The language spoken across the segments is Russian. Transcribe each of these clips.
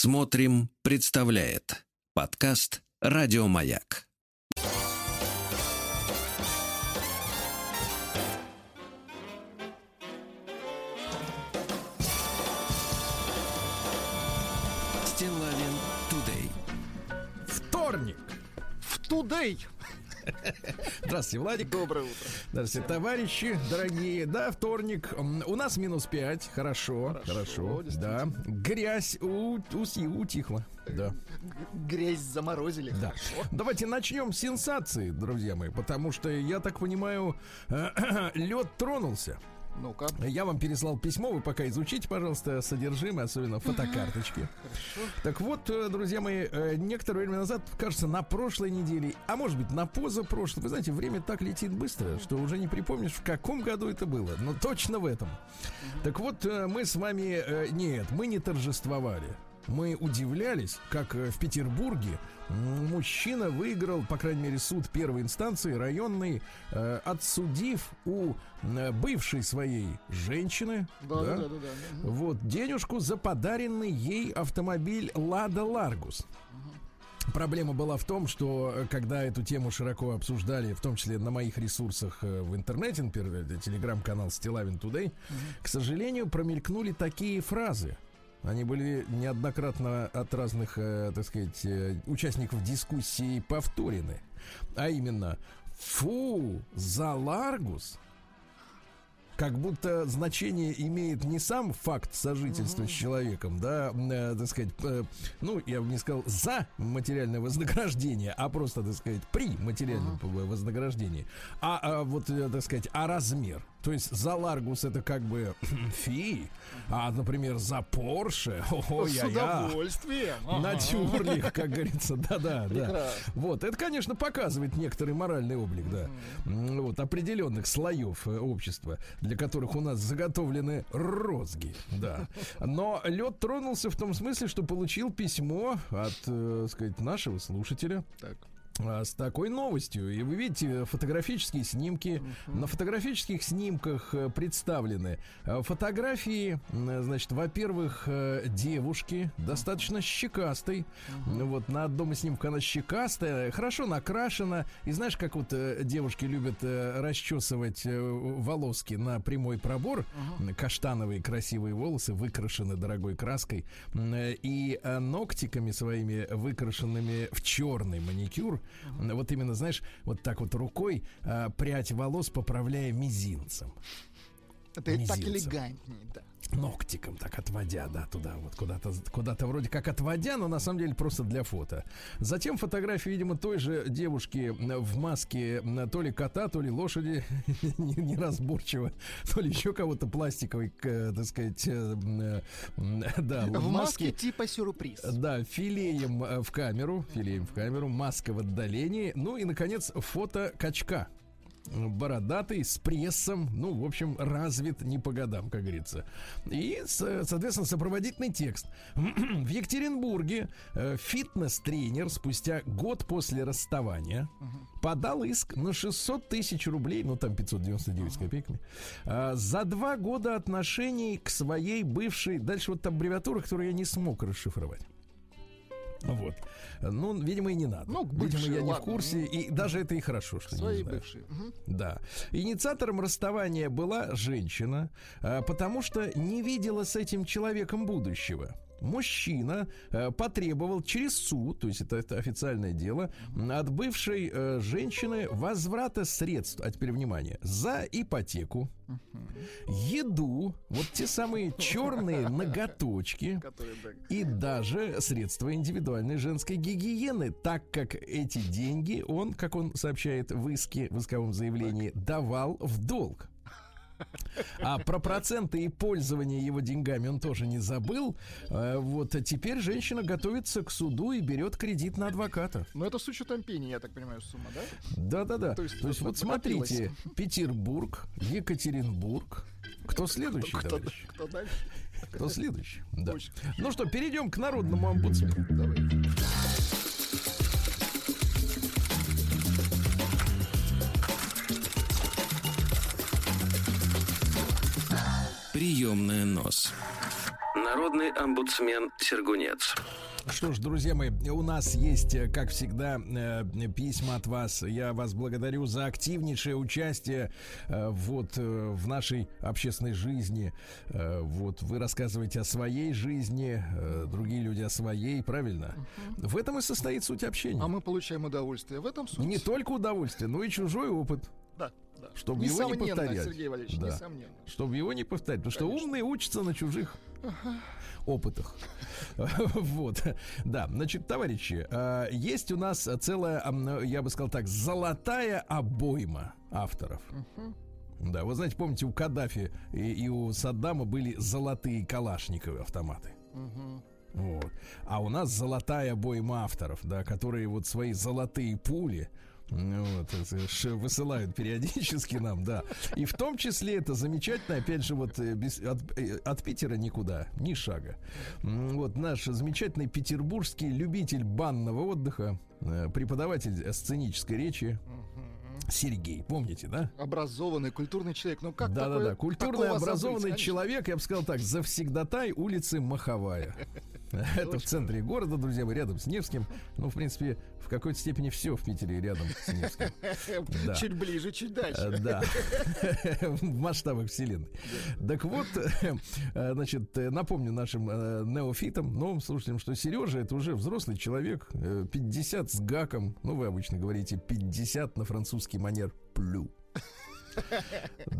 Смотрим, представляет подкаст Радиомаяк. Стилавин Тудей. Вторник. В тудей. Здравствуйте, Владик. Доброе утро. Здравствуйте, товарищи, дорогие. Да, вторник. У нас минус 5. Хорошо, Хорошо, хорошо. да. Грязь у, уси- утихла. Да, Грязь заморозили. да. Хорошо. Давайте начнем с сенсации, друзья мои, потому что, я так понимаю, лед тронулся. Ну-ка. Я вам переслал письмо, вы пока изучите, пожалуйста, содержимое, особенно фотокарточки. Так вот, э, друзья мои, э, некоторое время назад, кажется, на прошлой неделе, а может быть на позапрошлой, вы знаете, время так летит быстро, что уже не припомнишь, в каком году это было, но точно в этом. Так вот, э, мы с вами, нет, мы не торжествовали. Мы удивлялись, как э, в Петербурге мужчина выиграл, по крайней мере, суд первой инстанции, районный, э, отсудив у э, бывшей своей женщины, Да, да, да, да. да. вот денежку за подаренный ей автомобиль Лада Ларгус. Проблема была в том, что э, когда эту тему широко обсуждали, в том числе на моих ресурсах в интернете, например, телеграм-канал Стилавин Тудей, к сожалению, промелькнули такие фразы. Они были неоднократно от разных, э, так сказать, э, участников дискуссии повторены. А именно, фу, за Ларгус как будто значение имеет не сам факт сожительства с человеком, да, э, так сказать, э, ну, я бы не сказал за материальное вознаграждение, а просто, так сказать, при материальном п- вознаграждении, а, а вот, э, так сказать, а размер. То есть за Ларгус это как бы фи, а, например, за Порше, ой С я удовольствием. Натюрлих, как говорится, да-да, да. Вот, это, конечно, показывает некоторый моральный облик, да, вот, определенных слоев э, общества, для которых у нас заготовлены розги, да. Но лед тронулся в том смысле, что получил письмо от, э, сказать, нашего слушателя, Так. А, с такой новостью. И вы видите фотографические снимки. На фотографических снимках э, представлены э, фотографии, значит, во-первых, э, девушки, достаточно щекастой. Вот на одном из снимков она щекастая, хорошо накрашена. И знаешь, как вот э, девушки любят э, расчесывать э, волоски на прямой пробор. Каштановые красивые волосы, выкрашены дорогой краской. Э, И э, ногтиками своими, выкрашенными в черный маникюр, м, вот именно, знаешь, вот так вот рукой э, прядь волос поправляя мизинцем. Это так Мизинцем. элегантнее, да. Ногтиком так отводя, да, туда вот куда-то, куда-то вроде как отводя, но на самом деле просто для фото. Затем фотографии, видимо, той же девушки м, в маске м, то ли кота, то ли лошади, не- неразборчиво, то ли еще кого-то пластиковой, к, э, так сказать, э, э, да, В маске типа сюрприз. да, филеем э, в камеру, филеем в камеру, маска в отдалении. Ну и, наконец, фото качка. Бородатый, с прессом, ну, в общем, развит не по годам, как говорится. И, соответственно, сопроводительный текст. В Екатеринбурге э, фитнес-тренер спустя год после расставания подал иск на 600 тысяч рублей, ну, там 599 с копейками, а, за два года отношений к своей бывшей... Дальше вот аббревиатура, которую я не смог расшифровать. Вот. Ну, видимо, и не надо. Ну, к видимо, я не в курсе. И даже это и хорошо, что Свои не знаю. бывшие. Мгм. Да. Инициатором расставания была женщина, а, потому что не видела с этим человеком будущего. Мужчина э, потребовал через суд, то есть это, это официальное дело, от бывшей э, женщины возврата средств, а теперь внимание, за ипотеку, еду, вот те самые черные ноготочки, и даже средства индивидуальной женской гигиены, так как эти деньги он, как он сообщает в иске, в исковом заявлении, давал в долг. А про проценты и пользование его деньгами он тоже не забыл. Э, Вот а теперь женщина готовится к суду и берет кредит на адвоката. Ну, это с учетом пени, я так понимаю, сумма, да? Да-да-да. То То есть есть, вот смотрите, Петербург, Екатеринбург. Кто следующий, Кто, товарищ? кто дальше? Кто следующий? Да. Очень Ну что, перейдем к народному омбудсмену. Давай. Приемная нос. Народный омбудсмен Сергунец. Что ж, друзья мои, у нас есть, э, как всегда, э, письма от вас. Я вас благодарю за активнейшее участие э, вот в нашей общественной жизни. Вот вы рассказываете о своей жизни, другие люди о своей, правильно? В этом и состоит суть общения. А мы получаем удовольствие. В этом суть. Не только удовольствие, но и чужой опыт. Да. Чтобы его не Несомненно, повторять. Сергей Валерьевич, Да. несомненно. Чтобы его не повторять. Потому что Конечно. умные учатся на чужих опытах. Вот. Да, значит, товарищи, э, есть у нас целая, я бы сказал так, золотая обойма авторов. Да, вы знаете, помните, у Каддафи и, и у Саддама были золотые калашниковые автоматы. Мгм. Вот. А у нас золотая обойма авторов, да, которые вот свои золотые пули вот, это ш- высылают периодически нам, да. И в том числе это замечательно, опять же, вот э, без- от, э, от Питера никуда, ни шага. Вот наш замечательный петербургский любитель банного отдыха, э, преподаватель сценической речи Сергей, помните, да? Образованный, культурный человек. Ну как да, такое- да, да. Культурно такого образованный забыть, человек, я бы сказал так, завсегдатай улицы Маховая. Это в центре города, друзья мои, рядом с Невским. Ну, в принципе, в какой-то степени все в Питере рядом с Невским. Да. Чуть ближе, чуть дальше. Э, Да, в масштабах вселенной. Так вот, э, значит, напомню нашим э, неофитам, новым слушателям, что Сережа это уже взрослый человек, э, 50 с гаком, ну вы обычно говорите 50 на французский манер плю.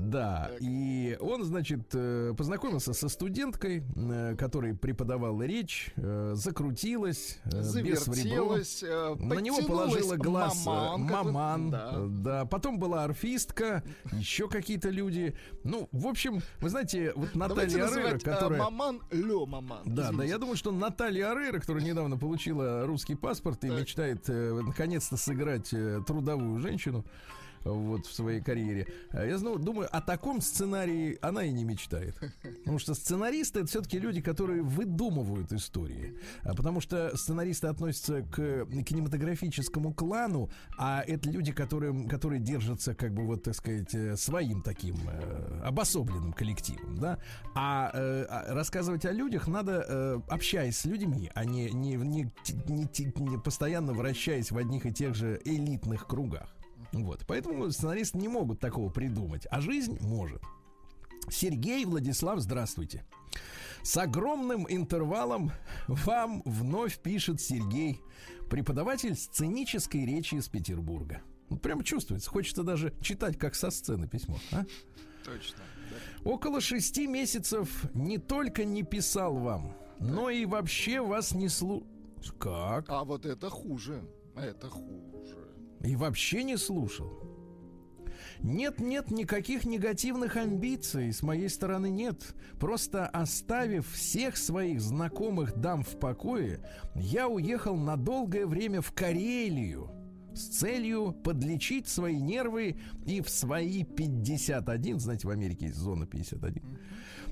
Да, и он, значит, э, познакомился со студенткой, э, которой преподавала речь, э, закрутилась, без На него положила глаз маман, да. Потом была арфистка, еще какие-то люди. Ну, в общем, вы знаете, вот Наталья э, которая... маман Лё Маман. Да, да, я думаю, что Наталья Арейра, которая недавно получила русский паспорт и мечтает наконец-то сыграть трудовую женщину вот в своей карьере. А Я знаю, думаю, о таком сценарии она и не мечтает. Потому что сценаристы это все-таки люди, которые выдумывают истории. А Потому что сценаристы относятся к кинематографическому клану, а это люди, которые, которые держатся, как бы, вот, так сказать, э, своим таким э, обособленным коллективом, да. А, э, а рассказывать о людях надо, общаясь с людьми, а не, не, не- не- не постоянно вращаясь в одних и тех же элитных кругах. Вот. Поэтому сценаристы не могут такого придумать, а жизнь может. Сергей Владислав, здравствуйте. С огромным интервалом вам вновь пишет Сергей, преподаватель сценической речи из Петербурга. Вот прям чувствуется, хочется даже читать как со сцены письмо. а? Точно. да. Около шести месяцев не только не писал вам, но и вообще вас не слу... Как? А вот это хуже. Это хуже. И вообще не слушал. Нет-нет, никаких негативных амбиций с моей стороны нет. Просто оставив всех своих знакомых дам в покое, я уехал на долгое время в Карелию с целью подлечить свои нервы и в свои 51, знаете, в Америке есть зона 51,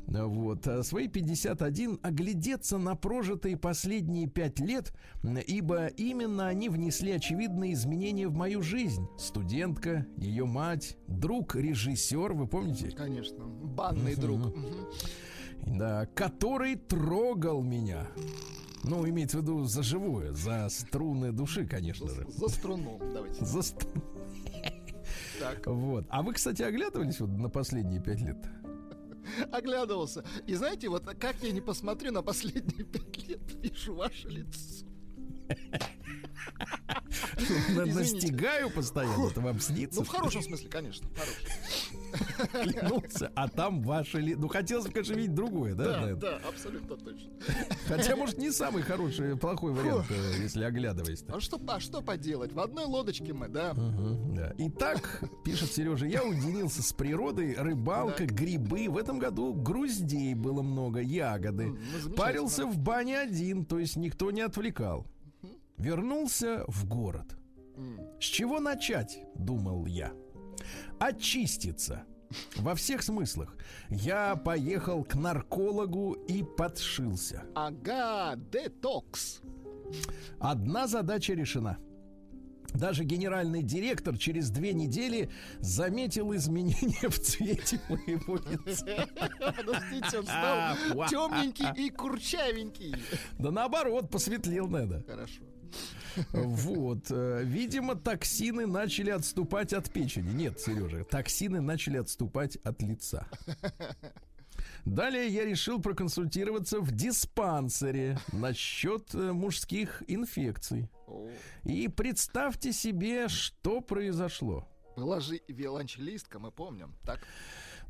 вот, а свои 51 оглядеться на прожитые последние пять лет, м, ибо именно они внесли очевидные изменения в мою жизнь. Студентка, ее мать, друг, режиссер, вы помните? Конечно. Банный друг. Да, который трогал меня. Ну, имеется в виду за живое, за струны души, конечно же. За, за струну. Давайте. За ст- Так. Вот. А вы, кстати, оглядывались вот на последние пять лет? Оглядывался. И знаете, вот как я не посмотрю на последние пять лет, вижу ваше лицо. Настигаю постоянно, это вам снится. Ну, в хорошем смысле, конечно. Клянуться, а там ваше ли... Ну, хотелось бы, конечно, видеть другое, да? Да, да, абсолютно точно. Хотя, может, не самый хороший, плохой вариант, э, если оглядываясь. А что, а что поделать? В одной лодочке мы, да. Да. Итак, пишет Сережа, я уединился с природой, рыбалка, грибы. В этом году груздей было много, ягоды. Ну. Парился в бане один, то есть никто не отвлекал. Вернулся в город. С чего начать, думал я. Очиститься. Во всех смыслах. Я поехал к наркологу и подшился. Ага, детокс. Одна задача решена. Даже генеральный директор через две недели заметил изменения в цвете моего лица. Подождите, он стал темненький и курчавенький. Да наоборот, посветлел надо. Хорошо. Вот. э, Видимо, токсины начали отступать от печени. Нет, Сережа, токсины начали отступать от лица. Далее я решил проконсультироваться в диспансере насчет э, мужских инфекций. И представьте себе, что произошло. Была же виолончелистка, мы помним. Так,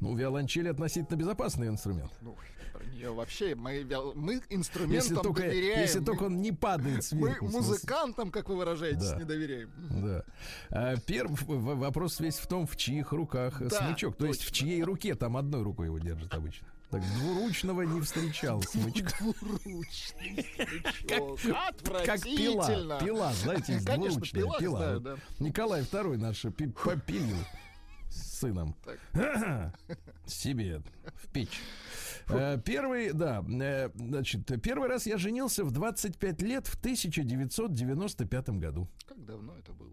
Ну, виолончель относительно безопасный инструмент. ну, про нее вообще мы, мы инструментам Если только, доверяем. если мы, только он не падает мы сверху. смысле. музыкантам, как вы выражаетесь, Да. не доверяем. Да. А, перв- в- вопрос весь в том, в чьих руках Да, смычок. То есть в точно. чьей руке там одной рукой его держит обычно. Так двуручного не встречал смычка. Двуручный смычок. Как пила. Пила, знаете, Конечно, двуручная пила, пила. Вот да. Николай II наш пи- попилил с сыном. Себе в печь. Э, Первый, да, э, значит, первый раз я женился в 25 лет в 1995 году. Как давно это было?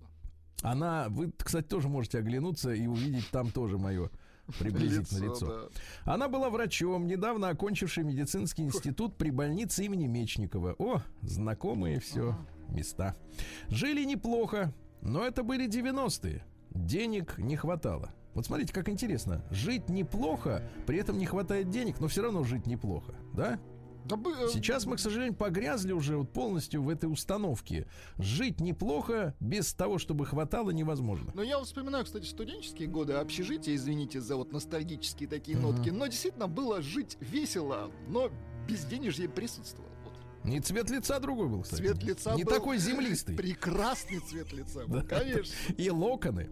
Она, вы, кстати, тоже можете оглянуться и увидеть там тоже мое приблизительно лицо. да. Она была врачом, недавно окончившей медицинский институт при больнице имени Мечникова. О, знакомые все места. Жили неплохо, но это были 90-е. Денег не хватало. Вот смотрите, как интересно. Жить неплохо, при этом не хватает денег, но все равно жить неплохо. Да? Да бы- э, Сейчас мы, к сожалению, погрязли уже вот полностью в этой установке. Жить неплохо без того, чтобы хватало, невозможно. Но я вспоминаю, кстати, студенческие годы общежития, извините за вот ностальгические такие нотки, но действительно было жить весело, но безденежье присутствовало. И цвет лица другой был, кстати. Цвет лица Не был такой землистый. Прекрасный цвет лица был, конечно. И локоны.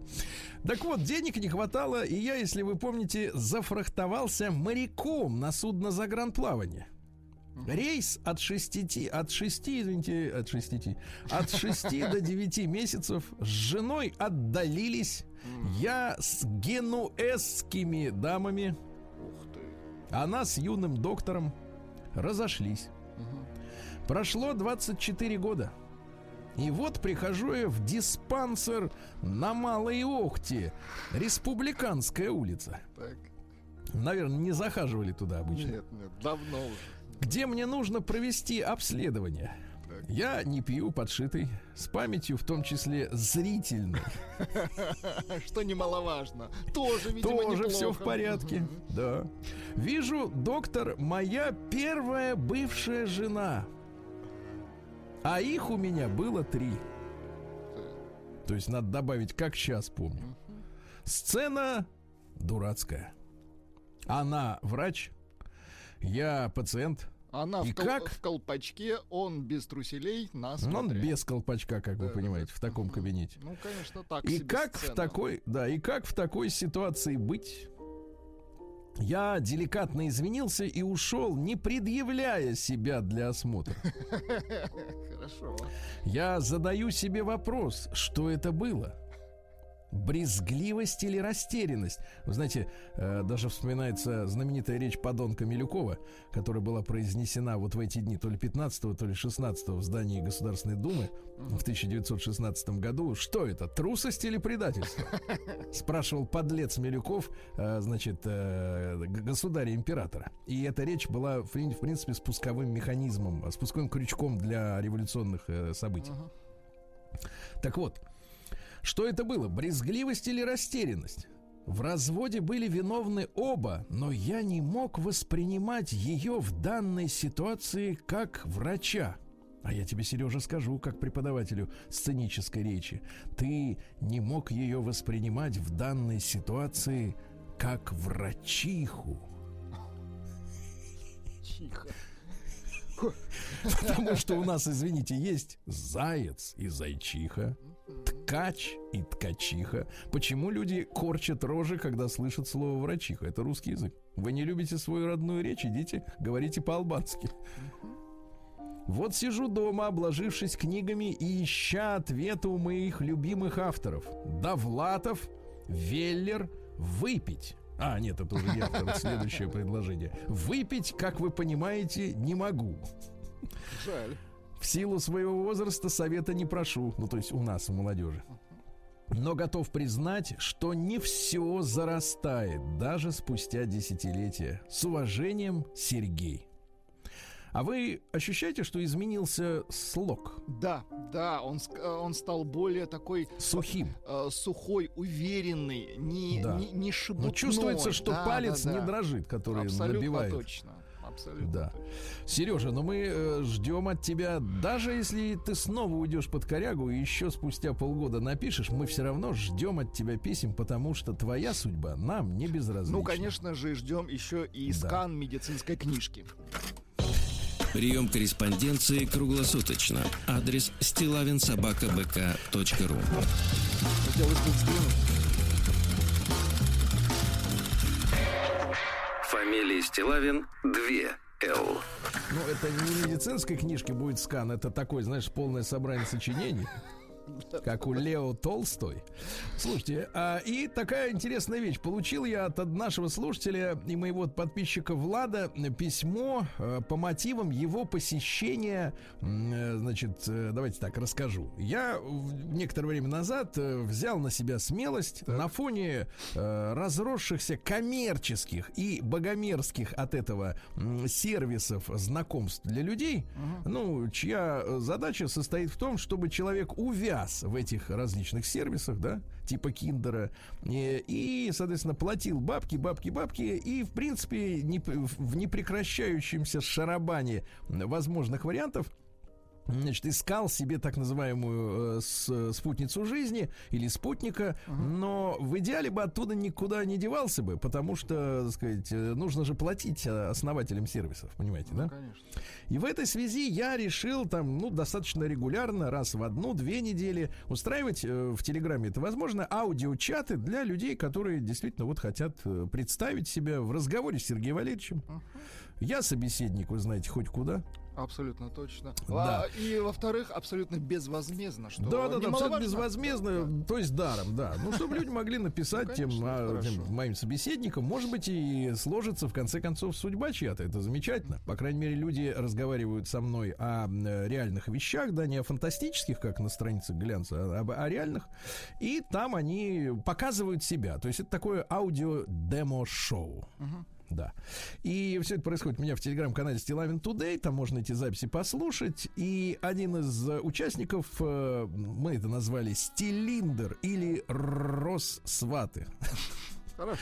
Так вот, денег не хватало, и я, если вы помните, зафрахтовался моряком на судно загранплавания. Рейс от 6, от 6, извините, от 6, от 6 до 9 месяцев с женой отдалились. Я с генуэзскими дамами, Ух ты. она с юным доктором разошлись. Прошло 24 года. И вот прихожу я в диспансер на Малой Охте. Республиканская улица. Так, Наверное, не захаживали туда обычно. нет, нет, давно уже. Где мне нужно провести обследование. Так. Я не пью подшитый, с памятью в том числе зрительной. Что немаловажно. Тоже, видимо, Тоже все в порядке. Да. Вижу, доктор, моя первая бывшая жена. А их у меня было три. То есть надо добавить, как сейчас помню. Сцена дурацкая. Она врач, я пациент. Она И в, кол- как? в колпачке, он без труселей на Ну, Он без колпачка, как вы Да, да, понимаете, да. в таком кабинете. Ну, конечно, так И как в сцена. такой, да, и как в такой ситуации быть? Я деликатно извинился и ушел, не предъявляя себя для осмотра. Хорошо. Я задаю себе вопрос, что это было? Брезгливость или растерянность? Вы знаете, э, даже вспоминается знаменитая речь подонка Милюкова, которая была произнесена вот в эти дни, то ли 15 то ли 16 в здании Государственной Думы в 1916 году. Что это, трусость или предательство? Спрашивал подлец Милюков, э, значит, э, государя-императора. И эта речь была, в в принципе, спусковым механизмом, спусковым крючком для революционных событий. Так вот, что это было? Брезгливость или растерянность? В разводе были виновны оба, но я не мог воспринимать ее в данной ситуации как врача. А я тебе, Сережа, скажу, как преподавателю сценической речи. Ты не мог ее воспринимать в данной ситуации как врачиху. Тихо. Потому что у нас, извините, есть заяц и зайчиха, ткач и ткачиха. Почему люди корчат рожи, когда слышат слово врачиха? Это русский язык. Вы не любите свою родную речь, идите, говорите по-албански. Вот сижу дома, обложившись книгами и ища ответы у моих любимых авторов. Довлатов, Веллер, выпить. А, нет, это уже я автор, следующее предложение. Выпить, как вы понимаете, не могу. Жаль. В силу своего возраста совета не прошу. Ну, то есть у нас, у молодежи. Но готов признать, что не все зарастает, даже спустя десятилетия. С уважением, Сергей. А вы ощущаете, что изменился слог? Да, да, он, он стал более такой Сухим. э, сухой, уверенный, не, Да. не, не шебутной. Но чувствуется, что Да, палец да, не да. дрожит, который Абсолютно набивает. точно. Абсолютно. Да. Сережа, но мы э, ждем от тебя, даже если ты снова уйдешь под корягу и еще спустя полгода напишешь, мы все равно ждем от тебя писем, потому что твоя судьба нам не безразлична. Ну, конечно же, ждем еще и Да. скан медицинской книжки. Прием корреспонденции круглосуточно. Адрес стилавинсобакабк.ру Хотелось Фамилия Стилавин 2 Л. Ну, это не медицинской книжки будет скан, это такой, знаешь, полное собрание сочинений. Как у Лео Толстой. Слушайте, а, и такая интересная вещь. Получил я от нашего слушателя и моего подписчика Влада письмо э, по мотивам его посещения. э, Значит, э, давайте так расскажу. Я некоторое время назад э, взял на себя смелость на фоне разросшихся коммерческих и богомерзких от этого сервисов знакомств для людей, ну, чья задача состоит в том, чтобы человек увяз в этих различных сервисах, да, типа Киндера, э, и, соответственно, платил бабки, бабки, бабки, и, в принципе, не, в непрекращающемся шарабане возможных вариантов Значит, искал себе так называемую э, с- спутницу жизни или спутника, но в идеале бы оттуда никуда не девался бы, потому что, так сказать, э, нужно же платить э, основателям сервисов, понимаете, да? Ну, конечно. И в этой связи я решил там, ну, достаточно регулярно, раз в одну-две недели, устраивать э, в Телеграме, это возможно, аудиочаты для людей, которые действительно вот хотят э, представить себя в разговоре с Сергеем Валерьевичем. Я собеседник, вы знаете, хоть куда. Абсолютно точно. Да. А, и, во-вторых, абсолютно безвозмездно, что Да, да, да, абсолютно безвозмездно, то есть даром, да. Ну, чтобы люди могли написать Ну, тем, конечно, а, хорошо. тем моим собеседникам, может быть, и сложится в конце концов судьба чья-то. Это замечательно. По крайней мере, люди разговаривают со мной о реальных вещах, да, не о фантастических, как на страницах глянца, а об- о реальных. И там они показывают себя. То есть это такое аудио-демо-шоу. Да. И все это происходит у меня в телеграм-канале Стилавин Today. Там можно эти записи послушать. И один из э, участников, э, мы это назвали Стилиндер или Россваты. Хорошо.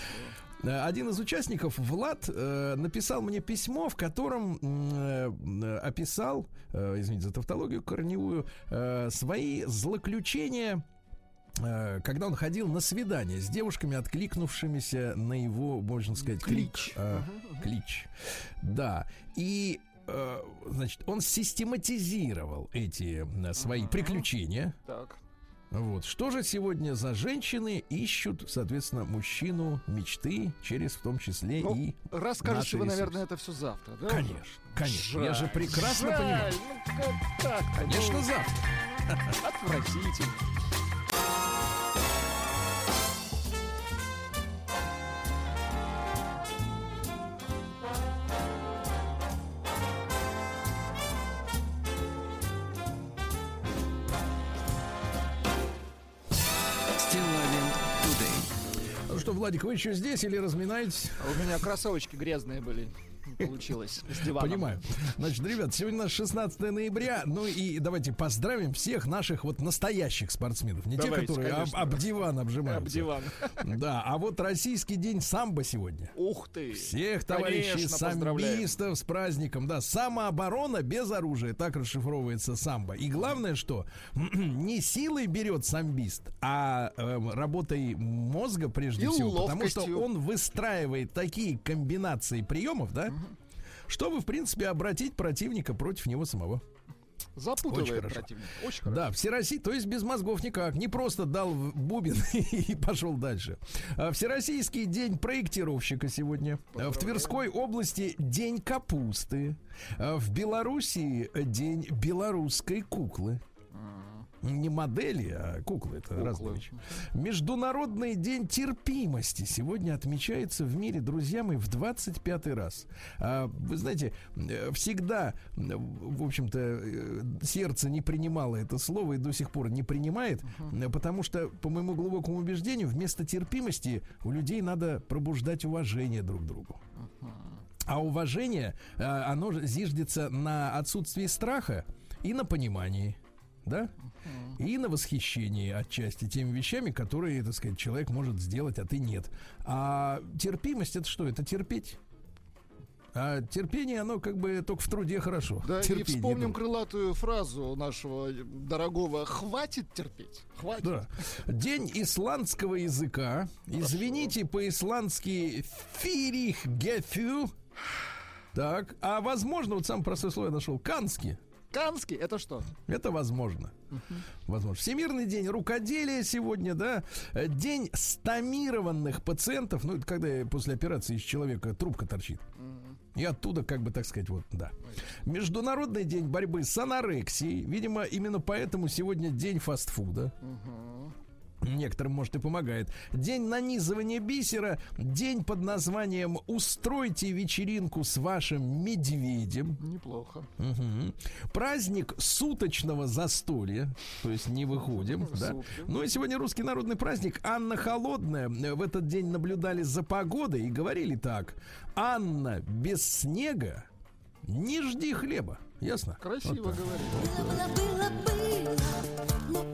Один из участников, Влад, э, написал мне письмо, в котором э, описал, э, извините за тавтологию корневую, свои злоключения когда он ходил на свидание с девушками, откликнувшимися на его, можно сказать, клик. Клич. э, клич. Да. И э, значит, он систематизировал эти э, свои приключения. Так. Вот. Что же сегодня за женщины ищут, соответственно, мужчину мечты через, в том числе, Ну, и... Расскажете вы, ресурсы. наверное, это все завтра, да? Конечно, конечно. Я же Жаль, прекрасно жаль, понимаю. Ну, как так? Конечно, Ну, завтра. Отвратительно. Владик, вы еще здесь или разминаетесь? У меня кроссовочки грязные были. Получилось. С диваном. Понимаю. Значит, ребят, сегодня у нас 16 ноября. Ну и давайте поздравим всех наших вот настоящих спортсменов. Не Давайте, те, которые об, конечно. об диван обжимаются. Об диван. Да, а вот российский день самбо сегодня. Ух ты. Всех товарищей Конечно, самбистов с праздником. Да, самооборона без оружия. Так расшифровывается самбо. И главное, что не силой берет самбист, а эм, работой мозга прежде И всего. Потому что ловкостью. он выстраивает такие комбинации приемов, да, чтобы, в принципе, обратить противника против него самого. Очень Запутывает хорошо. противника. Очень хорошо. Да, всероссий, то есть без мозгов никак. Не просто дал бубен и пошел дальше. А, Всероссийский день проектировщика сегодня. А, В Тверской области день капусты. А, В Белоруссии день белорусской куклы. Не модели, а куклы. Это Куклы. разные вещи. Международный день терпимости сегодня отмечается в мире, друзья мои, в 25 раз. А, вы знаете, э, всегда, э, в общем-то, э, сердце не принимало это слово и до сих пор не принимает, э, потому что, по моему глубокому убеждению, вместо терпимости у людей надо пробуждать уважение друг к другу. А уважение, оно зиждется на отсутствии страха и на понимании. Да? И на восхищении отчасти теми вещами, которые, так сказать, человек может сделать, а ты нет. А терпимость это что? Это терпеть. А терпение, оно как бы только в труде хорошо. Да, и Терпение, вспомним друг. крылатую фразу нашего дорогого «Хватит терпеть». Хватит. Да. День исландского языка. Извините, по-исландски фирих гефю. Так, а возможно, вот самое простое слово я нашел, кански. Канский это что? Это возможно. Возможно. Всемирный день рукоделия сегодня, да. Э, День стомированных пациентов. Ну, это когда после операции из человека трубка торчит. И оттуда, как бы так сказать, вот, да. Международный день борьбы с анорексией. Видимо, именно поэтому сегодня день фастфуда. Некоторым, может, и помогает. День нанизывания бисера. День под названием «Устройте вечеринку с вашим медведем». Неплохо. Мгм. Праздник суточного застолья, то есть не выходим, да. Ну и сегодня русский народный праздник. Анна Холодная в этот день наблюдали за погодой и говорили так: Анна без снега не жди хлеба. Ясно? Красиво Вот так. говорит. Было, было, было, но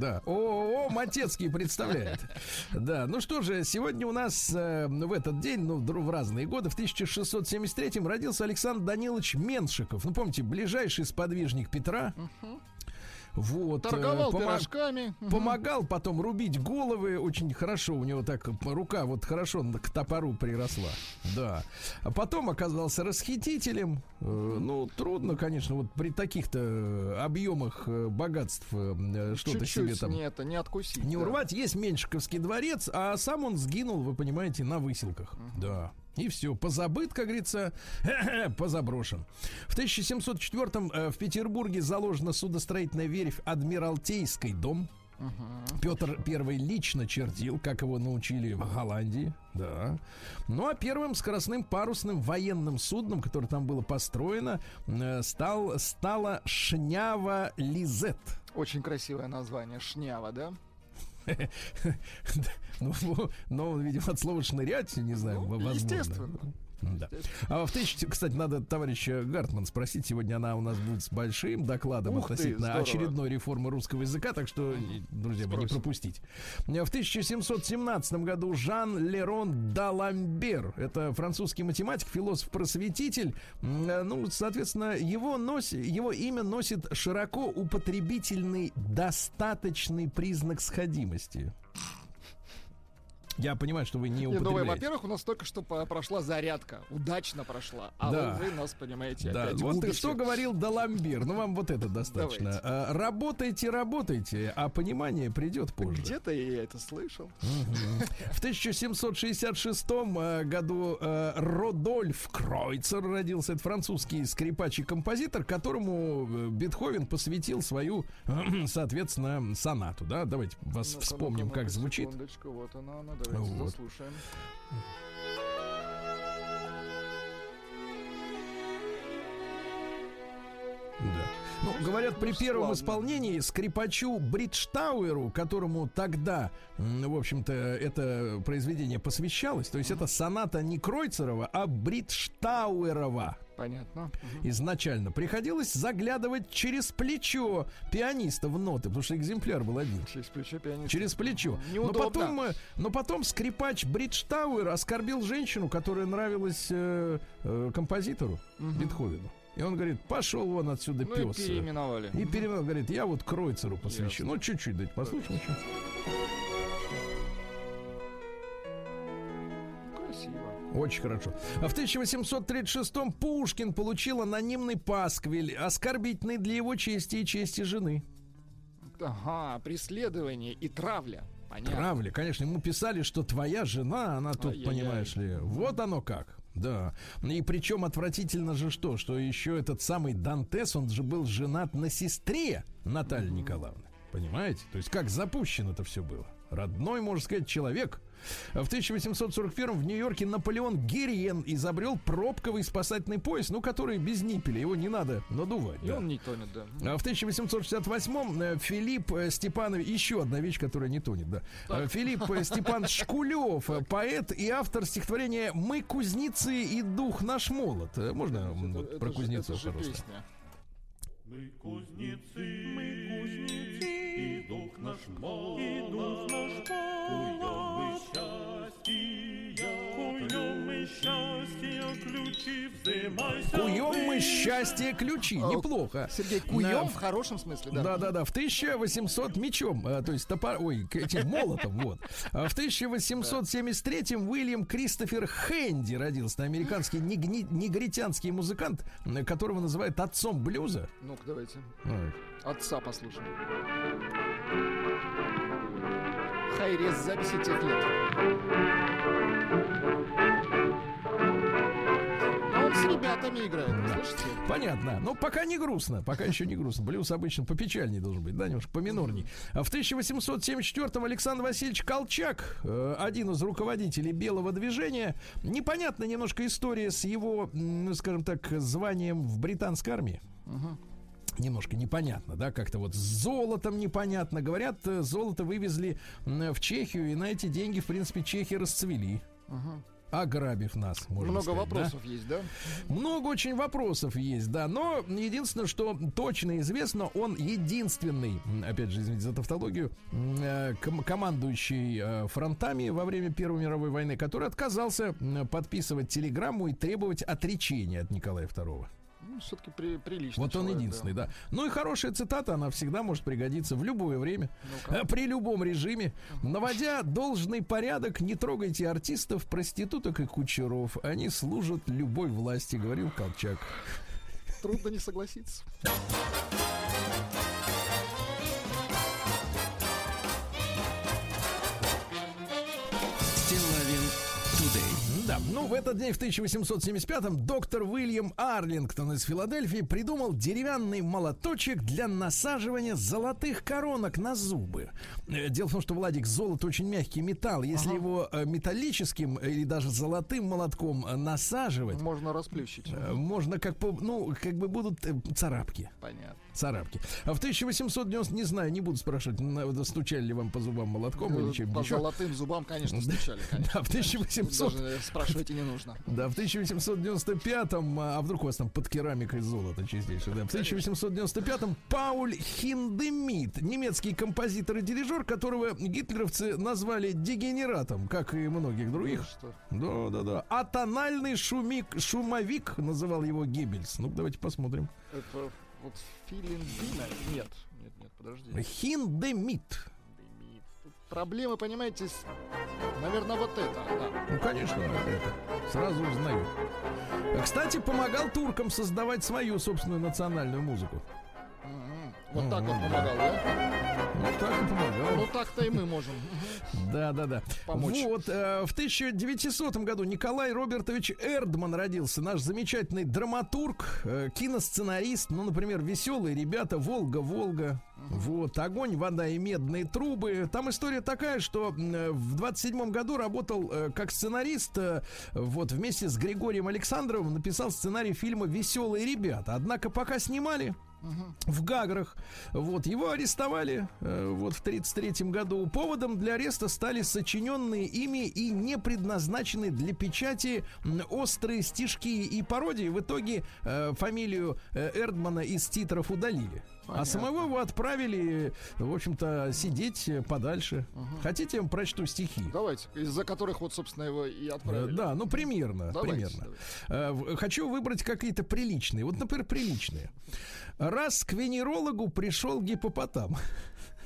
Да. ООО Матецкий представляет. Да. Ну что же, сегодня у нас э, в этот день, ну, в разные годы, в 1673 родился Александр Данилович Меншиков. Ну, помните, ближайший сподвижник Петра. Вот. э, торговал помо- пирожками. Помогал потом рубить головы очень хорошо. У него так рука вот хорошо к топору приросла. Да. А потом оказался расхитителем. Э, Ну, трудно, конечно, вот при таких-то э, объемах э, богатств э, что-то себе там не это, не откусить. не да. урвать. Есть Меньшиковский дворец, а сам он сгинул, вы понимаете, на выселках. Да. И все, позабыт, как говорится, позаброшен. В 1704 э, в Петербурге заложена судостроительная верфь Адмиралтейский дом. Петр Первый лично чертил, как его научили в Голландии. Да. Ну а первым скоростным парусным военным судном, которое там было построено, э, стал, стала Шнява Лизет. Очень красивое название. Шнява, да? Ну, ну, видимо, от слова шнырять, не знаю, Ну, возможно. естественно. Да. А в тысячи, кстати, надо товарища Гартман спросить. Сегодня она у нас будет с большим докладом Ух ты, относительно здорово. очередной реформы русского языка, так что, друзья мои, не Спросим. пропустить. В 1717 году Жан Лерон Даламбер, это французский математик, философ-просветитель, ну, соответственно, его, нос, его имя носит широко употребительный достаточный признак сходимости. Я понимаю, что вы не Не, ну, вы, употребляете. во-первых, у нас только что прошла зарядка. Удачно прошла. А Да. вы, вы нас, понимаете, Да, опять вот губите. ты что говорил Даламбир. Ну, вам вот это достаточно. Давайте. Работайте, работайте, а понимание придет позже. Где-то я это слышал. В 1766 э, году э, Родольф Кройцер родился. Это французский скрипач и композитор, которому э, Бетховен посвятил свою, соответственно, сонату. Да, давайте вас Ну-ка, вспомним, как звучит. вот она, она, давайте Вот. заслушаем. Да. Ну, говорят, при ну, первом славно. исполнении скрипачу Бриджтауэру, которому тогда, в общем-то, это произведение посвящалось, то есть это соната не Кройцерова, а Бриджтауэрова Понятно. Изначально. Приходилось заглядывать через плечо пианиста в ноты, потому что экземпляр был один. Через плечо пианиста. Через плечо. Но Неудобно. потом, э, но потом скрипач Бриджтауэр оскорбил женщину, которая нравилась э, э, композитору Бетховену. И он говорит, пошел вон отсюда, Ну и пес. переименовали. И перевел, говорит, я вот Кройцеру посвящу. Ну, чуть-чуть, дайте послушаем. чё. Очень хорошо. А в 1836-м Пушкин получил анонимный пасквиль, оскорбительный для его чести и чести жены. Ага, преследование и травля. Понятно. Травля, конечно, ему писали, что твоя жена, она тут, Ай-яй-яй. понимаешь ли, вот оно как. Да. И причем отвратительно же что, что еще этот самый Дантес, он же был женат на сестре Натальи Николаевны. Понимаете? То есть как запущено это все было. Родной, можно сказать, человек. В 1841 в Нью-Йорке Наполеон Гириен изобрел пробковый спасательный пояс, ну, который без ниппеля, его не надо надувать. И да. он не тонет, да. А В 1868 э, Филипп э, Степанович, еще одна вещь, которая не тонет, да. Э, Филипп Степан Шкулев, поэт и автор стихотворения «Мы кузнецы и дух наш молот». Можно м, вот Это про же- кузнецов, это песня. Мы кузнецы, мы кузнецы, и дух наш молод, и дух наш молод. Куем мы счастье ключи. Неплохо. Сергей, куем в хорошем смысле, да. Да, да, да. В 1800 мечом, а, то есть топор, ой, этим молотом, вот. А в 1873 Уильям Кристофер Хэнди родился, американский негритянский музыкант, которого называют отцом блюза. Ну-ка, давайте. Отца послушаем. Хайрез записи тех лет. А он с ребятами играет, слышите? Понятно. Но пока не грустно. Пока еще не грустно. Блюз обычно попечальней должен быть, да, немножко поминорней. А в 1874-м Александр Васильевич Колчак, э, один из руководителей белого движения. Непонятна немножко история с его, ну, скажем так, званием в британской армии. Немножко непонятно, да, как-то вот с золотом непонятно. Говорят, э, золото вывезли в Чехию, и на эти деньги, в принципе, чехи расцвели. Ограбив нас, можно Много сказать, да? вопросов есть, да? Много очень вопросов есть, да, но единственное, что точно известно, он единственный, опять же, извините за тавтологию, э, ком- командующий э, фронтами во время Первой мировой войны, который отказался подписывать телеграмму и требовать отречения от Николая II. Ну, все-таки при, прилично. Вот он единственный, да. Ну и хорошая цитата, она всегда может пригодиться в любое время, э, при любом режиме. Наводя должный порядок, не трогайте артистов, проституток и кучеров. Они служат любой власти, говорил Колчак. Трудно не согласиться. Ну в этот день в 1875-м доктор Уильям Арлингтон из Филадельфии придумал деревянный молоточек для насаживания золотых коронок на зубы. Э, Дело в том, что, Владик, золото очень мягкий металл. Если его э, металлическим или даже золотым молотком э, насаживать, Можно расплющить. э, можно как ну, как бы будут э, царапки. Понятно. Царапки. А в 1890, не знаю, не буду спрашивать, на- стучали ли вам по зубам молотком или чем По еще. золотым зубам, конечно, стучали. конечно. Да, в 1800 Даже спрашивать и не нужно. Да, в 1895-м, а а вдруг у вас там под керамикой золото чистейшее, да, в 1895-м Пауль Хиндемит, немецкий композитор и дирижер, которого гитлеровцы назвали дегенератом, как и многих других. Что? Да, да, да. А тональный шумик, шумовик называл его Геббельс. Ну, давайте посмотрим. Это вот филин Нет, нет, нет, подожди. Хиндемит. Дымит. Тут Проблемы, понимаете, с... наверное, вот это. Да. Ну, конечно, это сразу узнаю. Кстати, помогал туркам создавать свою собственную национальную музыку. Вот так вот помогал, да? Ну, так и помогал. Ну так-то и мы можем. Да, да, да. Помочь. Вот, э, в 1900 году Николай Робертович Эрдман родился. Наш замечательный драматург, э, киносценарист. Ну, например, «Веселые ребята», «Волга-Волга». Вот, «Огонь, вода и медные трубы». Там история такая, что э, в 27 году работал э, как сценарист. э, вот, вместе с Григорием Александровым написал сценарий фильма «Веселые ребята». Однако пока снимали, в Гаграх. Вот, его арестовали э, вот в 1933 году. Поводом для ареста стали сочиненные ими и не предназначенные для печати острые стишки и пародии. В итоге э, фамилию э, Эрдмана из титров удалили. А Понятно. самого его отправили, в общем-то, сидеть э, подальше. Хотите, я вам прочту стихи? Давайте, из-за которых вот, собственно, его и Э, отправили. Да, ну примерно, Давайте, примерно. Э, в- Хочу выбрать какие-то приличные. Вот, например, приличные. Раз к венерологу пришел гипопотам.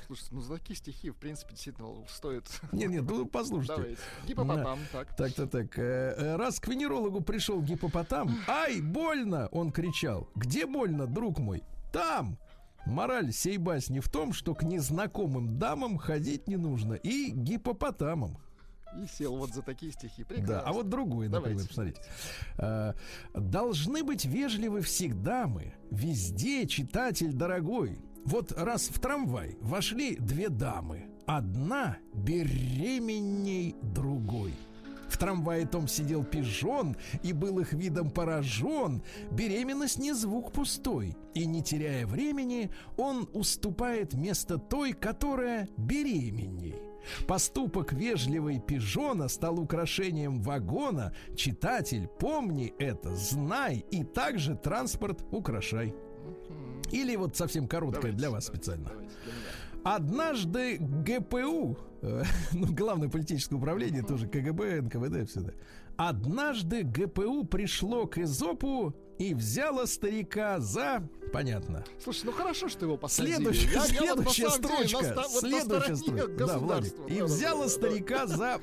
Слушайте, ну за такие стихи, в принципе, действительно стоит. Нет, нет, ну послушайте. Давайте. Гипопотам, так. Так-то так. Э, э, Раз к венерологу пришел гипопотам. Ай, больно! Он кричал. Где больно, друг мой? Там! Мораль сей басни в том, что к незнакомым дамам ходить не нужно. И гипопотамам. И сел вот за такие стихи. Да, Прекрасно. а вот другой, например, Давайте. посмотрите. Э, Должны быть вежливы всегда мы, везде, читатель дорогой. Вот раз в трамвай вошли две дамы, одна беременней другой. В трамвае том сидел пижон и был их видом поражен. Беременность не звук пустой. И не теряя времени, он уступает место той, которая беременней. Поступок вежливой пижона стал украшением вагона. Читатель, помни это, знай, и также транспорт украшай. Или вот совсем короткое Давайте, для вас давайте, специально. давайте. Однажды ГПУ, э, ну, главное политическое управление, тоже КГБ, НКВД, все это. Однажды ГПУ пришло к Эзопу и взяло старика за... Понятно. Слушай, ну хорошо, что его посадили. Следующая, Я- я вот следующая самом деле строчка. на вот следующая строчка. Да, Владик. И да, взяла да, старика за...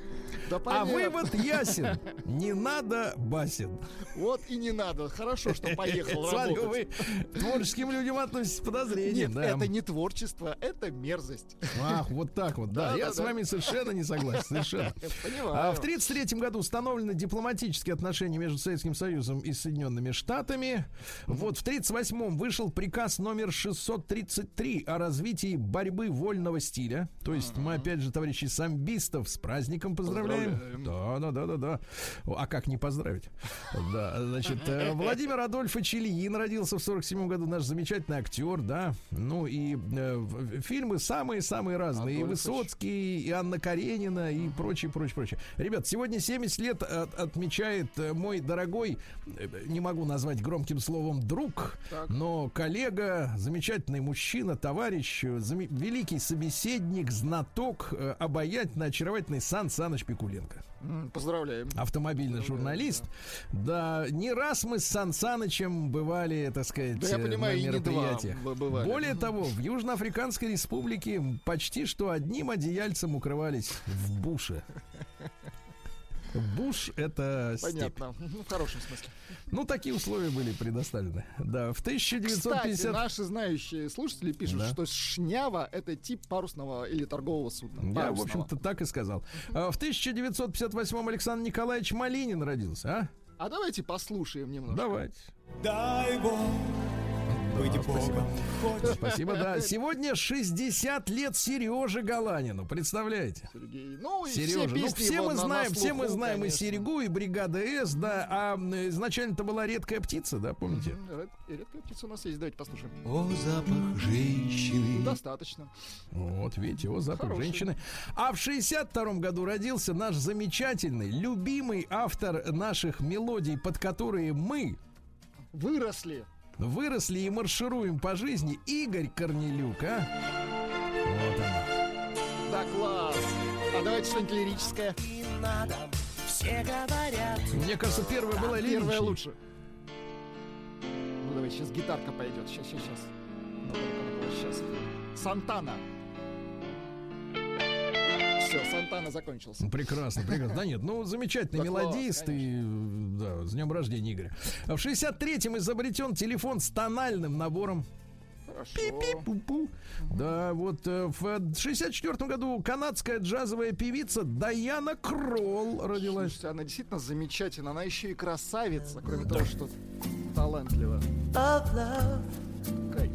Да А вывод ясен. Не надо басен. Вот и не надо. Хорошо, что поехал Смотрю, работать. вы творческим людям относитесь с подозрением. Нет, да. это не творчество, это мерзость. Ах, вот так вот, да. Да, Я да, с да. вами совершенно не согласен. Совершенно. Понимаю. А в 1933 году установлены дипломатические отношения между Советским Союзом и Соединенными Штатами. Вот в 1938 вышел приказ номер 633 о развитии борьбы вольного стиля. То есть мы опять же, товарищи самбистов, с праздником поздравляем. Поздравляем. Да, да, да, да, да. А как не поздравить? Да, значит, э, Владимир Адольфович Ильин родился в 47 году, наш замечательный актер, да. Ну и э, в- фильмы самые-самые разные. И. Высоцкий, и Анна Каренина, и прочее, прочее, прочее. Ребят, сегодня 70 лет от- отмечает э, мой дорогой, э, не могу назвать громким словом друг, Так. но коллега, замечательный мужчина, товарищ, э, великий собеседник, знаток, э, обаятельный, очаровательный Сан Саныч Пикуленко М, Поздравляем. автомобильный журналист. Да, не раз мы с Сан Санычем бывали, так сказать, Да я э, понимаю, на и не два мероприятиях. бывали. Более того, в Южноафриканской республике почти что одним одеяльцем укрывались в буше. Буш это степь. Понятно. Ну, в хорошем смысле. Ну, такие условия были предоставлены. Да, в Кстати, 1950... наши знающие слушатели пишут, Да. что шнява — это тип парусного или торгового судна. Я, в Парусного. общем-то, так и сказал. А В 1958 Александр Николаевич Малинин родился, а? А давайте послушаем немного. Давайте. Дай Бог быть Богом. Хоть Спасибо, да. Сегодня 60 лет Сереже Галанину, представляете? Сергей. Ну, и Сережа, все ну все мы на- на знаем, все мы слуху, знаем и конечно. Серегу, и бригада С, да, а м, изначально-то была редкая птица, да, помните? И Редкая птица у нас есть. Давайте послушаем. О, запах женщины. Достаточно. Вот, видите, его запах Хороший. женщины. А в 62 году родился наш замечательный, любимый автор наших мелодий, под которые мы Выросли. Выросли и маршируем по жизни, Игорь Корнелюк, а? Вот он. Да, класс. А давайте что-нибудь лирическое. И надо, все говорят. Мне кажется, первая была Первое лиричней. лучше. Ну, давай, сейчас гитарка пойдет. Сейчас, сейчас, сейчас. Ну, сейчас. Сантана. Все, Сантана закончился. Прекрасно, прекрасно. Да нет, ну замечательный Да мелодист и да, с днем рождения, Игорь. А В 63-м изобретен телефон с тональным набором. Пи-пи-пу-пу. Да, вот э, в 64 году канадская джазовая певица Даяна Кролл родилась. Слушайте, она действительно замечательна. Она еще и красавица, кроме того, что талантлива. Кайф.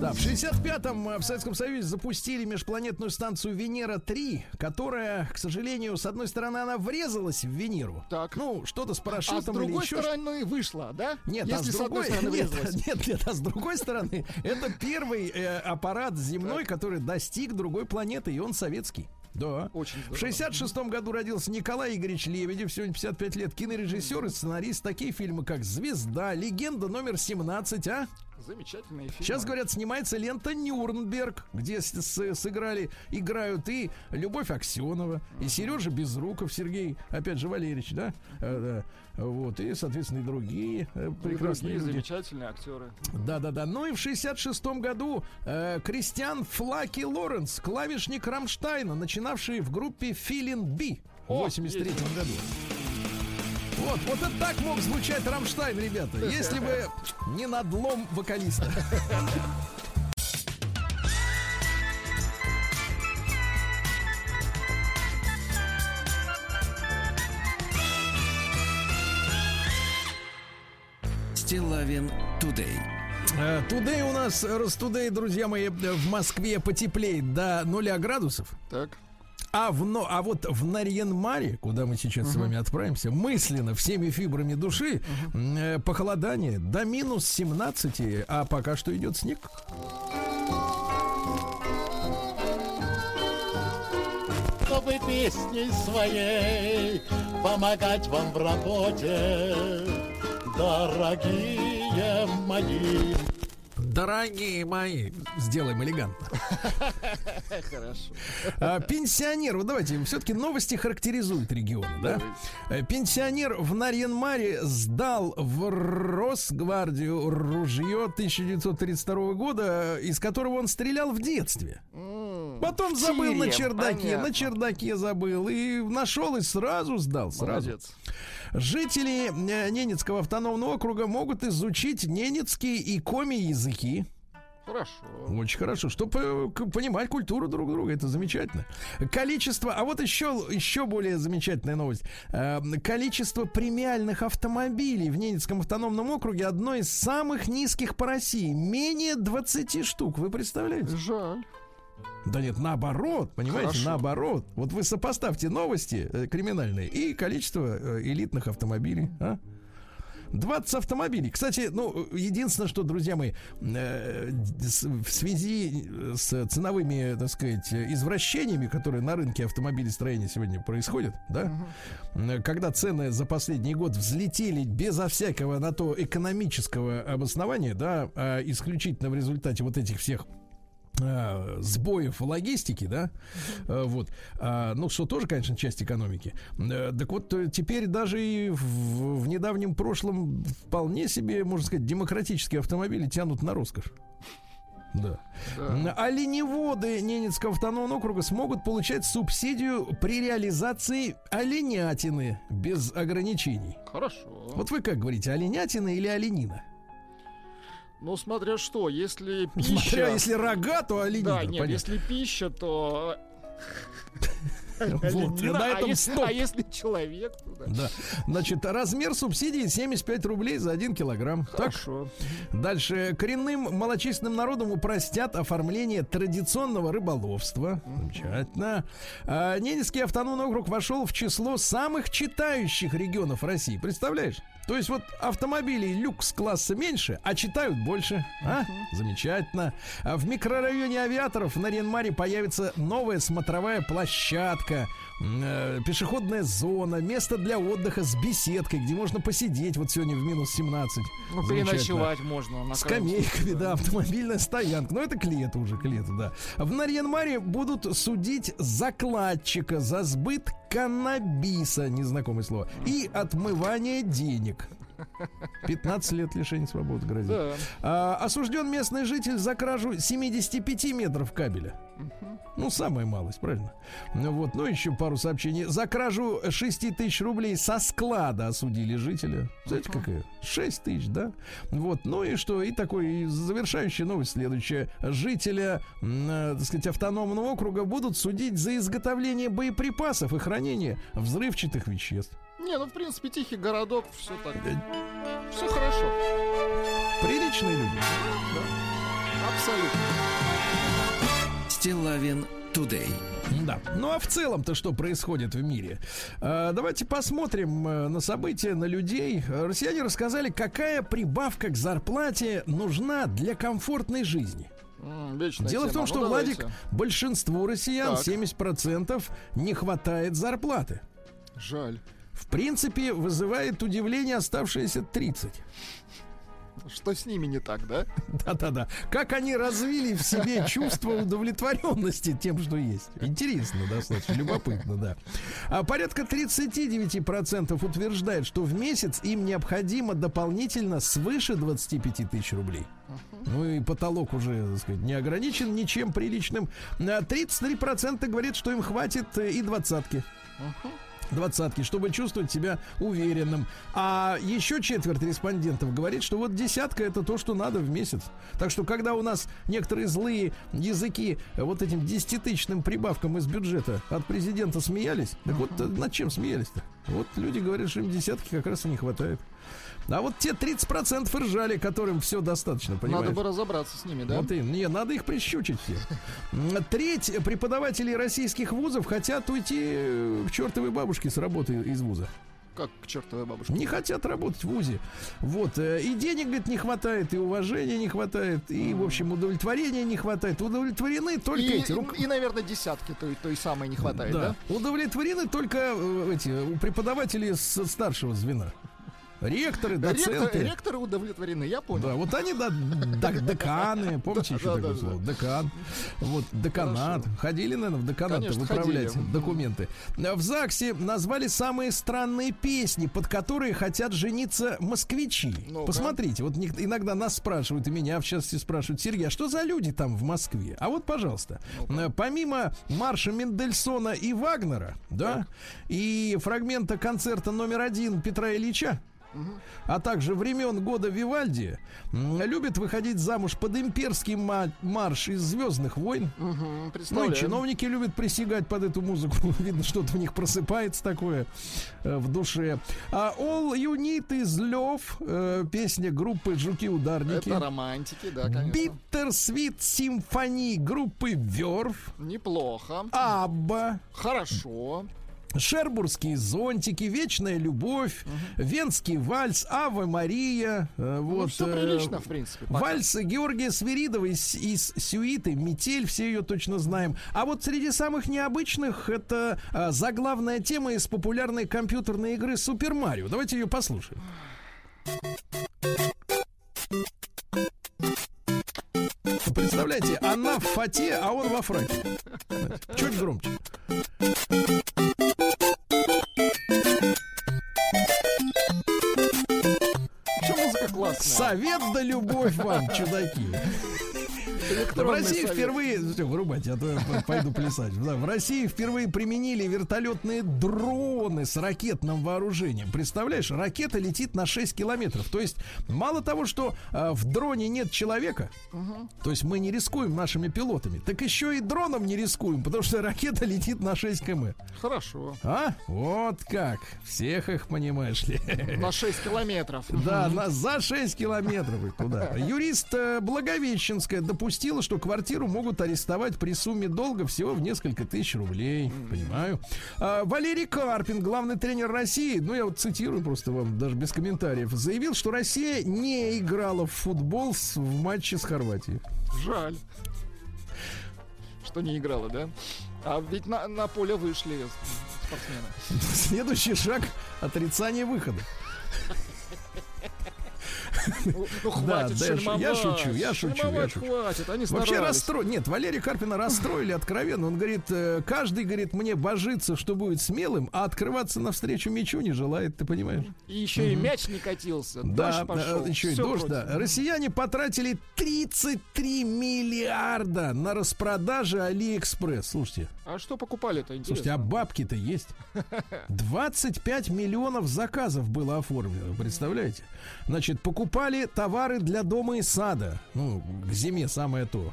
Да, в 65-м э, в Советском Союзе запустили межпланетную станцию Венера-3, которая, к сожалению, с одной стороны, она врезалась в Венеру. Так. Ну, что-то с А с парашютом или другой еще стороны вышла, да? Нет, Если а с другой, стороны нет, врезалась. нет, нет, а с другой стороны, это первый э, аппарат земной, который достиг другой планеты, и он советский. Да. Очень В здорово. 66 году родился Николай Игоревич Лебедев, сегодня 55 лет, кинорежиссер и сценарист. Такие фильмы, как «Звезда», «Легенда номер 17», а? Замечательные фильмы. Сейчас, говорят, снимается лента «Нюрнберг», где с- с- сыграли, играют и Любовь Аксенова, и Сережа Безруков, Сергей, опять же, Валерьевич, да? Э, да. Вот, и, соответственно, и другие э, И прекрасные другие люди. замечательные актеры. Да-да-да. Ну и в 66-м году э, Кристиан Флаке Лоренс, клавишник Рамштайна, начинавший в группе Feeling B в О, 83 году. Вот, вот это так мог звучать Рамштайн, ребята, если бы не надлом вокалиста. Стилавин Тудей. Э, Тудей у нас, раз Ростудей, друзья мои, в Москве потеплеет до 0 градусов. Так. А, в, но, а вот в Нарьян-Маре, куда мы сейчас с вами отправимся, мысленно, всеми фибрами души, э, похолодание до минус 17, а пока что идет снег. чтобы песней своей помогать вам в работе, дорогие мои. Дорогие мои, сделаем элегантно. Хорошо. А, Пенсионер, вот давайте, все-таки новости характеризуют регион, да? Э, Пенсионер в Нарьян-Маре сдал в Росгвардию ружье 1932 года, из которого он стрелял в детстве. Потом забыл на чердаке, на чердаке забыл и нашел и сразу сдал, сразу. Молодец. Жители э, Ненецкого автономного округа могут изучить ненецкий и коми языки. Хорошо. Очень хорошо, чтобы понимать культуру друг друга, это замечательно. Количество, а вот еще, еще более замечательная новость. Э, количество премиальных автомобилей в Ненецком автономном округе одно из самых низких по России. Менее 20 штук, вы представляете? Жаль. Да нет, наоборот, понимаете, Хорошо. наоборот. Вот вы сопоставьте новости э, криминальные и количество э, элитных автомобилей, а? 20 автомобилей. Кстати, ну, единственное, что, друзья мои, э, в связи с ценовыми, так сказать, извращениями, которые на рынке автомобилестроения сегодня происходят, да, э, когда цены за последний год взлетели безо всякого на то экономического обоснования, да, а исключительно в результате вот этих всех а, сбоев в логистике, да, А, вот, А, ну, что тоже, конечно, часть экономики. Э, Так вот, э, теперь даже и в, в недавнем прошлом вполне себе, можно сказать, демократические автомобили тянут на роскошь. Да. Да. Оленеводы Ненецкого автономного округа смогут получать субсидию при реализации оленятины без ограничений. Хорошо. Вот вы как говорите, оленятина или оленина? Ну, смотря что, если пища... Смотря, если рога, то оленина. Да, нет, понятно. если пища, то... Вот, на а этом если- стоп. А если человек, да. Да. Значит, размер субсидии 75 рублей за 1 килограмм. Так, Хорошо. дальше. Коренным малочисленным народам упростят оформление традиционного рыболовства. Замечательно. А, Ненецкий автономный округ вошел в число самых читающих регионов России. Представляешь? То есть вот автомобилей люкс-класса меньше, а читают больше. А? Замечательно. А в микрорайоне авиаторов на Ренмаре появится новая смотровая площадка, э, пешеходная зона, место для отдыха с беседкой, где можно посидеть вот сегодня в минус 17. Ну, переночевать можно. на Скамейками, случае, да, автомобильная стоянка. Но это к лету уже, к лету, да. В Нарьян-Маре будут судить закладчика за сбыт каннабиса, незнакомое слово, и отмывание денег. 15 лет лишения свободы грозит. Да. А, осужден местный житель за кражу 75 метров кабеля. Ну, самая малость, правильно? Ну вот, ну еще пару сообщений. За кражу 6 тысяч рублей со склада осудили жителя. Знаете, какая? 6 тысяч, да? Вот, ну и что? И такой и завершающая новость следующая. Жителя, э, так сказать, автономного округа будут судить за изготовление боеприпасов и хранение взрывчатых веществ. Не, ну, в принципе, тихий городок, все так. Все хорошо. Приличные люди. Абсолютно. Стилавин Тудей. Да. Ну а в целом-то что происходит в мире? А, давайте посмотрим э, на события, на людей. Россияне рассказали, какая прибавка к зарплате нужна для комфортной жизни. Вечная Дело в том, тема. что, Ну, Владик, давайте. большинству россиян, Так. 70%, не хватает зарплаты. Жаль. В принципе, вызывает удивление оставшиеся 30. Что с ними не так, да? Да-да-да. Как они развили в себе чувство удовлетворенности тем, что есть. Интересно, достаточно любопытно, да. А порядка 39% утверждает, что в месяц им необходимо дополнительно свыше 25 тысяч рублей. Ну и потолок уже, так сказать, не ограничен ничем приличным. А 33% говорит, что им хватит э, и двадцатки. Двадцатки, чтобы чувствовать себя уверенным. А еще четверть респондентов говорит, что вот десятка это то, что надо в месяц. Так что, когда у нас некоторые злые языки вот этим десятитысячным прибавкам из бюджета от президента смеялись, так вот э, над чем смеялись-то? Вот люди говорят, что им десятки как раз и не хватает. А вот те 30% ржали, которым все достаточно, понимаешь? Надо бы разобраться с ними, да? Вот и, не, надо их прищучить все. Треть преподавателей российских вузов хотят уйти э, к чертовой бабушке с работы из вуза. Как к чертовой бабушке. Не хотят работать в ВУЗе. Вот. э, И денег, говорит, не хватает, и уважения не хватает, и, в общем, удовлетворения не хватает. Удовлетворены только И, эти рук- и, наверное, десятки той, той самой не хватает, да? Удовлетворены только э, эти преподаватели с старшего звена. Ректоры, Ректор- доценты. ректоры удовлетворены, я понял. Да, вот они, да, да, деканы, помните еще такое слово? Декан. Вот, деканат. Ходили, наверное, в деканат выправлять документы. В ЗАГСе назвали самые странные песни, под которые хотят жениться москвичи. Посмотрите, вот иногда нас спрашивают, и меня в частности спрашивают, Сергей, а что за люди там в Москве? А вот, пожалуйста, э, помимо марша Мендельсона и Вагнера, да, и фрагмента концерта номер один Петра Ильича, а также времен года Вивальди, м, любят выходить замуж под имперский ма- марш из Звездных войн. Мгм, Ну и чиновники любят присягать под эту музыку. Видно, что-то в них просыпается такое э, в душе. А All You Need is Love, э, песня группы Жуки-ударники. Это романтики, да, конечно. Bitter Sweet Symphony группы Верф. Неплохо. Абба. Хорошо. Шербургские зонтики, вечная любовь, венский вальс, Ава Мария, э, Ну, вот все э, прилично, в принципе. пока. Вальс Георгия Свиридова из, из сюиты Метель, все ее точно знаем. А вот среди самых необычных это а, заглавная тема из популярной компьютерной игры Супер Марио. Давайте ее послушаем. Представляете, она в фате, а он во фраке. Чуть громче. Классная? Совет да любовь вам, чудаки. В Электронный России впервые, вырубайте, а то я пойду плясать. В России впервые применили вертолетные дроны с ракетным вооружением. Представляешь, ракета летит на 6 километров. То есть мало того, что а, в дроне нет человека, то есть мы не рискуем нашими пилотами, так еще и дроном не рискуем, потому что ракета летит на 6 км. Хорошо. А? Вот как. Всех их понимаешь ли. На 6 километров. Да, на, за 6 километров и туда. Юрист э, Благовещенская допустила, что квартиру могут арестовать при сумме долга всего в несколько тысяч рублей. Понимаю. А, Валерий Карпин, главный тренер России, ну я вот цитирую просто вам, даже без комментариев, заявил, что Россия не играла в футбол с- в матче с Хорватией. Жаль. Что не играла, да? А ведь на, на поле вышли спортсмены. Следующий шаг отрицание выхода. Ну, ну, хватит да, я шу- шельмовать. я шучу, я шучу, я шучу. хватит, они Вообще расстроили. Нет, Валерия Карпина расстроили откровенно. Он говорит, э, каждый, говорит, мне божится, что будет смелым, а открываться навстречу мячу не желает, ты понимаешь? И еще и мяч не катился. Да, дождь пошел. да, еще и дождь, да. Россияне потратили 33 миллиарда на распродажи Алиэкспресс. Слушайте, А что покупали-то, интересно? слушайте, а бабки-то есть. 25 миллионов заказов было оформлено, представляете? Значит, покупали товары для дома и сада. Ну, к зиме самое то.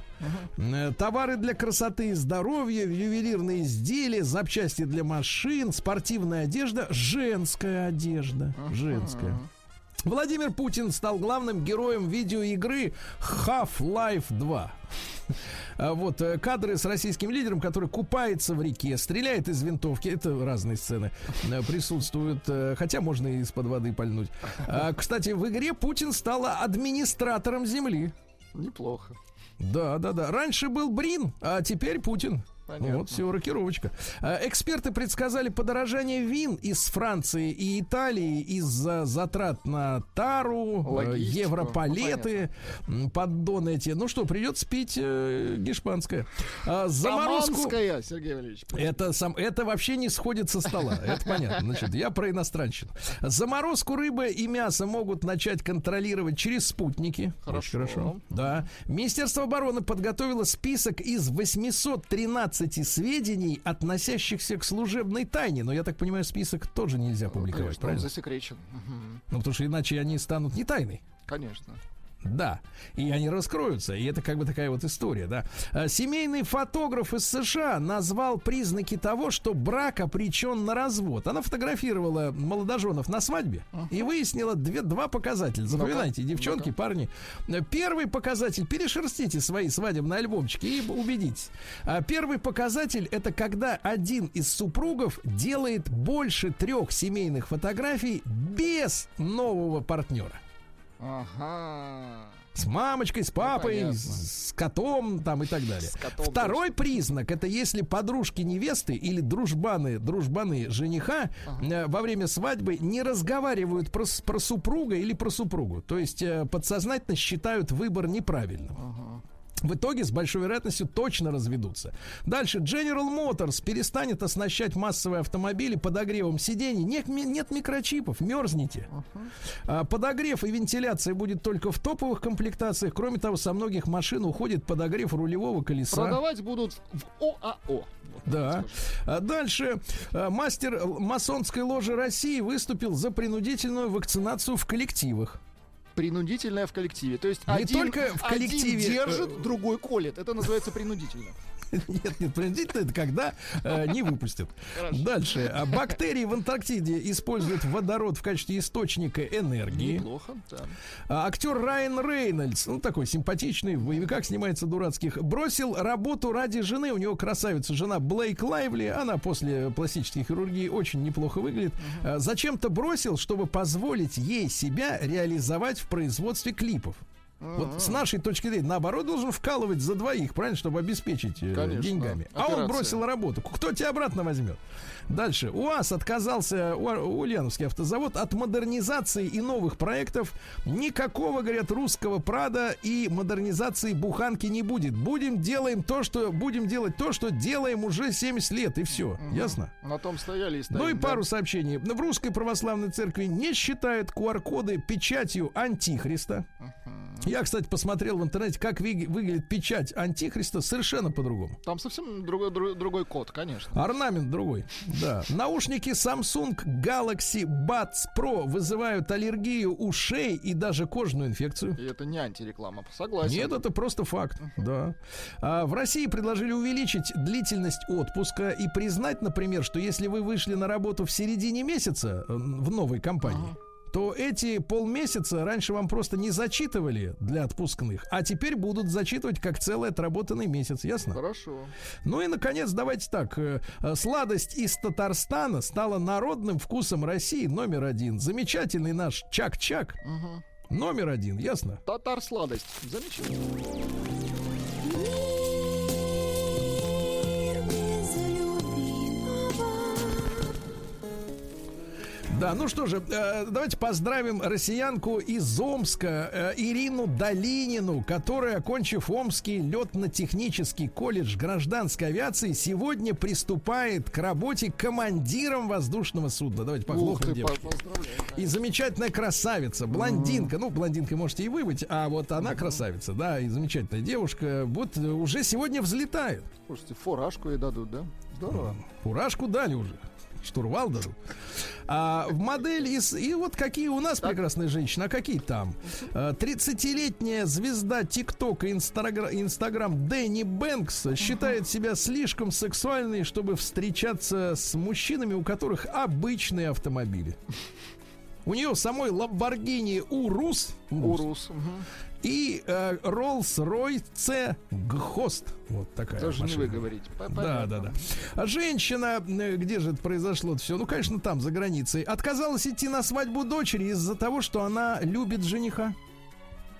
Э, Товары для красоты и здоровья, ювелирные изделия, запчасти для машин, спортивная одежда, женская одежда. Женская. Владимир Путин стал главным героем видеоигры Half-Life 2. А Вот э, кадры с российским лидером, который купается в реке, стреляет из винтовки. Это разные сцены э, присутствуют. э, Хотя можно и из-под воды пальнуть. А, Кстати, в игре Путин стал администратором земли. Неплохо. Да, да, да. Раньше был Брин, а теперь Путин. Понятно. Вот все, рокировочка. А, Эксперты предсказали подорожание вин из Франции и Италии из-за затрат на тару, э, Логистику. европалеты, м, поддоны эти. Ну что, придется пить э, гешпанское. А, заморозку... Саманская, Сергей Валерьевич. Это, сам, это вообще не сходит со стола. Это понятно. Значит, я про иностранщину. Заморозку рыбы и мяса могут начать контролировать через спутники. Очень Хорошо. хорошо. Да. Министерство обороны подготовило список из 813 15 сведений, относящихся к служебной тайне. Но я так понимаю, список тоже нельзя публиковать, Конечно, он правильно? засекречен. Мгм. Ну, потому что иначе они станут не тайной. Конечно. Да, и они раскроются, и это как бы такая вот история, да. А, Семейный фотограф из США назвал признаки того, что брак обречен на развод. Она фотографировала молодоженов на свадьбе и выяснила две, два показателя. Запоминайте, девчонки, парни. Э, Первый показатель, перешерстите свои свадебные альбомчики и убедитесь. А Первый показатель это когда один из супругов делает больше трех семейных фотографий без нового партнера. Ага. С мамочкой, с папой, понятно. с, с котом там и так далее. Котом Второй признак это если подружки невесты или дружбаны, дружбаны жениха э, во время свадьбы не разговаривают про, про супруга или про супругу. То есть э, подсознательно считают выбор неправильным. В итоге с большой вероятностью точно разведутся. Дальше. General Motors перестанет оснащать массовые автомобили подогревом сидений. Нет, нет микрочипов, мерзните. А, Подогрев и вентиляция будет только в топовых комплектациях. Кроме того, со многих машин уходит подогрев рулевого колеса. Продавать будут в ОАО. Вот Да. А дальше а, мастер л- масонской ложи России выступил за принудительную вакцинацию в коллективах. Принудительное в коллективе. То есть Не один, только в один коллективе, держит, э, другой колет. Это называется принудительно. Нет, нет, принудительно это когда э, не выпустят. Дальше. А Бактерии в Антарктиде используют водород в качестве источника энергии. Неплохо, да. А актер Райан Рейнольдс, ну такой симпатичный, в боевиках снимается дурацких, бросил работу ради жены. У него красавица жена Блейк Лайвли. Она после пластической хирургии очень неплохо выглядит. А, Зачем-то бросил, чтобы позволить ей себя реализовать в производстве клипов. Вот с нашей точки зрения, наоборот, должен вкалывать за двоих, правильно, чтобы обеспечить э, Конечно. деньгами. А он Операция. бросил работу. Кто тебя обратно возьмет? Дальше. УАЗ отказался, Ульяновский автозавод, от модернизации и новых проектов. Никакого, говорят, русского Прада и модернизации буханки не будет. Будем делаем то, что будем делать то, что делаем уже 70 лет, и все. Ясно? На том стояли и стоим. Ну и да. пару сообщений. В Русской Православной Церкви не считают QR-коды печатью антихриста. Я, кстати, посмотрел в интернете, как выглядит печать антихриста совершенно по-другому. Там совсем другой, дру- другой код, конечно. Орнамент другой. Да. Наушники Samsung Galaxy Buds Pro вызывают аллергию ушей и даже кожную инфекцию. И это не антиреклама, согласен. Нет, это просто факт. Да. А в России предложили увеличить длительность отпуска и признать, например, что если вы вышли на работу в середине месяца э, в новой компании, то эти полмесяца раньше вам просто не зачитывали для отпускных, а теперь будут зачитывать как целый отработанный месяц, ясно? Хорошо. Ну и, наконец, давайте так. э, э, Сладость из Татарстана стала народным вкусом России номер один. Замечательный наш чак-чак номер один, ясно? Татар сладость. Замечательно. Да, ну что же, э, давайте поздравим россиянку из Омска э, Ирину Долинину, которая, окончив Омский летно-технический колледж гражданской авиации, сегодня приступает к работе командиром воздушного судна. Давайте похлопаем поздравляю. И замечательная красавица, блондинка. Ну, блондинкой можете и вы быть, а вот она красавица, да, и замечательная девушка. Вот э, уже сегодня взлетает. Слушайте, фуражку ей дадут, да? Здорово. Фуражку дали уже. Штурвал дадут. А в модель из... И вот какие у нас прекрасные женщины, а какие там? А, 30-летняя звезда ТикТока и Инстагра- Инстаграм Дэнни Бэнкс считает себя слишком сексуальной, чтобы встречаться с мужчинами, у которых обычные автомобили. У нее самой Lamborghini Урус, Урус. мгм. И э, Rolls-Royce Гхост. Вот такая не машина. вы говорите. Да, да, да. А женщина, э, где же это произошло все? Ну, конечно, там, за границей. Отказалась идти на свадьбу дочери из-за того, что она любит жениха.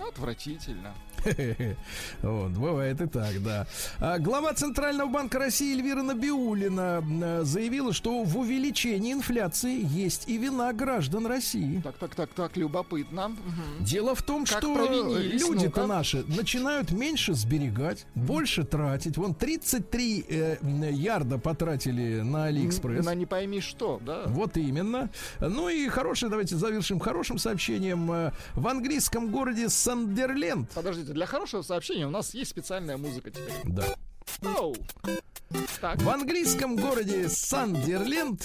Отвратительно. Вот, бывает и так, да. А глава Центрального банка России Эльвира Набиулина э, заявила, что в увеличении инфляции есть и вина граждан России. Так, так, так, так, любопытно. Дело в том, Как что люди-то ну-ка. наши начинают меньше сберегать, больше тратить. Вон 33 э, ярда потратили на Алиэкспресс. На не пойми что, да? Вот именно. Ну и хорошее, давайте завершим хорошим сообщением. Э, В английском городе Сандерленд. Подождите, для хорошего сообщения у нас есть специальная музыка теперь. Да. Оу. Так. В английском городе Сандерленд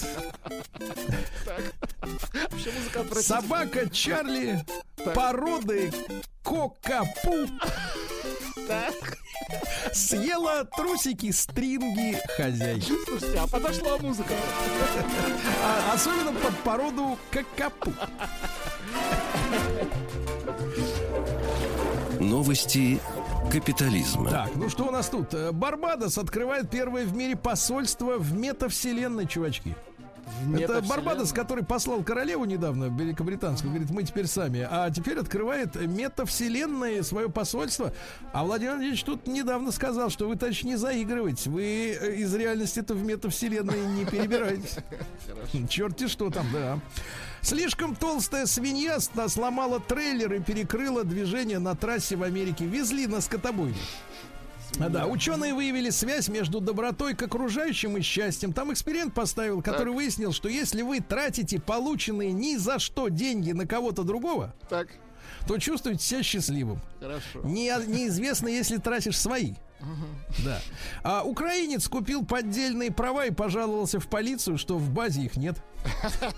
собака Чарли породы Кокапу съела трусики стринги хозяйки. Слушайте, а подошла музыка. А особенно под породу Кокапу. Новости капитализма. Так, ну что у нас тут? Э, Барбадос открывает первое в мире посольство в метавселенной, чувачки. Это Барбадос, который послал королеву недавно, великобританскую, говорит, мы теперь сами. А теперь открывает метавселенная свое посольство. А Владимир Владимирович тут недавно сказал, что вы, товарищ, не заигрываете. Вы э, из реальности-то в метавселенной не перебираетесь. Черти что там, да. Слишком толстая свинья сломала трейлер и перекрыла движение на трассе в Америке. Везли на скотобойне. А, да, ученые выявили связь между добротой к окружающим и счастьем. Там эксперимент поставил, который выяснил, что если вы тратите полученные ни за что деньги на кого-то другого, Так, то чувствуете себя счастливым. хорошо. Не, неизвестно, если тратишь свои. Да. А украинец купил поддельные права и пожаловался в полицию, что в базе их нет.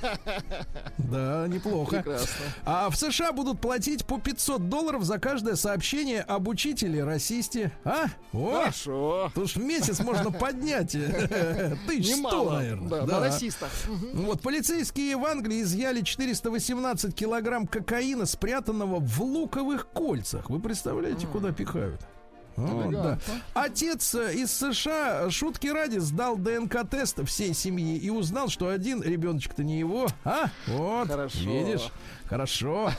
Да, неплохо. Прекрасно. А в США будут платить по 500 долларов за каждое сообщение об учителе расисте. А? О, Хорошо. Ж в месяц можно поднять тысяч сто, Немало. наверное. Да, Да. на расистах. Вот, полицейские в Англии изъяли 418 килограмм кокаина, спрятанного в луковых кольцах. Вы представляете, куда пихают? Вот, да. Отец э, из США шутки ради сдал ДНК-тест всей семьи и узнал, что один ребеночек-то не его. А? Вот, Хорошо. видишь? Хорошо.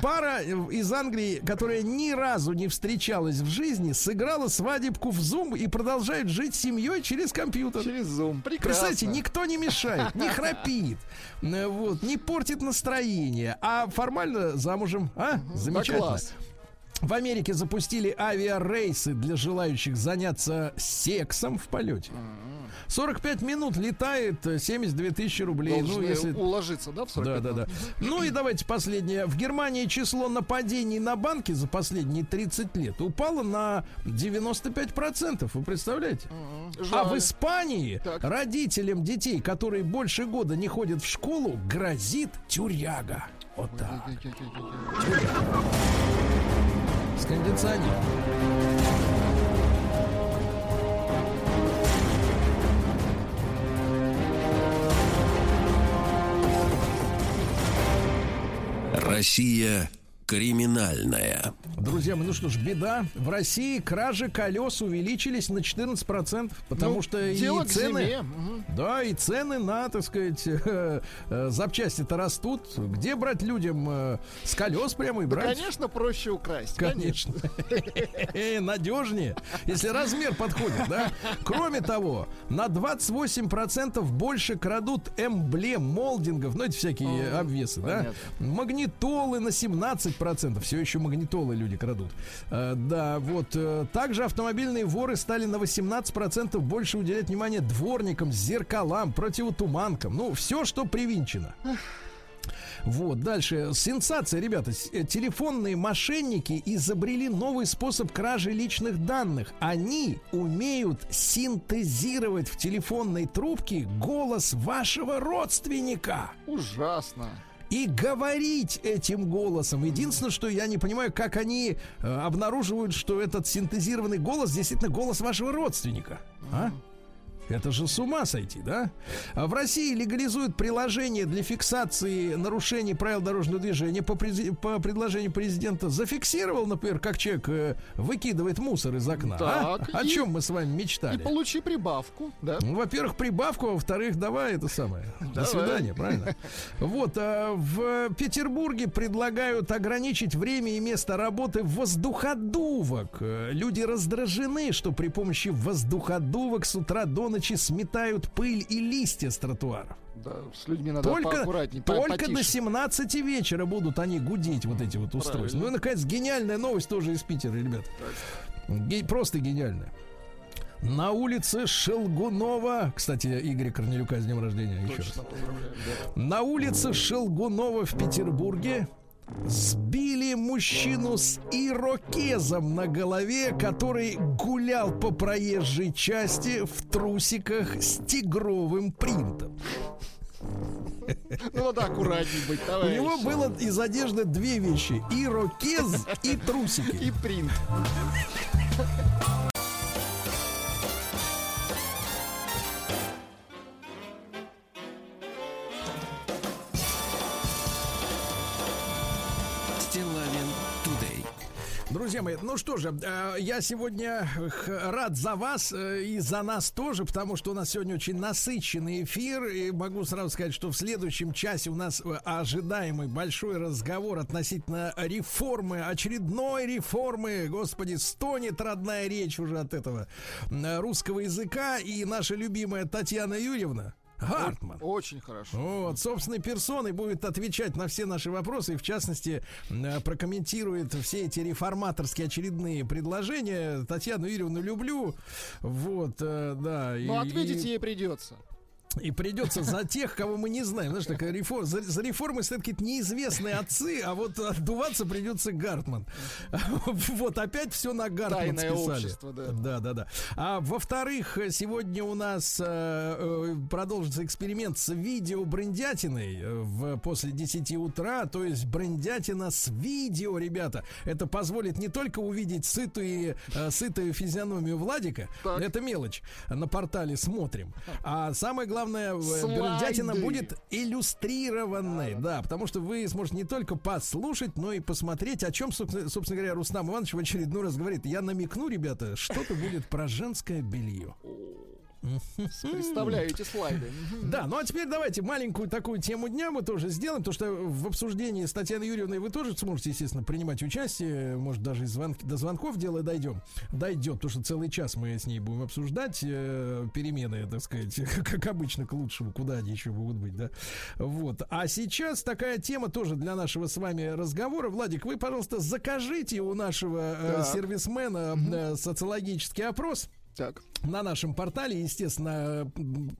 Пара из Англии, которая ни разу не встречалась в жизни, сыграла свадебку в Zoom и продолжает жить семьей через компьютер. Через Zoom. Прекрасно. Представляете, никто не мешает, не храпит, э, вот, не портит настроение, а формально замужем, а? Да Замечательно. класс. В Америке запустили авиарейсы для желающих заняться сексом в полете. 45 минут летает э, 72 тысячи рублей. Должны ну, если... уложиться, да, в 45 Да, да, да. Ну и давайте последнее. В Германии число нападений на банки за последние 30 лет упало на 95%. Вы представляете? А Жаль. в Испании Так. родителям родителям детей, которые больше года не ходят в школу, грозит тюряга. Вот так. С кондиционером. Россия криминальная. Друзья мои, ну что ж, беда. В России кражи колес увеличились на 14%, потому Ну, что и цены... зиме. Мгм. Да, и цены на, так сказать, э, э, запчасти-то растут. Где брать людям э, с колес прямо и Да, брать? конечно, проще украсть. Конечно. Надежнее, если размер подходит, да? Кроме того, на 28% больше крадут эмблем, молдингов, ну, эти всякие обвесы, да? Магнитолы на 17%. Все еще магнитолы люди крадут. Э, Да, вот. э, Также автомобильные воры стали на 18% больше уделять внимание дворникам, зеркалам, противотуманкам. Ну, все, что привинчено. Вот, дальше. Сенсация, ребята. Э, Телефонные мошенники изобрели новый способ кражи личных данных. Они умеют синтезировать в телефонной трубке голос вашего родственника Ужасно. И говорить этим голосом. Единственное, что я не понимаю, как они э, обнаруживают, что этот синтезированный голос действительно голос вашего родственника. А? Это же с ума сойти, да? А в России легализуют приложение для фиксации нарушений правил дорожного движения по, прези- по предложению президента. Зафиксировал, например, как человек э, выкидывает мусор из окна. а? Так, О и- чем мы с вами И мечтали? получи прибавку, да? Ну, во-первых, прибавку, а во-вторых, давай это самое. До свидания, правильно? Вот, а, в Петербурге предлагают ограничить время и место работы воздуходувок. Э, Люди раздражены, что при помощи воздуходувок с утра до ночи сметают пыль и листья с тротуаров. Да, с людьми надо Только, поаккуратней, по- только до потише. 17 вечера будут они гудеть, вот эти вот устройства. Правильно. Ну и, наконец, гениальная новость тоже из Питера, ребят. Ге- Просто гениальная. На улице Шелгунова, кстати, Игоря Корнелюка с днем рождения еще раз. Точно, да. На улице Шелгунова в Петербурге сбили мужчину с ирокезом на голове, который гулял по проезжей части в трусиках с тигровым принтом. Ну, надо аккуратней быть, У товарищ. него было из одежды две вещи. Ирокез и трусики. И принт. Друзья мои, ну что же, э, я сегодня рад за вас э, и за нас тоже, потому что у нас сегодня очень насыщенный эфир, и могу сразу сказать, что в следующем часе у нас э, ожидаемый большой разговор относительно реформы, очередной реформы, господи, стонет родная речь уже от этого русского языка, и наша любимая Татьяна Юрьевна Гартман. Очень хорошо. Вот, собственной персоной будет отвечать на все наши вопросы и, в частности, э, прокомментирует все эти реформаторские очередные предложения. Татьяну Юрьевну люблю. Вот, э, да. Но Ну, ответить и- ей придется. И придется за тех, кого мы не знаем. Знаешь, такая реформа, за, за реформой стоят какие-то неизвестные отцы, а вот отдуваться придется Гартман. Вот опять все на Гартман Тайное списали. общество, да. Да, да, да. А во-вторых, сегодня у нас э, э, продолжится эксперимент с видео брендятиной э, в, после 10 утра, то есть брендятина с видео, ребята. Это позволит не только увидеть сытые, э, сытую физиономию Владика, Так. это мелочь, на портале смотрим, а самое главное, э, Слайды. будет иллюстрированной, да, потому что вы сможете не только послушать, но и посмотреть, о чем, собственно говоря, Рустам Иванович в очередной раз говорит. Я намекну, ребята, что-то будет про женское белье. Представляю эти слайды. Да, ну а теперь давайте маленькую такую тему дня мы тоже сделаем, потому что в обсуждении с Татьяной Юрьевной вы тоже сможете, естественно, принимать участие, может, даже и звонки, до звонков дело дойдем, дойдет, потому что целый час мы с ней будем обсуждать э, перемены, так сказать, как обычно, к лучшему, куда они еще могут быть, да. Вот. А сейчас такая тема тоже для нашего с вами разговора. Владик, вы, пожалуйста, закажите у нашего э, сервисмена э, социологический опрос Так. на нашем портале, естественно,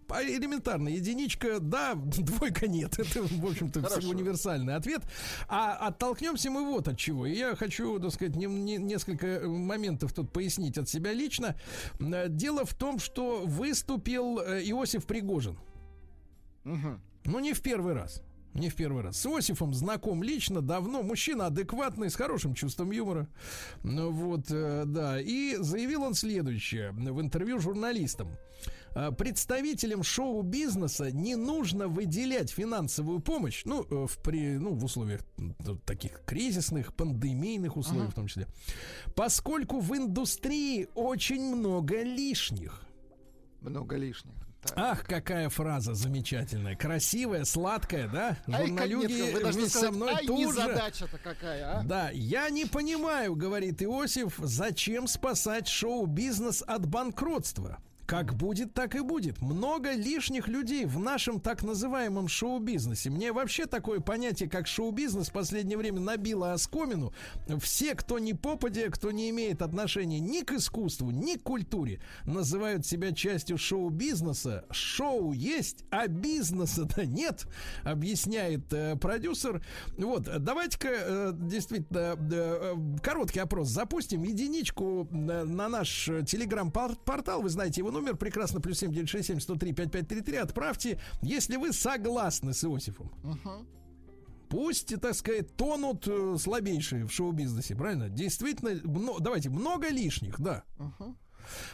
а элементарно, единичка, да, двойка нет. Это, в общем-то, универсальный ответ. А оттолкнемся мы вот от чего. И я хочу, так сказать, не- не- несколько моментов тут пояснить от себя лично. Э, Дело в том, что выступил э, Иосиф Пригожин. Мгм. Ну, не в первый раз. Не в первый раз. С Иосифом знаком лично, давно. Мужчина адекватный, с хорошим чувством юмора. Ну вот, э, да. И заявил он следующее в интервью журналистам. Э, Представителям шоу-бизнеса не нужно выделять финансовую помощь, ну, э, в, при, ну, в условиях таких кризисных, пандемийных условиях в том числе, поскольку в индустрии очень много лишних. Много лишних. Ах, какая фраза замечательная, красивая, сладкая, да? Ай, Журналюги вы должны вместе со сказать, мной ай, тут задача-то какая, а? Да, я не понимаю, говорит Иосиф, зачем спасать шоу-бизнес от банкротства. Как будет, так и будет. Много лишних людей в нашем так называемом шоу-бизнесе. Мне вообще такое понятие, как шоу-бизнес в последнее время набило оскомину. Все, кто не попадя, кто не имеет отношения ни к искусству, ни к культуре, называют себя частью шоу-бизнеса. Шоу есть, а бизнеса-то нет, объясняет э, продюсер. Вот, давайте-ка э, действительно э, э, короткий опрос запустим. Единичку э, на наш э, телеграм-портал, вы знаете его номер, прекрасно, плюс 7967 103 5533, отправьте, если вы согласны с Иосифом. Мгм. Пусть, так сказать, тонут э, слабейшие в шоу-бизнесе, правильно? Действительно, мно- давайте, много лишних, да. Мгм.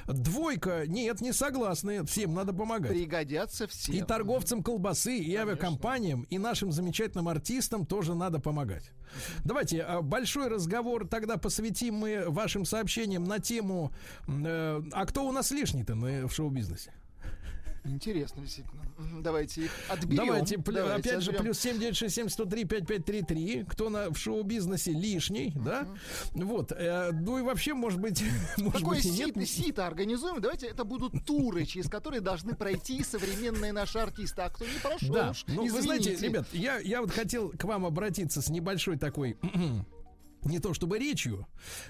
Двойка, нет, не согласны, всем надо помогать. Пригодятся все. И торговцам колбасы, и авиакомпаниям, и нашим замечательным артистам тоже надо помогать. Давайте а, большой разговор тогда посвятим мы вашим сообщениям на тему э, А кто у нас лишний-то в шоу-бизнесе? Интересно, действительно. Давайте их отберем. Давайте, Давайте опять же, отберем. плюс 7967 103 5533. Кто на, в шоу-бизнесе лишний, да? Вот. э, ну и вообще, может быть, может Такое быть, и нет. сито, сито организуем. Давайте это будут туры, через которые должны пройти современные наши артисты. А кто не прошел, Да, уж, ну вы знаете, извините. ребят, я, я вот хотел к вам обратиться с небольшой такой не то чтобы речью,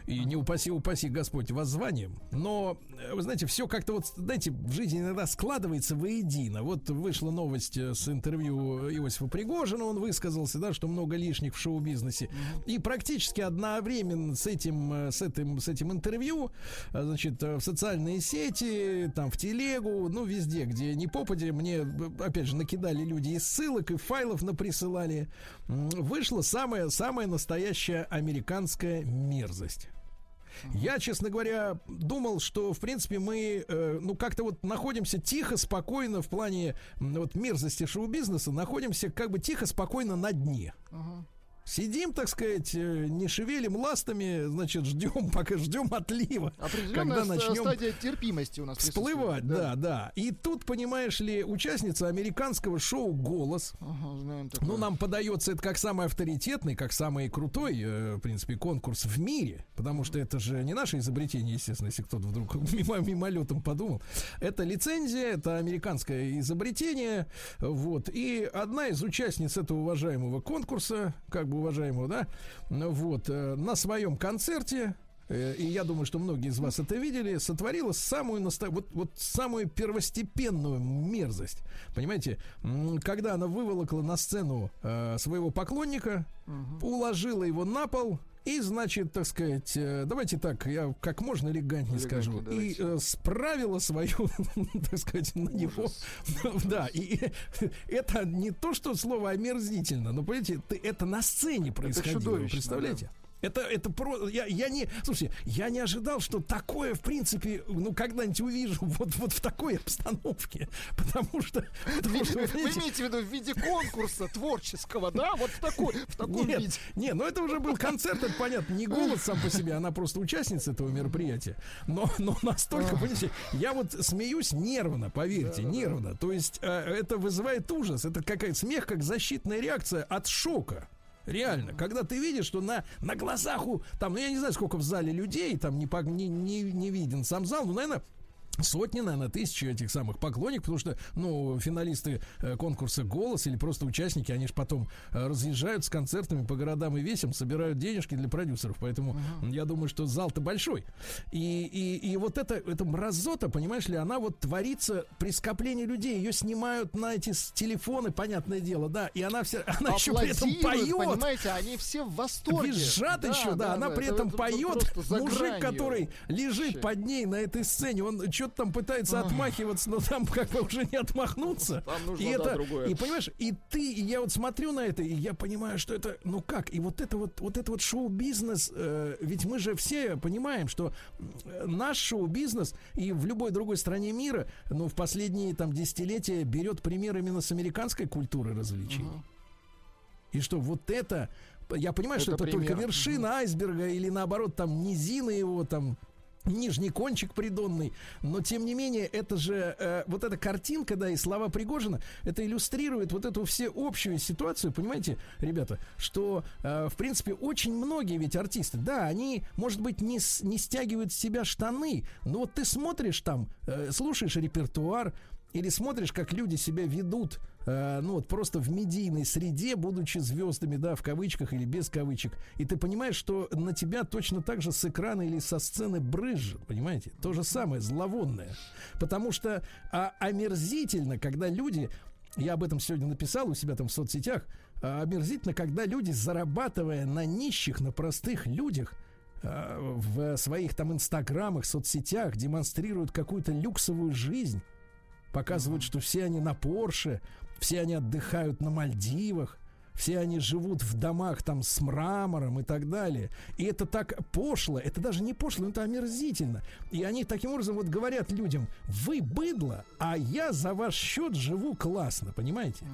и не упаси, упаси Господь воззванием, но, э, вы знаете, все как-то вот, знаете, в жизни иногда складывается воедино. Вот вышла новость э, с интервью Иосифа Пригожина, он высказался, да, что много лишних в шоу-бизнесе. И практически одновременно с этим, э, с этим, с этим интервью, значит, в социальные сети, там, в телегу, ну, везде, где не попади, мне, опять же, накидали люди и ссылок, и файлов наприсылали. Вышла самая, самая настоящая американская мерзость. Я, честно говоря, думал, что, в принципе, мы, э, ну, как-то вот находимся тихо, спокойно в плане вот мерзости шоу-бизнеса, находимся как бы тихо, спокойно на дне. Сидим, так сказать, э, не шевелим ластами, значит, ждем, пока ждем отлива. Когда ст- начнем стадия терпимости у нас всплывать, присутствует, да, да. И тут, понимаешь ли, участница американского шоу «Голос», Ага, знаем такое. ну, нам подается это как самый авторитетный, как самый крутой, э, в принципе, конкурс в мире, потому что это же не наше изобретение, естественно, если кто-то вдруг мимо, мимолетом подумал. Это лицензия, это американское изобретение, вот. И одна из участниц этого уважаемого конкурса, как бы уважаемого, да, вот, э, на своем концерте э, и я думаю, что многие из вас это видели, сотворила самую наста... вот, вот самую первостепенную мерзость. Понимаете, когда она выволокла на сцену э, своего поклонника, уложила его на пол. И, значит, так сказать, э, давайте так, я как можно элегантнее Элегантнее, скажу. И давайте. э, справила свою, так сказать, на него. Да, и это не то, что слово омерзительно, но, понимаете, это на сцене происходило, чудовищно, представляете? Это, это про... Я, я не... Слушайте, я не ожидал, что такое, в принципе, ну, когда-нибудь увижу вот, вот в такой обстановке. Потому что... Потому что, Вы понимаете, имеете в виду в виде конкурса творческого, да? Вот в такой, в таком нет, виде. не, ну это уже был концерт, это понятно, не голос сам по себе, она просто участница этого мероприятия. Но, но настолько, понимаете, я вот смеюсь нервно, поверьте, нервно. То есть э, это вызывает ужас, это какая-то смех, как защитная реакция от шока. Реально, когда ты видишь, что на, на глазах у, там, ну я не знаю, сколько в зале людей, там не, не, не, не виден сам зал, ну, наверное, Сотни, наверное, тысячи этих самых поклонников, потому что, ну, финалисты э, конкурса «Голос» или просто участники, они же потом э, разъезжают с концертами по городам и весям, собирают денежки для продюсеров, поэтому я думаю, что зал-то большой. И, и, и вот эта, эта мразота, понимаешь ли, она вот творится при скоплении людей, ее снимают на эти телефоны, понятное дело, да, и она вся, она еще при этом поет, понимаете, они все в восторге. Визжат еще, да, она при это- этом это поет. Мужик, гранью. который лежит Вообще. под ней на этой сцене, он что-то там пытается отмахиваться, но там как бы уже не отмахнуться. Там нужно, и да, это, другое. и понимаешь, и ты, и я вот смотрю на это, и я понимаю, что это, ну как, и вот это вот, вот это вот шоу-бизнес, э, ведь мы же все понимаем, что э, наш шоу-бизнес и в любой другой стране мира, ну в последние там десятилетия берет пример именно с американской культуры развлечений. И что вот это, я понимаю, что Это это только пример. вершина айсберга или наоборот там низина его там нижний кончик придонный, но тем не менее это же э, вот эта картинка, да, и слова Пригожина, это иллюстрирует вот эту всеобщую ситуацию, понимаете, ребята, что э, в принципе очень многие ведь артисты, да, они, может быть, не, не стягивают с себя штаны, но вот ты смотришь там, э, слушаешь репертуар, или смотришь, как люди себя ведут, э, ну вот просто в медийной среде, будучи звездами, да, в кавычках или без кавычек, и ты понимаешь, что на тебя точно так же с экрана или со сцены брызжет, понимаете? То же самое, зловонное. Потому что а, омерзительно, когда люди, я об этом сегодня написал у себя там в соцсетях, а, омерзительно, когда люди, зарабатывая на нищих, на простых людях, а, в своих там инстаграмах, соцсетях демонстрируют какую-то люксовую жизнь, показывают, что все они на Порше, все они отдыхают на Мальдивах, все они живут в домах там с мрамором и так далее. И это так пошло, это даже не пошло, это омерзительно. И они таким образом вот говорят людям, вы быдло, а я за ваш счет живу классно, понимаете?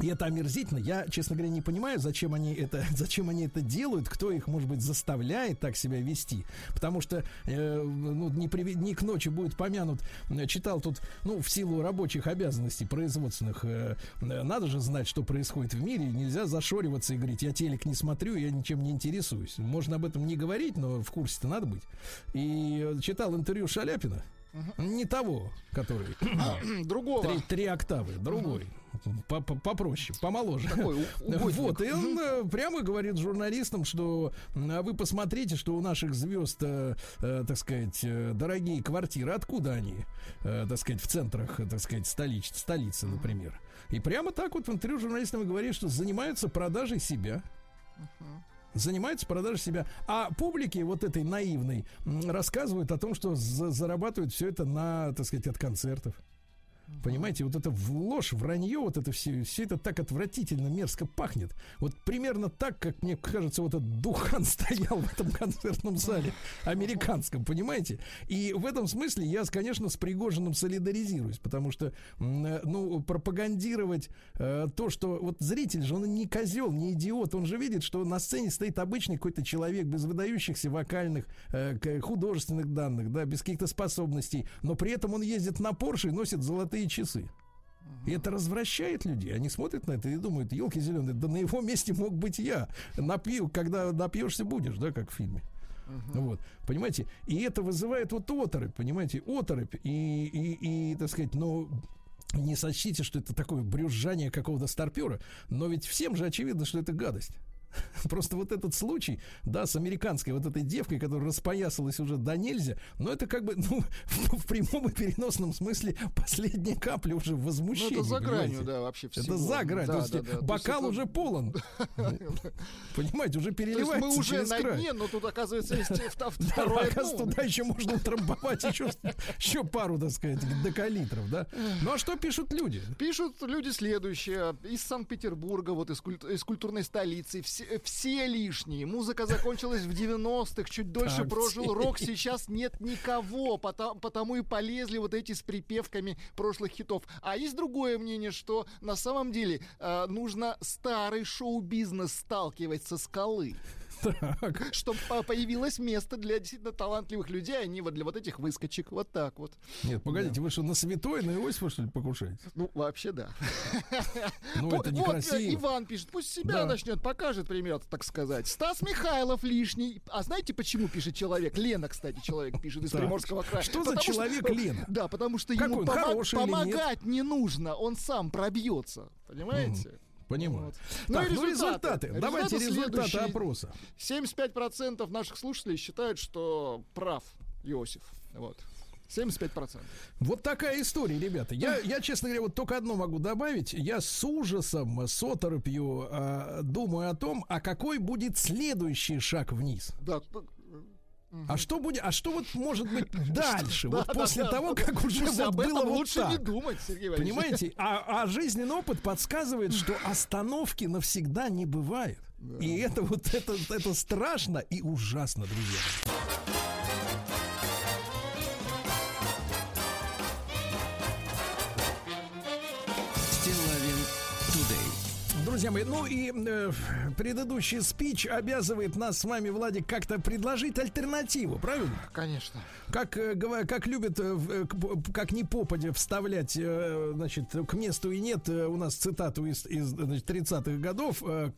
И это омерзительно. Я, честно говоря, не понимаю, зачем они это, зачем они это делают, кто их, может быть, заставляет так себя вести. Потому что, э, ну, не, приве- не к ночи будет помянут. Читал тут, ну, в силу рабочих обязанностей производственных, э, надо же знать, что происходит в мире. Нельзя зашориваться и говорить, я телек не смотрю, я ничем не интересуюсь. Можно об этом не говорить, но в курсе-то надо быть. И читал интервью Шаляпина. Не того, который Другого. Три, три октавы, другой. Попроще, помоложе. Такой. Вот, и он э, прямо говорит журналистам, что а вы посмотрите, что у наших звезд, э, э, так сказать, дорогие квартиры, откуда они, так сказать, в центрах, так сказать, столиц, столицы, например. И прямо так вот в интервью журналистам говорит, что занимаются продажей себя. Занимаются продажей себя. А публике вот этой наивной рассказывают о том, что за- зарабатывают все это на, так сказать, от концертов. Понимаете, вот это ложь, вранье, вот это все, все это так отвратительно, мерзко пахнет. Вот примерно так, как мне кажется, вот этот духан стоял в этом концертном зале американском, понимаете? И в этом смысле я, конечно, с Пригожиным солидаризируюсь, потому что, э, ну, пропагандировать э, то, что вот зритель же, он не козел, не идиот, он же видит, что на сцене стоит обычный какой-то человек без выдающихся вокальных, э, художественных данных, да, без каких-то способностей, но при этом он ездит на Порше и носит золотые часы. И это развращает людей. Они смотрят на это и думают, елки зеленые, да на его месте мог быть я. Напью, когда напьешься будешь, да, как в фильме. Вот, понимаете, и это вызывает вот оторопь, понимаете, оторопь, и, и, и так сказать, ну, не сочтите, что это такое брюзжание какого-то старпера, но ведь всем же очевидно, что это гадость. Просто вот этот случай, да, с американской вот этой девкой, которая распоясалась уже до нельзя, но это как бы, ну, в, в прямом и переносном смысле последняя капля уже Ну, возмущения. это за гранью, понимаете? да, вообще Это всего. за грань. Да, то есть да, да. То есть бокал это- уже полон. Понимаете, уже переливается мы уже на дне, но тут, оказывается, есть второе оказывается, дно. туда еще можно утрамбовать еще, пару, так сказать, декалитров, да. Ну а что пишут люди? Пишут люди следующее. Из Санкт-Петербурга, вот из культурной столицы. Все, все лишние. Музыка закончилась в 90-х. Чуть дольше Так, прожил рок. Сейчас нет никого. Потому, потому и полезли вот эти с припевками прошлых хитов. А есть другое мнение, что на самом деле э, нужно старый шоу-бизнес сталкивать со скалы. Так. Чтобы появилось место для действительно талантливых людей, а не вот для вот этих выскочек. Вот так вот. Нет, погодите, вы что, на святой, на Иосифа, что ли, покушаете? Ну, вообще, да. Ну, это вот, э, некрасиво. Иван пишет, пусть себя Да. начнет, покажет пример, так сказать. Стас Михайлов лишний. А знаете, почему пишет человек? Лена, кстати, человек пишет из. Приморского края. Что за человек Лена? Да, потому что ему помогать не нужно, он сам пробьется. Понимаете? Понимаю. Вот. Так, и ну результаты. Давайте результаты следующие. опроса. 75% наших слушателей считают, что прав Иосиф. Вот. 75%. Вот такая история, ребята. Я, я, честно говоря, вот только одно могу добавить. Я с ужасом, с оторопью э, думаю о том, а какой будет следующий шаг вниз. Да, А что будет, а что вот может быть дальше, Да, вот после того, как уже вот было вот лучше не так. думать, Сергей. Понимаете? А, а жизненный опыт подсказывает, что остановки навсегда не бывает. И это вот это, это страшно и ужасно, друзья. Друзья мои, ну и э, предыдущий спич обязывает нас с вами, Владик, как-то предложить альтернативу, правильно? Конечно. Как, э, как любят, э, э, как не попадя, вставлять, э, значит, к месту и нет э, у нас цитату из, из значит, 30-х годов, э,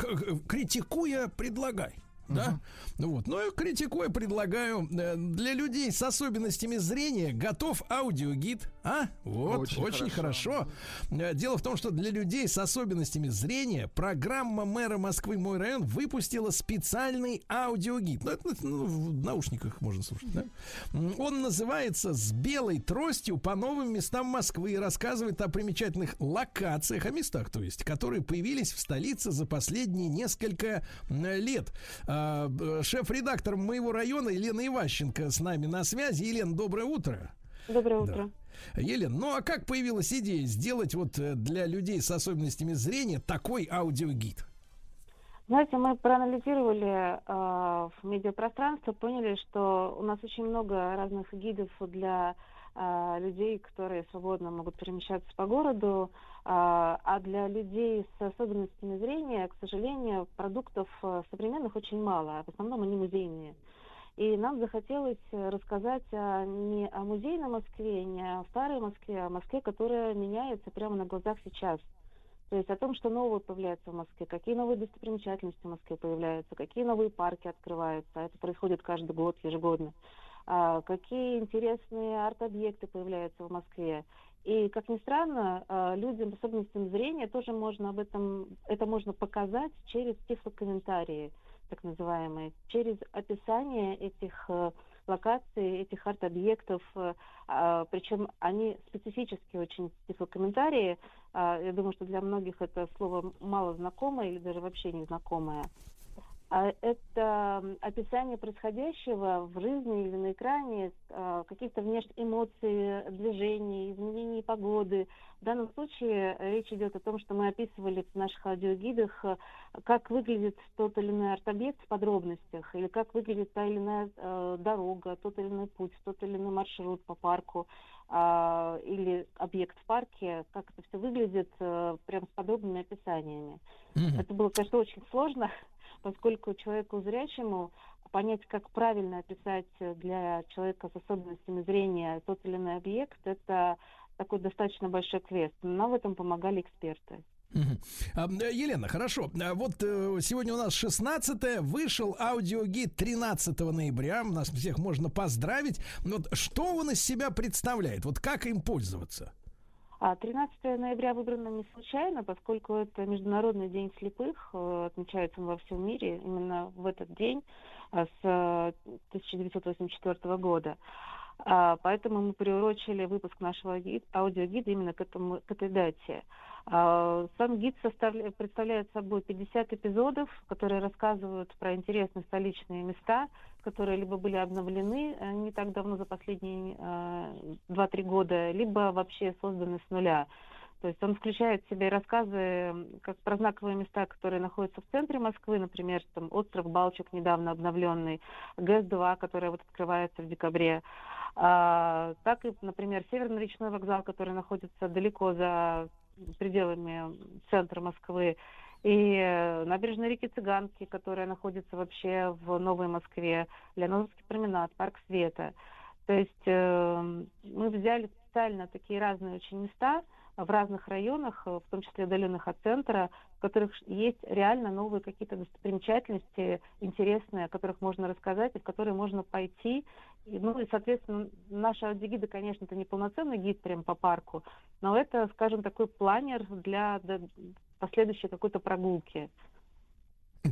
критикуя, предлагай. Да? Ну вот. Ну, и критикуя, предлагаю э, для людей с особенностями зрения готов аудиогид. А? Вот, очень, Очень хорошо. Э, Дело в том, что для людей с особенностями зрения программа мэра Москвы «Мой район» выпустила специальный аудиогид. Ну, это ну, в наушниках можно слушать, да? Он называется «С белой тростью по новым местам Москвы» и рассказывает о примечательных локациях, о местах, то есть, которые появились в столице за последние несколько лет. А, Шеф-редактор моего района Елена Иващенко с нами на связи. Елена, доброе утро. Доброе Да. Елена, ну а как появилась идея сделать вот э, для людей с особенностями зрения такой аудиогид? Знаете, мы проанализировали э, в медиапространство, поняли, что у нас очень много разных гидов для э, людей, которые свободно могут перемещаться по городу, э, а для людей с особенностями зрения, к сожалению, продуктов э, современных очень мало, в основном они музейные. И нам захотелось э, рассказать о- не о музейной Москве, не о старой Москве, а о Москве, которая меняется прямо на глазах сейчас. То есть о том, что новое появляется в Москве, какие новые достопримечательности в Москве появляются, какие новые парки открываются. а Это происходит каждый год, ежегодно. А, какие интересные арт-объекты появляются в Москве. И, как ни странно, э, людям с особенностями зрения тоже можно об этом, это можно показать через тифлокомментарии, так называемые, через описание этих э, локаций, этих арт-объектов. э, а, Причем они специфически очень тифлокомментарии. А, Я думаю, что для многих это слово мало знакомое или даже вообще незнакомое. А Это описание происходящего в жизни или на экране, а, каких-то внешних эмоций, движений, изменений погоды. В данном случае речь идет о том, что мы описывали в наших аудиогидах, э, как выглядит тот или иной арт-объект в подробностях, или как выглядит та или иная э, дорога, тот или иной путь, тот или иной маршрут по парку, а, или объект в парке, как это все выглядит, э, прям с подробными описаниями. Мгм. Это было, конечно, очень сложно, поскольку человеку зрячему понять, как правильно описать для человека с особенностями зрения тот или иной объект, это такой достаточно большой квест. Но в этом помогали эксперты. Э, Елена, хорошо. А Вот э, сегодня у нас 16 вышел аудиогид 13 ноября. Нас всех можно поздравить. Вот что он из себя представляет? Вот как им пользоваться? А 13 ноября выбрано не случайно, поскольку это Международный день слепых, э, отмечается он во всем мире именно в этот день а, с э, 1984 года. А, Поэтому мы приурочили выпуск нашего ги- аудиогида именно к, этому, к этой дате. А, Сам гид составля- представляет собой 50 эпизодов, которые рассказывают про интересные столичные места, которые либо были обновлены э, не так давно, за последние э, 2-3 года, либо вообще созданы с нуля. То есть он включает в себя рассказы как про знаковые места, которые находятся в центре Москвы, например, там остров Балчук, недавно обновленный, ГЭС-2, который вот открывается в декабре, а, так и, например, Северный речной вокзал, который находится далеко за пределами центра Москвы, и э, набережная реки Цыганки, которая находится вообще в Новой Москве, Леонидовский променад, Парк Света. То есть э, мы взяли специально такие разные очень места в разных районах, э, в том числе удаленных от центра, в которых есть реально новые какие-то достопримечательности интересные, о которых можно рассказать и в которые можно пойти. И, ну и, соответственно, наши аудиогиды, конечно, это не полноценный гид прям по парку, но это, скажем, такой планер для последующей какой-то прогулки.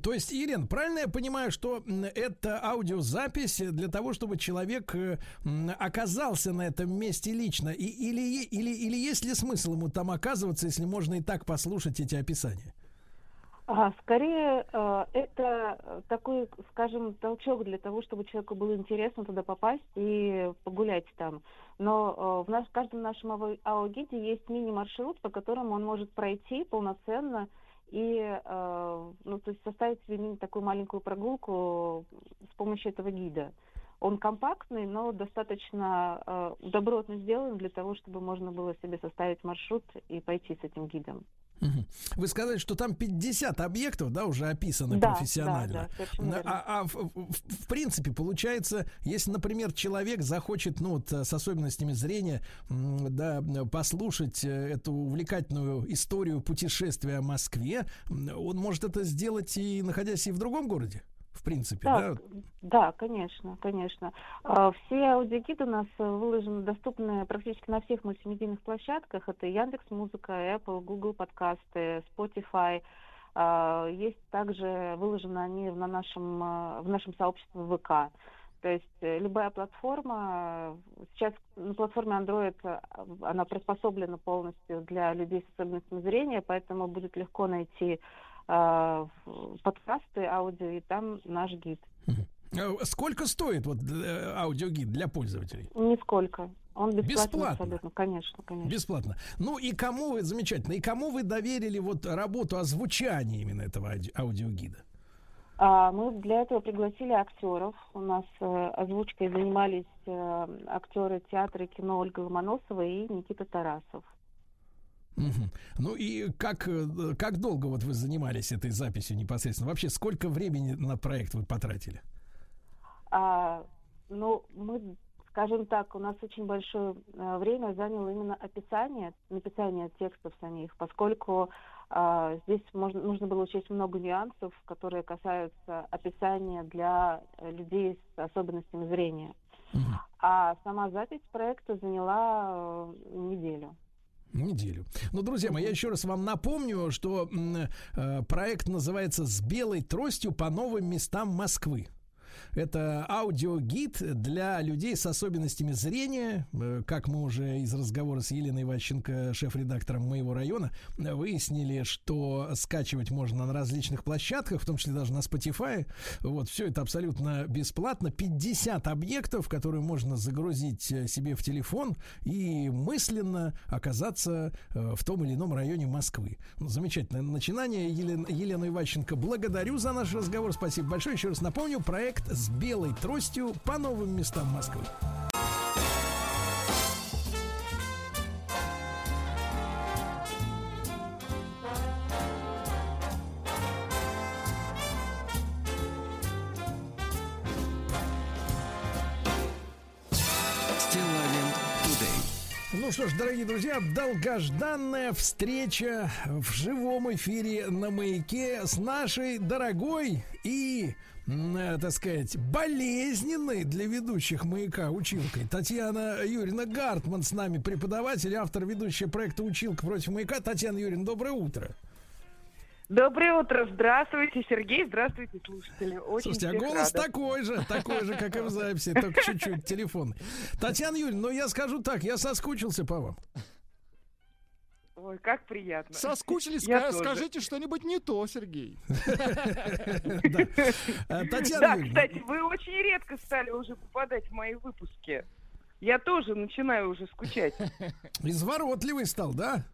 То есть, Ирен, правильно я понимаю, что это аудиозапись для того, чтобы человек э, оказался на этом месте лично? И, или, или, или есть ли смысл ему там оказываться, если можно и так послушать эти описания? А, скорее, э, это такой, скажем, толчок для того, чтобы человеку было интересно туда попасть и погулять там. Но э, в наш, в каждом нашем аудио- аудиогиде есть мини-маршрут, по которому он может пройти полноценно и э, ну, то есть составить себе такую маленькую прогулку с помощью этого гида. Он компактный, но достаточно э, добротно сделан для того, чтобы можно было себе составить маршрут и пойти с этим гидом. Вы сказали, что там 50 объектов, да, уже описаны Да, профессионально. да, да, а а в, в- принципе, получается, если, например, человек захочет, ну, вот, э, с особенностями зрения, да, послушать э, эту увлекательную историю путешествия о Москве, он может это сделать и находясь и в другом городе, в принципе, да? Да, да, конечно, конечно. А, Все аудиогиды у нас выложены, доступны практически на всех мультимедийных площадках. Это Яндекс Музыка, Apple, Google подкасты, Spotify. А, Есть также выложены они на нашем, э, в нашем сообществе ВК. То есть э, любая платформа, сейчас на платформе Android она приспособлена полностью для людей с особенностями зрения, поэтому будет легко найти подкасты, аудио, и там наш гид. Э, Сколько стоит вот э, аудиогид для пользователей? Нисколько. Он бесплатный Бесплатно? абсолютно, конечно, конечно. Бесплатно. Ну и кому вы, замечательно, и кому вы доверили вот работу озвучания именно этого ауди- аудиогида? А, мы для этого пригласили актеров. У нас э, озвучкой занимались э, актеры театра и кино Ольга Ломоносова и Никита Тарасов. Мгм. Ну и как, э, как долго вот вы занимались этой записью непосредственно? Вообще, сколько времени на проект вы потратили? А, ну, мы, скажем так, у нас очень большое э, время заняло именно описание, написание текстов самих, поскольку а, здесь можно, нужно было учесть много нюансов, которые касаются описания для людей с особенностями зрения. а сама запись проекта заняла э, неделю. Неделю. Ну, друзья мои, я еще раз вам напомню, что э, проект называется «С белой тростью по новым местам Москвы». Это аудиогид для людей с особенностями зрения. Э, Как мы уже из разговора с Еленой Ващенко, шеф-редактором моего района, выяснили, что скачивать можно на различных площадках, в том числе даже на Spotify. Вот, все это абсолютно бесплатно. 50 объектов, которые можно загрузить э, себе в телефон и мысленно оказаться э, в том или ином районе Москвы. Ну, замечательное начинание. Елена, Елена Иващенко, благодарю за наш разговор. Спасибо большое. Еще раз напомню, проект с белой тростью по новым местам Москвы. Ну что ж, дорогие друзья, долгожданная встреча в живом эфире на маяке с нашей дорогой и, так сказать, болезненной для ведущих маяка училкой. Татьяна Юрьевна Гартман с нами, преподаватель, автор ведущая проекта «Училка против маяка». Татьяна Юрьевна, доброе утро. Доброе утро, здравствуйте, Сергей, здравствуйте, слушатели. Очень Слушайте, а голос рада. такой же, такой же, как и в записи, только чуть-чуть телефон. Татьяна Юрьевна, ну я скажу так, я соскучился по вам. Ой, как приятно. Соскучились? Я Ска- тоже. Скажите что-нибудь не то, Сергей. Да. Э, Татьяна Да, Юрьевна, кстати, вы очень редко стали уже попадать в мои выпуски. Я тоже начинаю уже скучать. Изворотливый стал, да?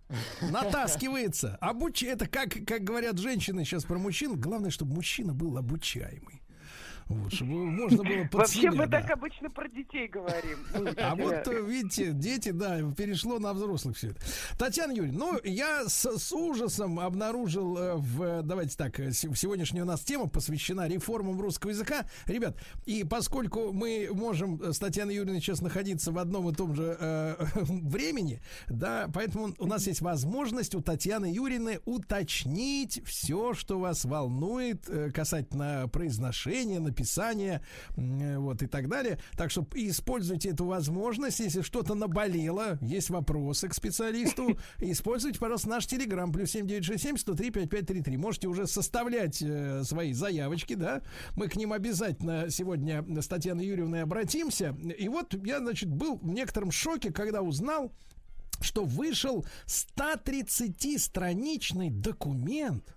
Натаскивается. Обуч... Это как, как говорят женщины сейчас про мужчин. Главное, чтобы мужчина был обучаемый. Вот, чтобы можно было Вообще мы да. так обычно про детей говорим. А вот, э, видите, дети, да, перешло на взрослых все это. Татьяна Юрьевна, ну, я с, с ужасом обнаружил э, в, давайте так, э, се- сегодняшняя у нас тема посвящена реформам русского языка. Ребят, и поскольку мы можем э, с Татьяной Юрьевной сейчас находиться в одном и том же э, времени, да, поэтому у нас есть возможность у Татьяны Юрьевны уточнить все, что вас волнует э, касательно произношения, написания, э, вот и так далее. Так что используйте эту возможность, если что-то наболело, есть вопросы к специалисту, используйте, пожалуйста, наш телеграм плюс 7967 103 5533. Можете уже составлять э, свои заявочки, да? Мы к ним обязательно сегодня с Татьяной Юрьевной обратимся. И вот я, значит, был в некотором шоке, когда узнал, что вышел 130-страничный документ,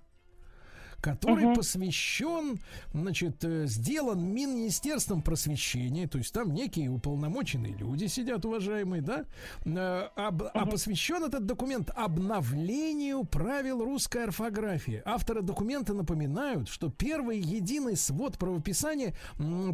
который посвящен, значит, э, сделан Министерством просвещения, то есть там некие уполномоченные люди сидят, уважаемые, да, Э, об- а посвящен этот документ обновлению правил русской орфографии. Авторы документа напоминают, что первый единый свод правописания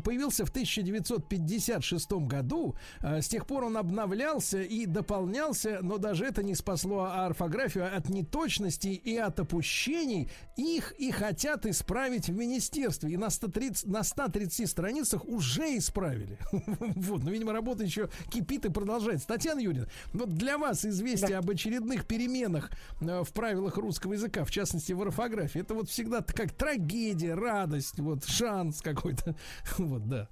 появился в 1956 году. Э, С тех пор он обновлялся и дополнялся, но даже это не спасло орфографию от неточностей и от опущений. Их и хотят исправить в министерстве. И на 130, на 130 страницах уже исправили. Вот, но, видимо, работа еще кипит и продолжается. Татьяна Юрьевна, вот для вас известие об очередных переменах э, в правилах русского языка, в частности в орфографии, это вот всегда как трагедия, радость, вот шанс какой-то. Вот, да.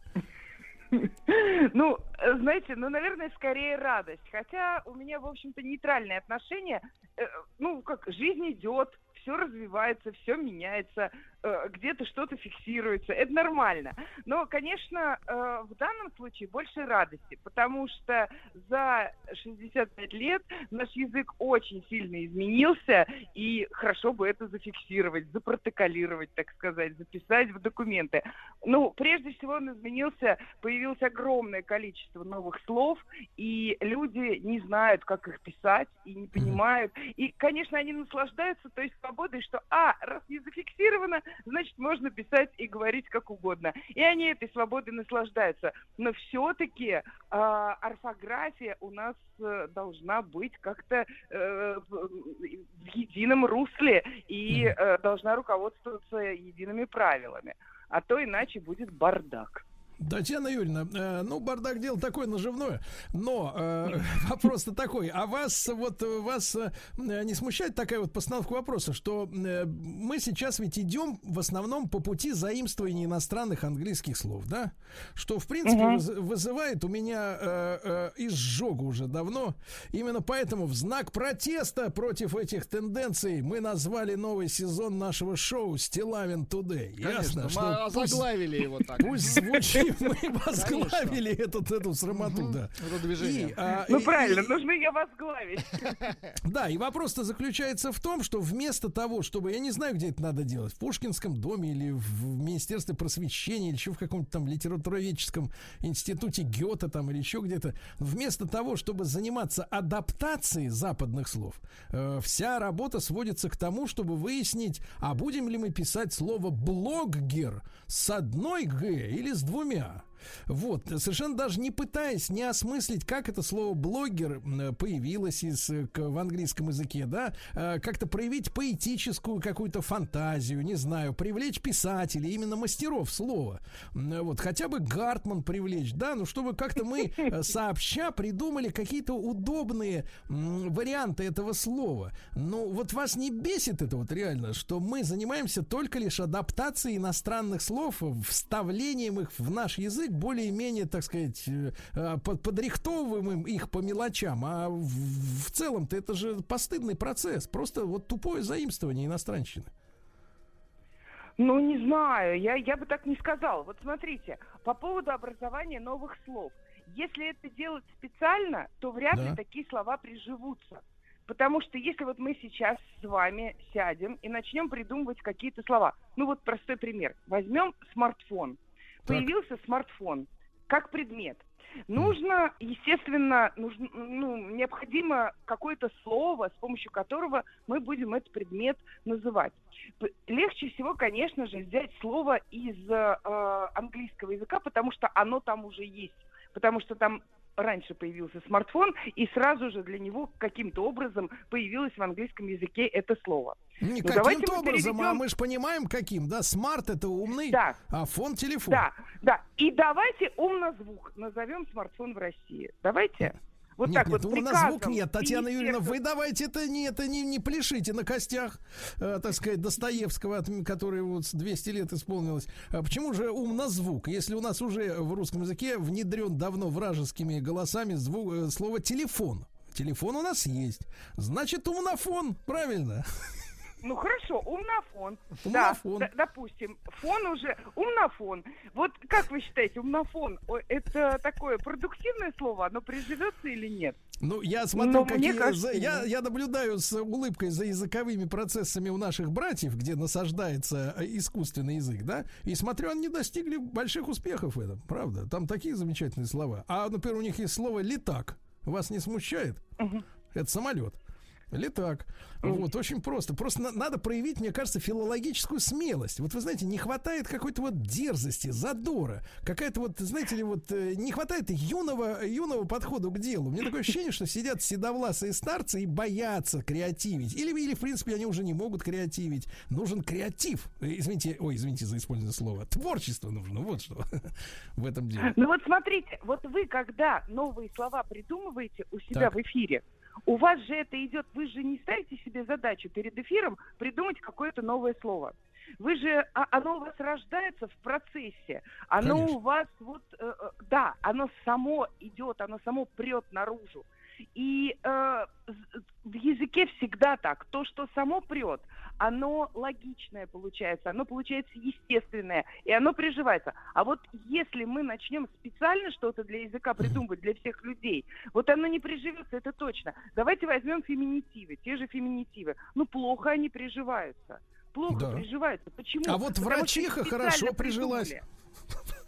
Ну, знаете, ну, наверное, скорее радость. Хотя у меня, в общем-то, нейтральное отношение. Э, Ну, как жизнь идет, все развивается, все меняется, где-то что-то фиксируется. Это нормально. Но, конечно, э, в данном случае больше радости, потому что за 65 лет наш язык очень сильно изменился, и хорошо бы это зафиксировать, запротоколировать, так сказать, записать в документы. Ну, прежде всего он изменился, появилось огромное количество новых слов, и люди не знают, как их писать, и не понимают. И, конечно, они наслаждаются той свободой, что, а, раз не зафиксировано, значит, можно писать и говорить как угодно. И они этой свободой наслаждаются. Но все-таки орфография у нас э, должна быть как-то э, в в едином русле и э, должна руководствоваться едиными правилами. А то иначе будет бардак. Татьяна Юрьевна, э, ну, бардак дело такое наживное, но э, вопрос-то такой, а вас вот вас э, не смущает такая вот постановка вопроса, что э, мы сейчас ведь идем в основном по пути заимствования иностранных английских слов, да? Что, в принципе, выз- вызывает у меня э, э, изжогу уже давно. Именно поэтому в знак протеста против этих тенденций мы назвали новый сезон нашего шоу «Стилавин Today». Конечно, Ясно, мы что пусть- озаглавили его так. Пусть звучит, мы возглавили этот, эту срамоту, да. Это движение. И, а, Ну и- правильно, и- нужно ее возглавить. да, и вопрос-то заключается в том, что вместо того, чтобы, я не знаю, где это надо делать, в Пушкинском доме или в Министерстве просвещения, или еще в каком-то там литературоведческом институте Гёте там или еще где-то, вместо того, чтобы заниматься адаптацией западных слов, э, вся работа сводится к тому, чтобы выяснить, а будем ли мы писать слово «блоггер» с одной «г» или с двумя. yeah. Вот, совершенно даже не пытаясь не осмыслить, как это слово блогер появилось из, э, в английском языке, да, э, как-то проявить поэтическую какую-то фантазию, не знаю, привлечь писателей, именно мастеров слова. Вот, хотя бы Гартман привлечь, да, ну, чтобы как-то мы э, сообща придумали какие-то удобные варианты этого слова. Ну, вот вас не бесит это вот реально, что мы занимаемся только лишь адаптацией иностранных слов, вставлением их в наш язык, более-менее, так сказать, э, э, под- подрихтовываем их по мелочам, а в, в целом-то это же постыдный процесс, просто вот тупое заимствование иностранщины. Ну, не знаю, я, я бы так не сказала. Вот смотрите, по поводу образования новых слов. Если это делать специально, то вряд Да. ли такие слова приживутся. Потому что если вот мы сейчас с вами сядем и начнем придумывать какие-то слова. Ну вот простой пример. Возьмем смартфон. Так. Появился смартфон как предмет. Нужно, естественно, нужно, ну, необходимо какое-то слово, с помощью которого мы будем этот предмет называть. Легче всего, конечно же, взять слово из э, английского языка, потому что оно там уже есть. Потому что там раньше появился смартфон, и сразу же для него каким-то образом появилось в английском языке это слово. Не Ну, каким-то образом, а переведем- мы же понимаем, каким, да? Смарт это умный, Да. а фон телефон. Да, да. И давайте умнозвук назовем смартфон в России. Давайте. Вот нет, так нет, вот у нас приказом звук нет, Татьяна Юрьевна, вы давайте это не, это не, не пляшите на костях, э, так сказать, Достоевского, который вот с 200 лет исполнилось. А почему же умнозвук, если у нас уже в русском языке внедрен давно вражескими голосами звук, э, слово телефон? Телефон у нас есть. Значит, умнофон, правильно? Ну хорошо, умнофон. Умнофон. Да, допустим, фон уже умнофон. Вот как вы считаете, умнофон это такое продуктивное слово, оно приживется или нет? Ну, я смотрю, Но какие... кажется, я, я наблюдаю с улыбкой за языковыми процессами у наших братьев, где насаждается э, искусственный язык, да, и смотрю, они достигли больших успехов в этом, правда. Там такие замечательные слова. А, например, у них есть слово «летак». Вас не смущает? Это самолет. Летак. Вот, очень просто. Просто на- надо проявить, мне кажется, филологическую смелость. Вот вы знаете, не хватает какой-то вот дерзости, задора. Какая-то вот, знаете ли, вот э, не хватает юного, юного подхода к делу. У меня такое ощущение, что сидят седовласые старцы и боятся креативить. Или, или, в принципе, они уже не могут креативить. Нужен креатив. Э, Извините, ой, извините за использованное слово. Творчество нужно. Вот что в этом деле. Ну вот смотрите, вот вы когда новые слова придумываете у себя Так. в эфире, у вас же это идет, вы же не ставите себе задачу перед эфиром придумать какое-то новое слово. Вы же, а- оно у вас рождается в процессе, оно Конечно. у вас вот, э, э, да, оно само идет, оно само прет наружу. И э, в языке всегда так. То, что само прет, оно логичное получается, оно получается естественное, и оно приживается. А вот если мы начнем специально что-то для языка придумывать для всех людей, вот оно не приживется, это точно. Давайте возьмем феминитивы, те же феминитивы. Ну, плохо они приживаются. Плохо Да. приживаются. Почему? А вот Потому врачиха их хорошо специально прижилась.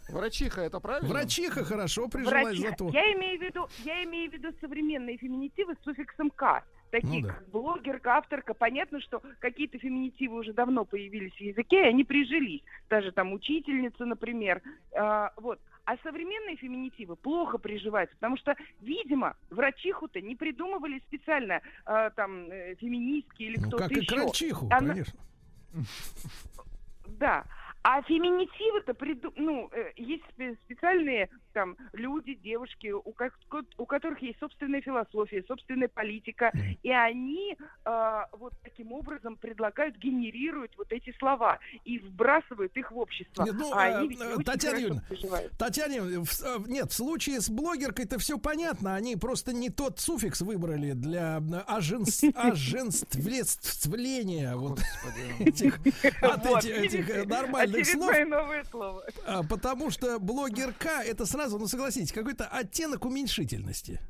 Врачиха, это правильно? Врачиха хорошо прижилась Врачиха. зато. Я имею в виду, я имею в виду современные феминитивы с суффиксом «к». Такие Ну да. как блогерка, авторка. Понятно, что какие-то феминитивы уже давно появились в языке, и они прижились. Даже там учительница, например. А, вот. А современные феминитивы плохо приживаются, потому что, видимо, врачиху-то не придумывали специально а, там э, феминистки или Ну, кто-то как и еще. крольчиху, Она- конечно. Да. А феминитивы-то, приду... ну, э, есть спе- специальные там люди, девушки, у, у которых есть собственная философия, собственная политика, и они э, вот таким образом предлагают, генерируют вот эти слова и вбрасывают их в общество. Нет, ну, а э, они ведь э, Татьяна Юрьевна. Татьяна, в- э, нет, в случае с блогеркой-то все понятно. Они просто не тот суффикс выбрали для э, оженс- оженствления вот этих, от этих э, нормальных слов. А, потому что блогерка это сразу, ну согласитесь, какой-то оттенок уменьшительности.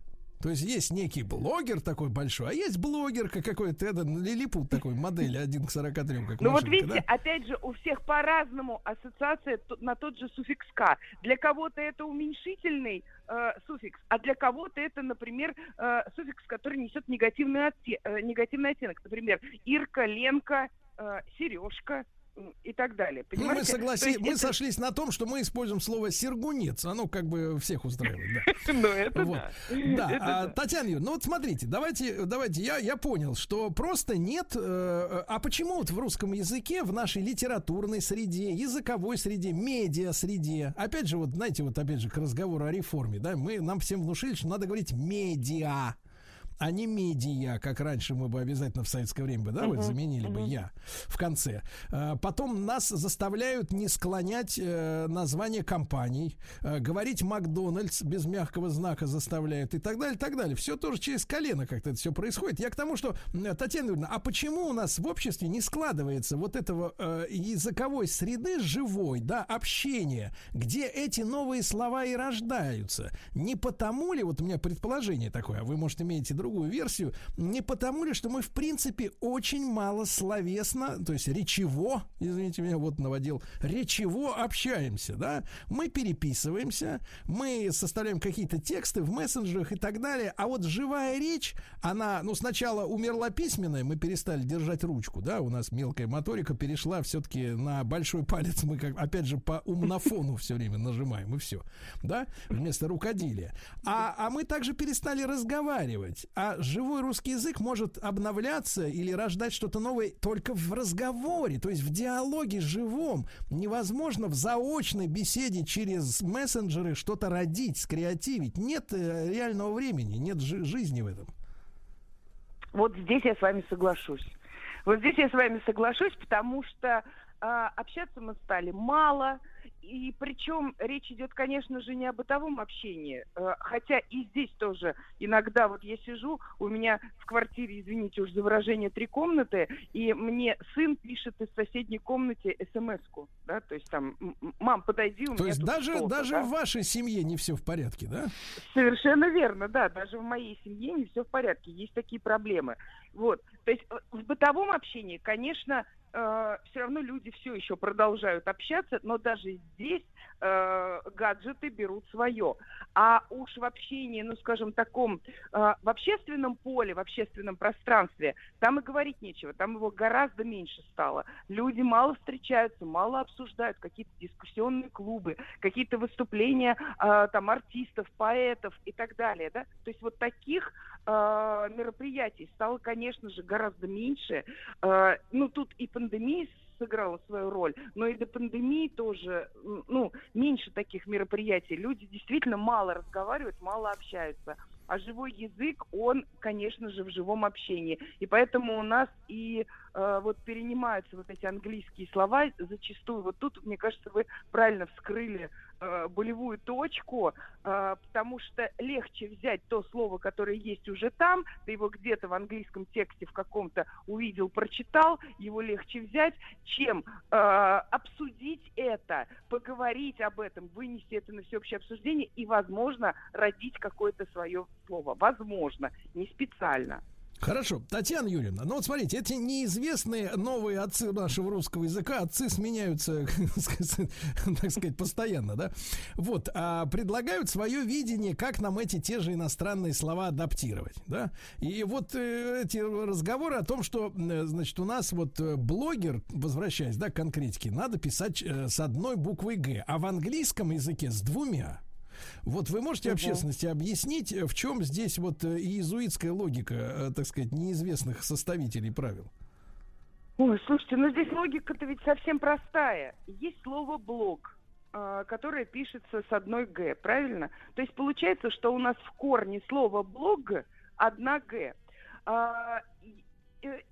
То есть есть некий блогер такой большой, а есть блогерка какой-то, это лилипут такой, модель 1 к 43, как Ну вот видите, да? опять же, у всех по-разному ассоциация на тот же суффикс «к». Для кого-то это уменьшительный э, суффикс, а для кого-то это, например, э, суффикс, который несет негативный, отте- э, негативный оттенок. Например, Ирка, Ленка, э, Сережка и так далее. Ну, мы Понимаете? То согласились, есть мы это- сошлись на том, что мы используем слово сергунец. Оно как бы всех устраивает, да. Ну, это Вот. да. Да, а. Татьяна Юрьевна, ну вот смотрите, давайте, давайте, я, я понял, что просто нет, э, а почему вот в русском языке, в нашей литературной среде, языковой среде, медиа среде, опять же, вот знаете, вот опять же к разговору о реформе, да, мы, нам всем внушили, что надо говорить медиа, а не медиа, как раньше мы бы обязательно в советское время бы, да, вот заменили бы я в конце. А, Потом нас заставляют не склонять э, название компаний, э, говорить Макдональдс без мягкого знака заставляют и так далее, так далее. Все тоже через колено как-то это все происходит. Я к тому, что, Татьяна Юрьевна, а почему у нас в обществе не складывается вот этого э, языковой среды живой, да, общения, где эти новые слова и рождаются? Не потому ли, вот у меня предположение такое, а вы, может, имеете другую версию, не потому ли, что мы, в принципе, очень мало словесно, то есть речево, извините меня, вот наводил, речево общаемся, да? Мы переписываемся, мы составляем какие-то тексты в мессенджерах и так далее, а вот живая речь, она, ну, сначала умерла письменная, мы перестали держать ручку, да, у нас мелкая моторика перешла все-таки на большой палец, мы как, опять же, по умнофону все время нажимаем, и все, да, вместо рукоделия. А, а мы также перестали разговаривать, а живой русский язык может обновляться или рождать что-то новое только в разговоре, то есть в диалоге живом. Невозможно в заочной беседе через мессенджеры что-то родить, скреативить. Нет э, реального времени, нет жи- жизни в этом. Вот здесь я с вами соглашусь. Вот здесь я с вами соглашусь, потому что а, общаться мы стали мало, и причем речь идет, конечно же, не о бытовом общении, э, хотя и здесь тоже иногда вот я сижу, у меня в квартире, извините уж за выражение, три комнаты, и мне сын пишет из соседней комнаты смс-ку, да, то есть там, «М- м- мам, подойди, у То меня есть даже, что-то», даже да. в вашей семье не все в порядке, да? Совершенно верно, да. Даже в моей семье не все в порядке. Есть такие проблемы. Вот. То есть э, в бытовом общении, конечно, все равно люди все еще продолжают общаться, но даже здесь э, гаджеты берут свое. А уж в общении, ну, скажем, таком, э, в общественном поле, в общественном пространстве, там и говорить нечего, там его гораздо меньше стало. Люди мало встречаются, мало обсуждают какие-то дискуссионные клубы, какие-то выступления э, там артистов, поэтов и так далее, да. То есть вот таких э, мероприятий стало, конечно же, гораздо меньше. Э, ну, тут и пандемия сыграла свою роль, но и до пандемии тоже, ну, меньше таких мероприятий. Люди действительно мало разговаривают, мало общаются. А живой язык, он, конечно же, в живом общении. И поэтому у нас и вот перенимаются вот эти английские слова зачастую. Вот тут, мне кажется, вы правильно вскрыли э, болевую точку, э, потому что легче взять то слово, которое есть уже там, ты его где-то в английском тексте в каком-то увидел, прочитал, его легче взять, чем э, обсудить это, поговорить об этом, вынести это на всеобщее обсуждение и, возможно, родить какое-то свое слово. Возможно, не специально. Хорошо, Татьяна Юрьевна, ну вот смотрите, эти неизвестные новые отцы нашего русского языка, отцы сменяются, так сказать, постоянно, да? Вот, а предлагают свое видение, как нам эти те же иностранные слова адаптировать, да? И вот э, эти разговоры о том, что, э, значит, у нас вот э, блогер, возвращаясь, да, к конкретике, надо писать с одной буквой «г», а в английском языке с двумя. Вот вы можете Мгм. общественности объяснить, э, в чем здесь вот э, иезуитская логика, э, так сказать, неизвестных составителей правил? Ой, слушайте, ну здесь логика-то ведь совсем простая. Есть слово «блог». а, которое пишется с одной «г», правильно? То есть получается, что у нас в корне слова «блог» одна «г». А,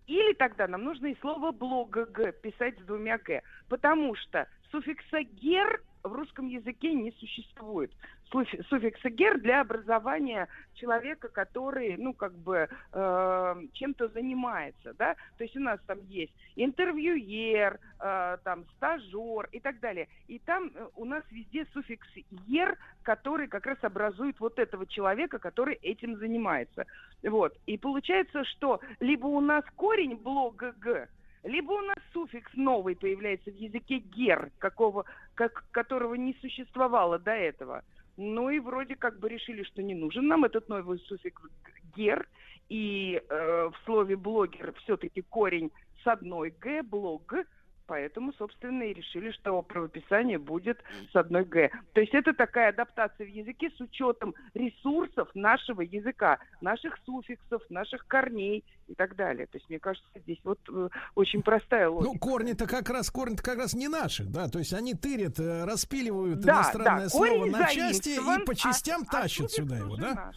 Или тогда нам нужно и слово «блог» писать с двумя «г», потому что суффикса «гер» в русском языке не существует. Суффикса «гер» для образования человека, который, ну, как бы, э, чем-то занимается, да? То есть у нас там есть интервьюер, э, там, стажер и так далее. И там э, у нас везде суффикс «ер», который как раз образует вот этого человека, который этим занимается. Вот. И получается, что либо у нас корень блога «г», либо у нас суффикс новый появляется в языке гер, какого, как, которого не существовало до этого. Ну и вроде как бы решили, что не нужен нам этот новый суффикс гер, и э, в слове блогер все-таки корень с одной г, блог, поэтому, собственно, и решили, что правописание будет с одной г. То есть это такая адаптация в языке с учетом ресурсов нашего языка, наших суффиксов, наших корней и так далее. То есть, мне кажется, здесь вот э, очень простая логика. Ну, корни-то как раз, корни-то как раз не наши, да, то есть они тырят, э, распиливают Да, иностранное да, слово на части и по частям а- а тащат суффикс сюда его, да? наш.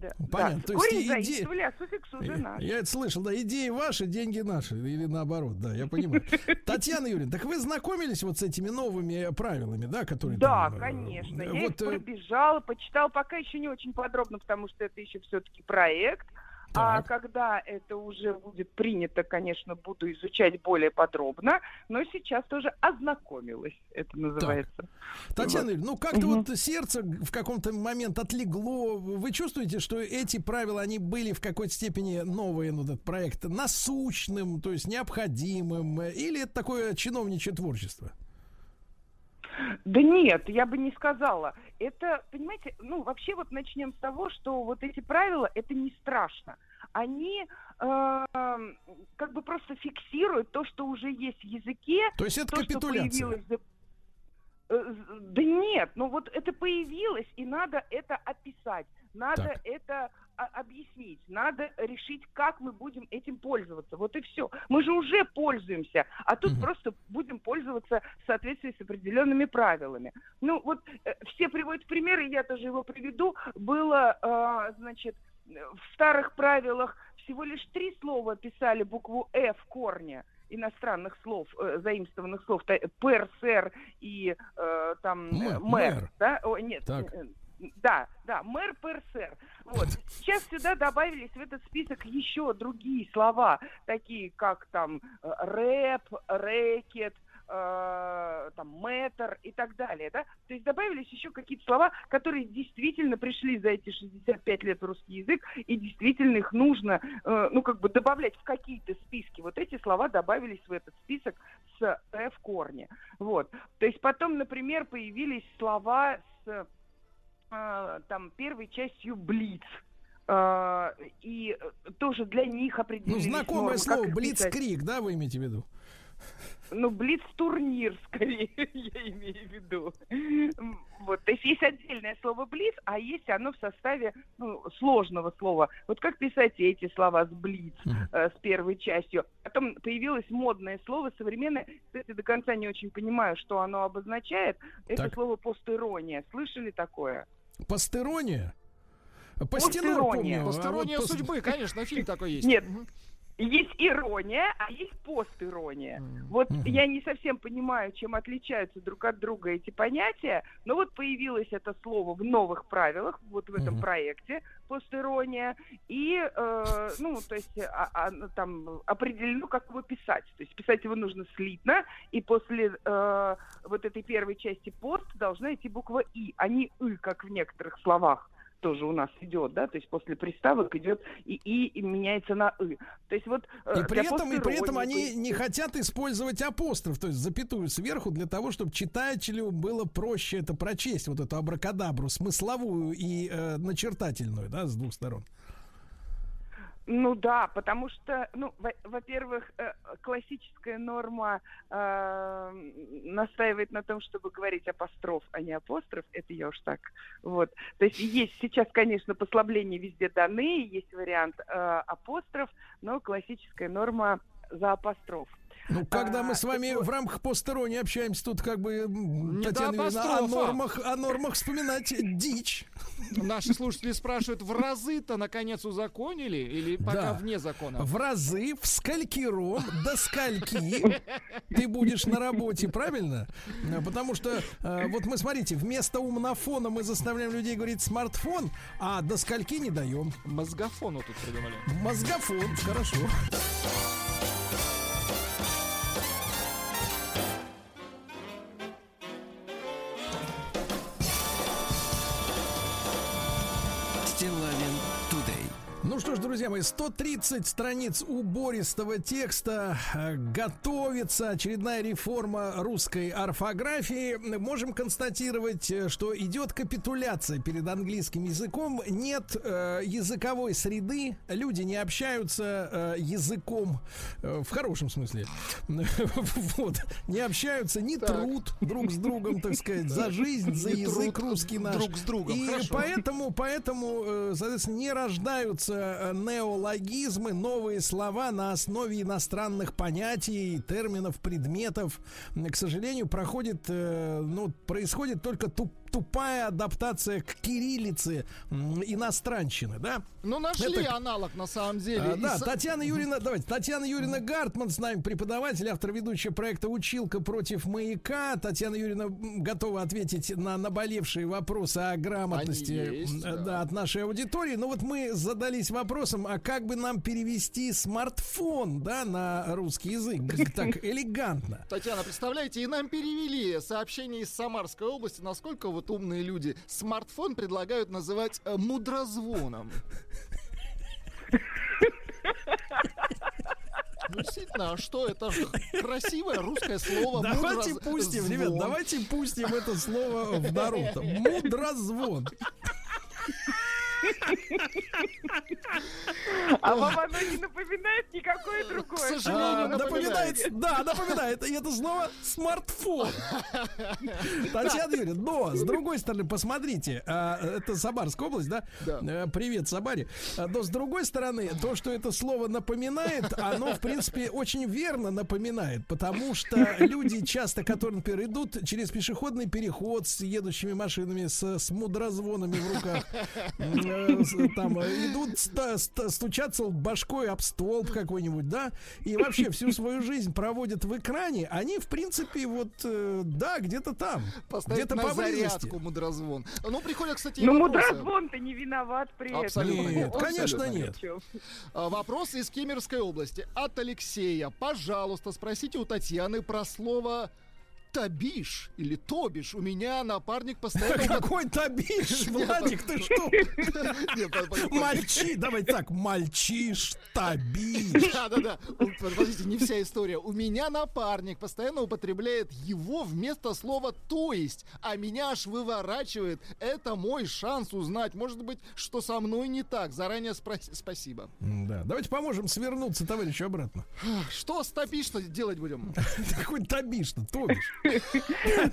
Да, Понятно. да. То есть Корень иде- а суффикс уже наш. Я это слышал, да, идеи ваши, деньги наши, или наоборот, да, я понимаю. Татьяна Юрьевна, так вы знакомились вот с этими новыми правилами, да, которые Да, там, э, конечно. э, Я их вот, э, пробежала, почитала, пока еще не очень подробно, потому что это еще все-таки проект. А Так. когда это уже будет принято, конечно, буду изучать более подробно, но сейчас тоже ознакомилась, это называется. Татьяна Вот. Ну как-то Мгм. вот сердце в каком-то момент отлегло. Вы чувствуете, что эти правила, они были в какой-то степени новые, ну, этот проект, насущным, то есть необходимым, или это такое чиновничье творчество? Да нет, я бы не сказала. Это, понимаете, ну вообще вот начнем с того, что вот эти правила, это не страшно. Они э, как бы просто фиксируют то, что уже есть в языке, То есть это то, что капитуляция. появилось за- Э, Да нет, ну вот это появилось, и надо это описать, надо Так. это объяснить, надо решить, как мы будем этим пользоваться. Вот и все. Мы же уже пользуемся, а тут Мгм. просто будем пользоваться в соответствии с определенными правилами. Ну вот э, все приводят примеры, я тоже его приведу. Было, э, значит, э, в старых правилах всего лишь три слова писали букву «э» в корне иностранных слов, э, заимствованных слов, пер, сэр и э, там э, Мэ- мэр, мэр. да? О, нет, Так. Да, да, мэр, пер, сэр. Вот. Сейчас сюда добавились в этот список еще другие слова, такие как там э, рэп, рэкет, э, там мэтр и так далее, да? То есть добавились еще какие-то слова, которые действительно пришли за эти 65 лет в русский язык, и действительно их нужно, э, ну, как бы добавлять в какие-то списки. Вот эти слова добавились в этот список с «э» в корне. Вот. То есть потом, например, появились слова с там первой частью «блиц». Э, и э, тоже для них Ну, определились знакомое нормы, слово блицкрик, да, вы имеете в виду? Ну, блиц-турнир, скорее, я имею в виду. Вот, то есть есть отдельное слово блиц, а есть оно в составе ну, сложного слова. Вот как писать эти слова с блиц, э, с первой частью. Потом появилось модное слово современное. Кстати, до конца не очень понимаю, что оно обозначает. Это Так. слово постирония. Слышали такое? Постерония? Постенор Постерония. помню. а вот Посторонняя пос- судьбы, конечно, фильм такой есть. Нет. Есть ирония, а есть постирония. Вот Мгм. я не совсем понимаю, чем отличаются друг от друга эти понятия, но вот появилось это слово в новых правилах, вот в этом Мгм. проекте постирония, и, э, ну, то есть а- а, ну, там определено, как его писать. То есть писать его нужно слитно, и после э, вот этой первой части пост должна идти буква «и», а не «ы», как в некоторых словах тоже у нас идет, да, то есть после приставок идет и «и», и меняется на «ы». То есть вот э, И при этом, и при этом они не хотят использовать апостроф, то есть запятую сверху, для того, чтобы читателю было проще это прочесть, вот эту абракадабру, смысловую и э, начертательную, да, с двух сторон. Ну да, потому что, ну, во- во-первых, э, классическая норма э, настаивает на том, чтобы говорить апостроф, а не апостроф. Это я уж так. Вот. То есть есть сейчас, конечно, послабления везде даны, есть вариант э, апостроф, но классическая норма за апостроф. Ну, когда мы А, с вами вот. в рамках посторонней общаемся, тут как бы Не Татьяна Юрьевна, о нормах, о нормах вспоминать дичь. Наши слушатели спрашивают, в разы-то наконец узаконили или пока Да. вне закона? В разы, в скольки ром, до скольки ты будешь на работе, правильно? Потому что, э, вот мы, смотрите, вместо умнофона мы заставляем людей говорить смартфон, а до скольки не даем. Мозгофону тут придумали. Мозгофон, хорошо. Ж, друзья мои, 130 страниц убористого текста. Э, Готовится очередная реформа русской орфографии. Можем констатировать, э, что идет капитуляция перед английским языком. Нет э, языковой среды. Люди не общаются э, языком э, в хорошем смысле. Вот. Не общаются, не труд друг с другом, так сказать, за жизнь, за язык русский наш. друг с другом, И поэтому, поэтому, э, соответственно, не рождаются неологизмы, новые слова на основе иностранных понятий, терминов, предметов. К сожалению, проходит, э, ну, происходит только туп- тупая адаптация к кириллице иностранщины, да? Ну, нашли Это- аналог на самом деле. А, И да, с- Татьяна Юрьевна, давайте, Татьяна Юрьевна Гартман с нами, преподаватель, автор ведущего проекта «Училка против маяка». Татьяна Юрьевна м, готова ответить на наболевшие вопросы о грамотности есть, да. да, от нашей аудитории. Но вот мы задались вопросом, а как бы нам перевести смартфон, да, на русский язык так элегантно? Татьяна, представляете, и нам перевели сообщение из Самарской области, насколько вот умные люди смартфон предлагают называть э, мудрозвоном. Ну, действительно, а что это? Красивое русское слово. Давайте мудроз- пустим, ребят, давайте пустим это слово в народ. Мудрозвон. А вам оно не напоминает никакое К другое? сожалению, А, напоминает. да, напоминает. И это слово смартфон. Татьяна Юрьевна, но с другой стороны, посмотрите, а, это Самарская область, да? Э, Привет, Самаре. А, Но с другой стороны, то, что это слово напоминает, оно, в принципе, очень верно напоминает, потому что люди часто, которые, например, идут через пешеходный переход с едущими машинами, с, с мудрозвонами в руках, там э, идут, ста- ста- стучаться башкой об столб какой-нибудь, да, и вообще всю свою жизнь проводят в экране, они, в принципе, вот, э, да, где-то там, где-то на поблизости. зарядку мудрозвон. Ну, приходят, кстати, Ну, мудрозвон-то не виноват при этом. Абсолютно Нет, Он конечно, нет. А, Вопрос из Кемеровской области. От Алексея. Пожалуйста, спросите у Татьяны про слово табиш или тобиш. У меня напарник постоянно... Какой табиш, Владик, ты что? Мальчи, давай так, мальчиш, табиш. Да, да, да. У- Подождите, не вся история. У меня напарник постоянно употребляет его вместо слова то есть, а меня аж выворачивает. Это мой шанс узнать. Может быть, что со мной не так. Заранее спасибо. Да, давайте поможем свернуться товарищу обратно. Что с табиш-то делать будем? Какой табиш-то, тобиш.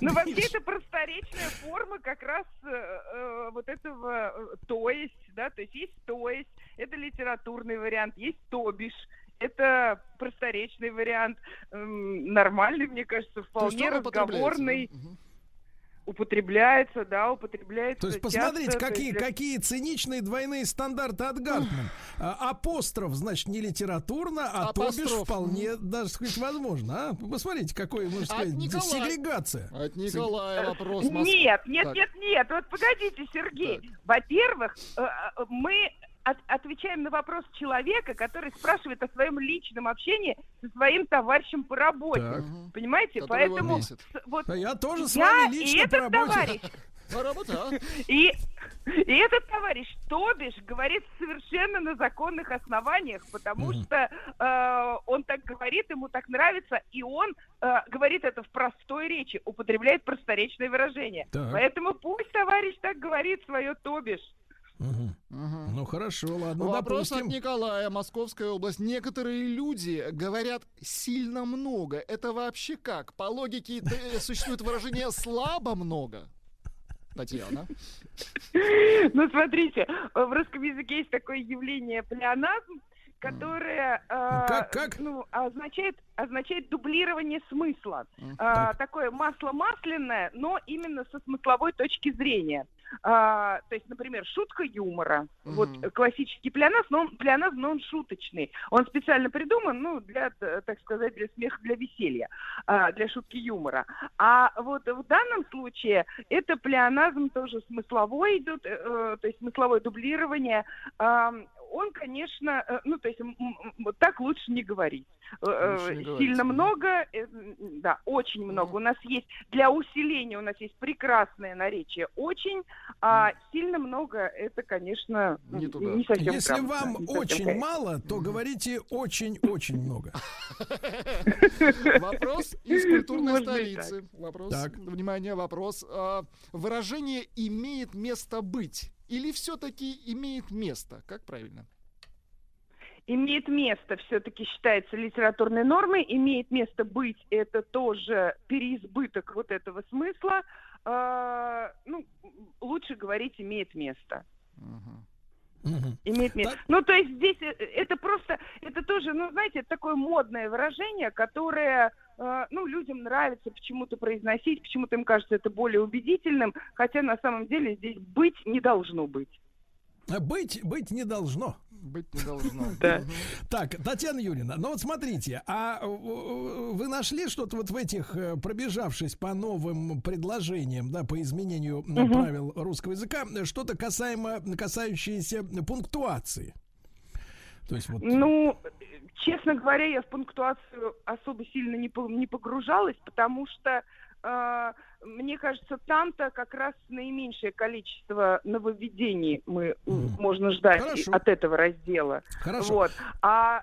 Ну, вообще, это просторечная форма как раз э, э, вот этого э, то есть, да, то есть есть то есть, это литературный вариант, есть тобиш, это просторечный вариант, нормальный, мне кажется, То есть вполне разговорный? Употребляется, да, употребляется То есть часто, посмотрите, то какие, есть- какие циничные двойные стандарты от Гартман. А, апостроф, значит, не литературно, а Апостроф. вполне, даже сказать, возможно. А? Посмотрите, какой, можно От сказать, Николая. сегрегация. От Николая вопрос. Нет, нет, Так. нет, нет. Вот погодите, Сергей. Во-первых, э, э, мы от- отвечаем на вопрос человека, который спрашивает о своем личном общении со своим товарищем по работе. Так. Понимаете? Который Поэтому с- вот А Я тоже с вами и лично по этот работе. товарищ, А а? и, и этот товарищ Тобиш говорит совершенно на законных основаниях, потому что э, он так говорит, ему так нравится, и он э, говорит это в простой речи, употребляет просторечные выражения. Так. Поэтому пусть товарищ так говорит свое Тобиш. Ну хорошо, ладно, Вопрос допустим. от Николая, Московская область. Некоторые люди говорят сильно много. Это вообще как? По логике э, существует выражение слабо много. Татьяна. Ну, смотрите, в русском языке есть такое явление плеоназм, которое э, Как- как? Ну, означает, означает дублирование смысла. А, так. такое масло масляное, но именно со смысловой точки зрения. А, то есть, например, шутка юмора. Вот Мгм. э, классический плеоназ, но он, плеоназ, но он шуточный. Он специально придуман, ну, для, так сказать, для смеха, для веселья, а, для шутки юмора. А вот в данном случае это плеоназм тоже смысловой идет, э, э, то есть смысловое дублирование. Ам, он, конечно, э, ну, то есть так лучше не говорить. Э, э, Лучше не говорить, Сильно мгм. много, да, очень много. У нас есть, для усиления у нас есть прекрасное наречие «очень», а сильно много это, конечно, Не м, туда. не совсем Если грамотно, вам не совсем очень корректно. мало, то говорите очень-очень много. Вопрос из культурной столицы. Вопрос, внимание, вопрос. А, Выражение «имеет место быть» или все-таки имеет место? Как правильно? имеет место, все-таки считается литературной нормой, имеет место быть, это тоже переизбыток вот этого смысла. А, ну, лучше говорить имеет место. Мгм. Имеет место. Так. Ну, то есть здесь э, это просто, это тоже, ну, знаете, такое модное выражение, которое, э, ну, людям нравится почему-то произносить, почему-то им кажется это более убедительным, хотя на самом деле здесь быть не должно быть. А Быть, быть не должно. Быть не должно. Да. Так, Татьяна Юрьевна, ну вот смотрите, а э, вы нашли что-то вот в этих, э, пробежавшись по новым предложениям, да, по изменению Мгм. правил русского языка, что-то касаемо, касающееся пунктуации? То есть вот... Ну, честно говоря, я в пунктуацию особо сильно не, по- не погружалась, потому что э, мне кажется, там-то как раз наименьшее количество нововведений мы Мгм. можно ждать Хорошо. от этого раздела. Хорошо. Вот. А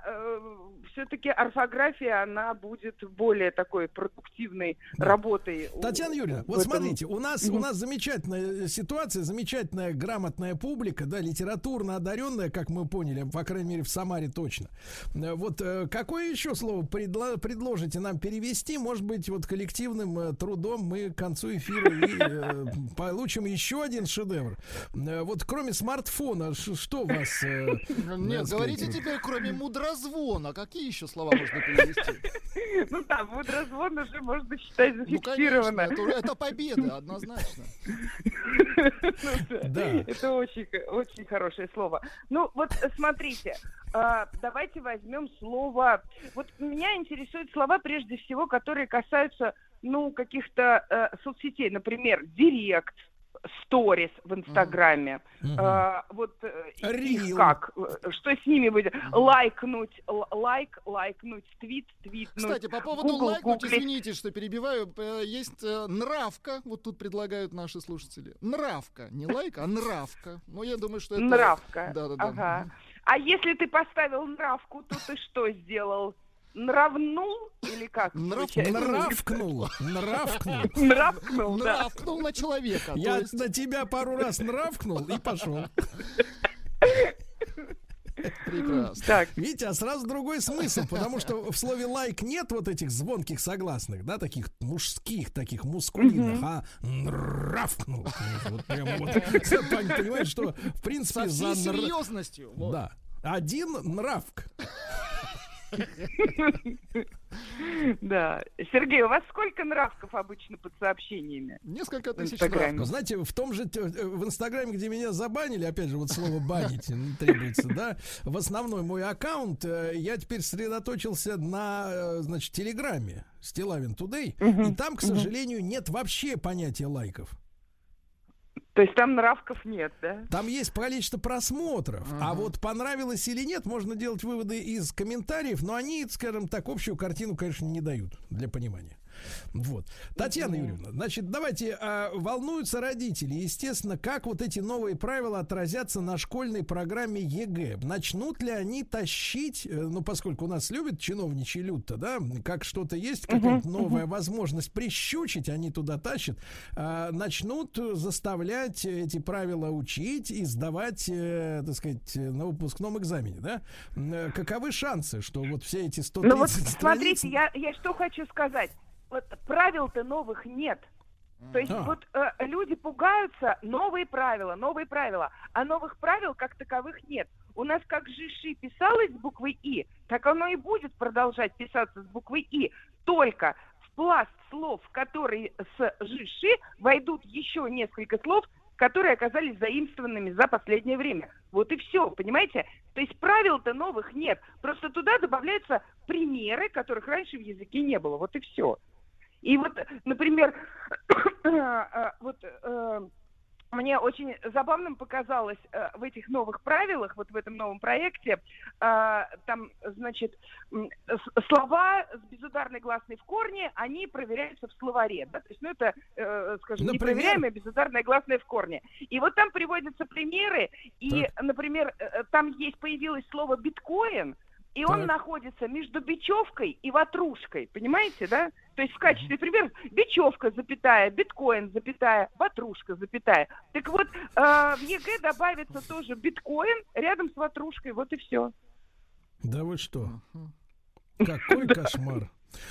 все-таки орфография, она будет более такой продуктивной Да. работой. Татьяна Юрьевна, вот этом- смотрите, у нас, у Мгм. нас замечательная ситуация, замечательная грамотная публика, да, литературно одаренная, как мы поняли, по крайней мере, в Самаре точно. Э, Вот э, какое еще слово предло- предложите нам перевести? Может быть, вот коллективным э, трудом мы концу эфира и э, получим еще один шедевр. Э, Вот кроме смартфона, что у вас... э, Нет, так говорите теперь, кроме мудрозвона, какие еще слова можно перевести? Ну да, мудрозвон уже можно считать Ну, конечно, зафиксировано. это, это победа, однозначно. Ну да. Это очень, очень хорошее слово. Ну, вот смотрите, а, давайте возьмем слово. Вот меня интересуют слова, прежде всего, которые касаются, ну, каких-то э, соцсетей. Например, директ, сторис в Инстаграме. мгм. А, вот э, их как? Э, Что с ними будет? Лайкнуть, л- лайк, лайкнуть, твит, твитнуть. Кстати, по поводу Google лайкнуть, гуглить. извините, что перебиваю, э, есть нравка, вот тут предлагают наши слушатели. Нравка, не лайк, а нравка. Ну, я думаю, что это... Нравка. Да-да-да. Ага. А если ты поставил нравку, то ты что сделал? Нравнул или как? Нрав-? Нравкнул, нравкнул. Нравкнул, да. Нравкнул на человека. Я есть- на тебя пару раз нравкнул и пошел. Прекрасно. Так, Видите, а сразу другой смысл, потому что в слове лайк нет вот этих звонких согласных, да, таких мужских, таких мускулинных, а нравкнул. Вот прям вот, понимаете, что в Со принципе всей за нр- серьезностью. вот. Да. Один нравк. да. Сергей, у вас сколько нравков обычно под сообщениями? Несколько тысяч нравков. знаете, в том же, т- э, в Инстаграме, где меня забанили, опять же, вот слово банить требуется, да, в основной мой аккаунт, э, я теперь сосредоточился на, э, значит, Телеграме, Стилавин Тудей, и там, к сожалению, нет вообще понятия лайков. То есть там нравков нет, да? Там есть количество просмотров, а вот понравилось или нет, можно делать выводы из комментариев, но они, скажем так, общую картину, конечно, не дают для понимания. Вот. Татьяна Юрьевна, значит, давайте, а, волнуются родители, естественно, как вот эти новые правила отразятся на школьной программе ЕГЭ. Начнут ли они тащить, э, ну, поскольку у нас любят чиновничий люд-то, да, как что-то есть, какая-то новая возможность прищучить, они туда тащат, а, начнут заставлять эти правила учить и сдавать, э, так сказать, на выпускном экзамене, да? Э, Каковы шансы, что вот все эти 130 Ну вот страниц... смотрите, я, я что хочу сказать. Правил-то новых нет. То есть А. вот э, люди пугаются новые правила, новые правила, а новых правил как таковых нет. у нас как жиши писалось с буквой И, так оно и будет продолжать писаться с буквой И. Только в пласт слов, которые с жиши, войдут еще несколько слов, которые оказались заимствованными за последнее время. Вот и все, понимаете? То есть правил-то новых нет. Просто туда добавляются примеры, которых раньше в языке не было. Вот и все. И вот, например, э, вот э, мне очень забавным показалось э, в этих новых правилах, вот в этом новом проекте, э, там, значит, слова с безударной гласной в корне, они проверяются в словаре, да, то есть, ну, это, э, скажем, Например? непроверяемая безударная гласная в корне. И вот там приводятся примеры, и, например, э, э, там есть, появилось слово биткоин, и он Так. находится между бечевкой и ватрушкой, понимаете, да? То есть в качестве примера бечевка, запятая, биткоин, запятая, ватрушка, запятая. Так вот, э, в ЕГЭ добавится тоже биткоин рядом с ватрушкой, вот и все. Да вы что? Какой кошмар.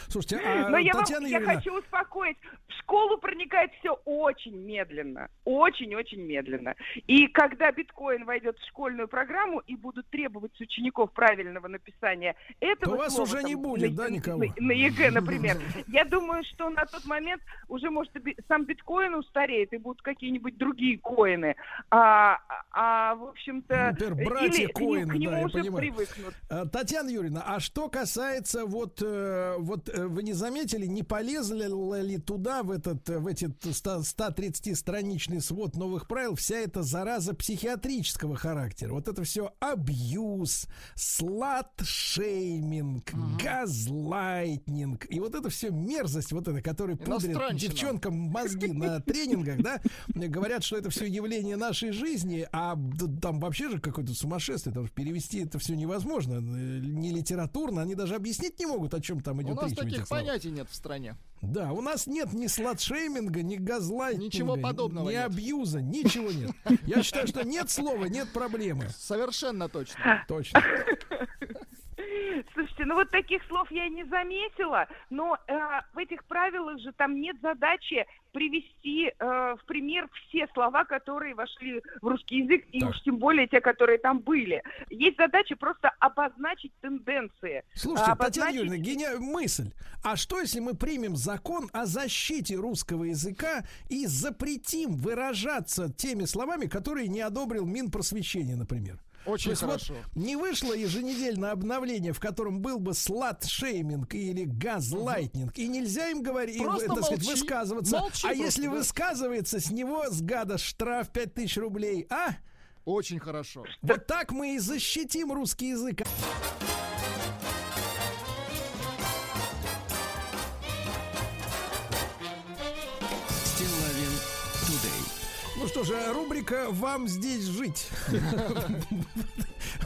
Слушайте, а Но я, вам- Татьяна я Юрьевна, хочу успокоить. В школу проникает все очень медленно. Очень-очень медленно. И когда биткоин войдет в школьную программу и будут требовать с учеников правильного написания этого То вас слова, уже там, не будет, на- да, никого? На, на ЕГЭ, например. Я думаю, что на тот момент уже, может, сам биткоин устареет, и будут какие-нибудь другие коины. А, а, в общем-то... Например, братья или коины, к нему да, уже привыкнут. А, Татьяна Юрьевна, а что касается вот, э, вот э, вы не заметили, не полезли ли туда в этот, э, в эти 130-страничный свод новых правил вся эта зараза психиатрического характера? Вот это все абьюз, слат-шейминг, газлайтнинг и вот это все мерзость вот эта, которая пудрит девчонкам мозги на тренингах, да? Говорят, что это все явление нашей жизни, а там вообще же какое-то сумасшествие, потому что перевести это все невозможно, э, не литературно, они даже объяснить не могут, о чем там идет нас таких понятий нет в стране. Да, у нас нет ни сладшейминга, ни газлайтинга, Ничего подобного ни нет. абьюза, ничего нет. Я считаю, что нет слова, нет проблемы. Совершенно точно. Точно. Слушайте, ну вот таких слов я и не заметила, но э, в этих правилах же там нет задачи привести э, в пример все слова, которые вошли в русский язык, и Так. уж тем более те, которые там были. Есть задача просто обозначить тенденции. Слушайте, А Татьяна обозначить- Юрьевна, гения... мысль. А что, если мы примем закон о защите русского языка и запретим выражаться теми словами, которые не одобрил Минпросвещение, например? Очень хорошо. вот не вышло еженедельное обновление, в котором был бы слат-шейминг или газлайтнинг, и нельзя им говорить, им, так сказать, молчи. высказываться. Молчи а просто, если да. высказывается, с него с гада штраф 5000 рублей. А? Очень хорошо. Вот так мы и защитим русский язык. Ну что же, рубрика «Вам здесь жить».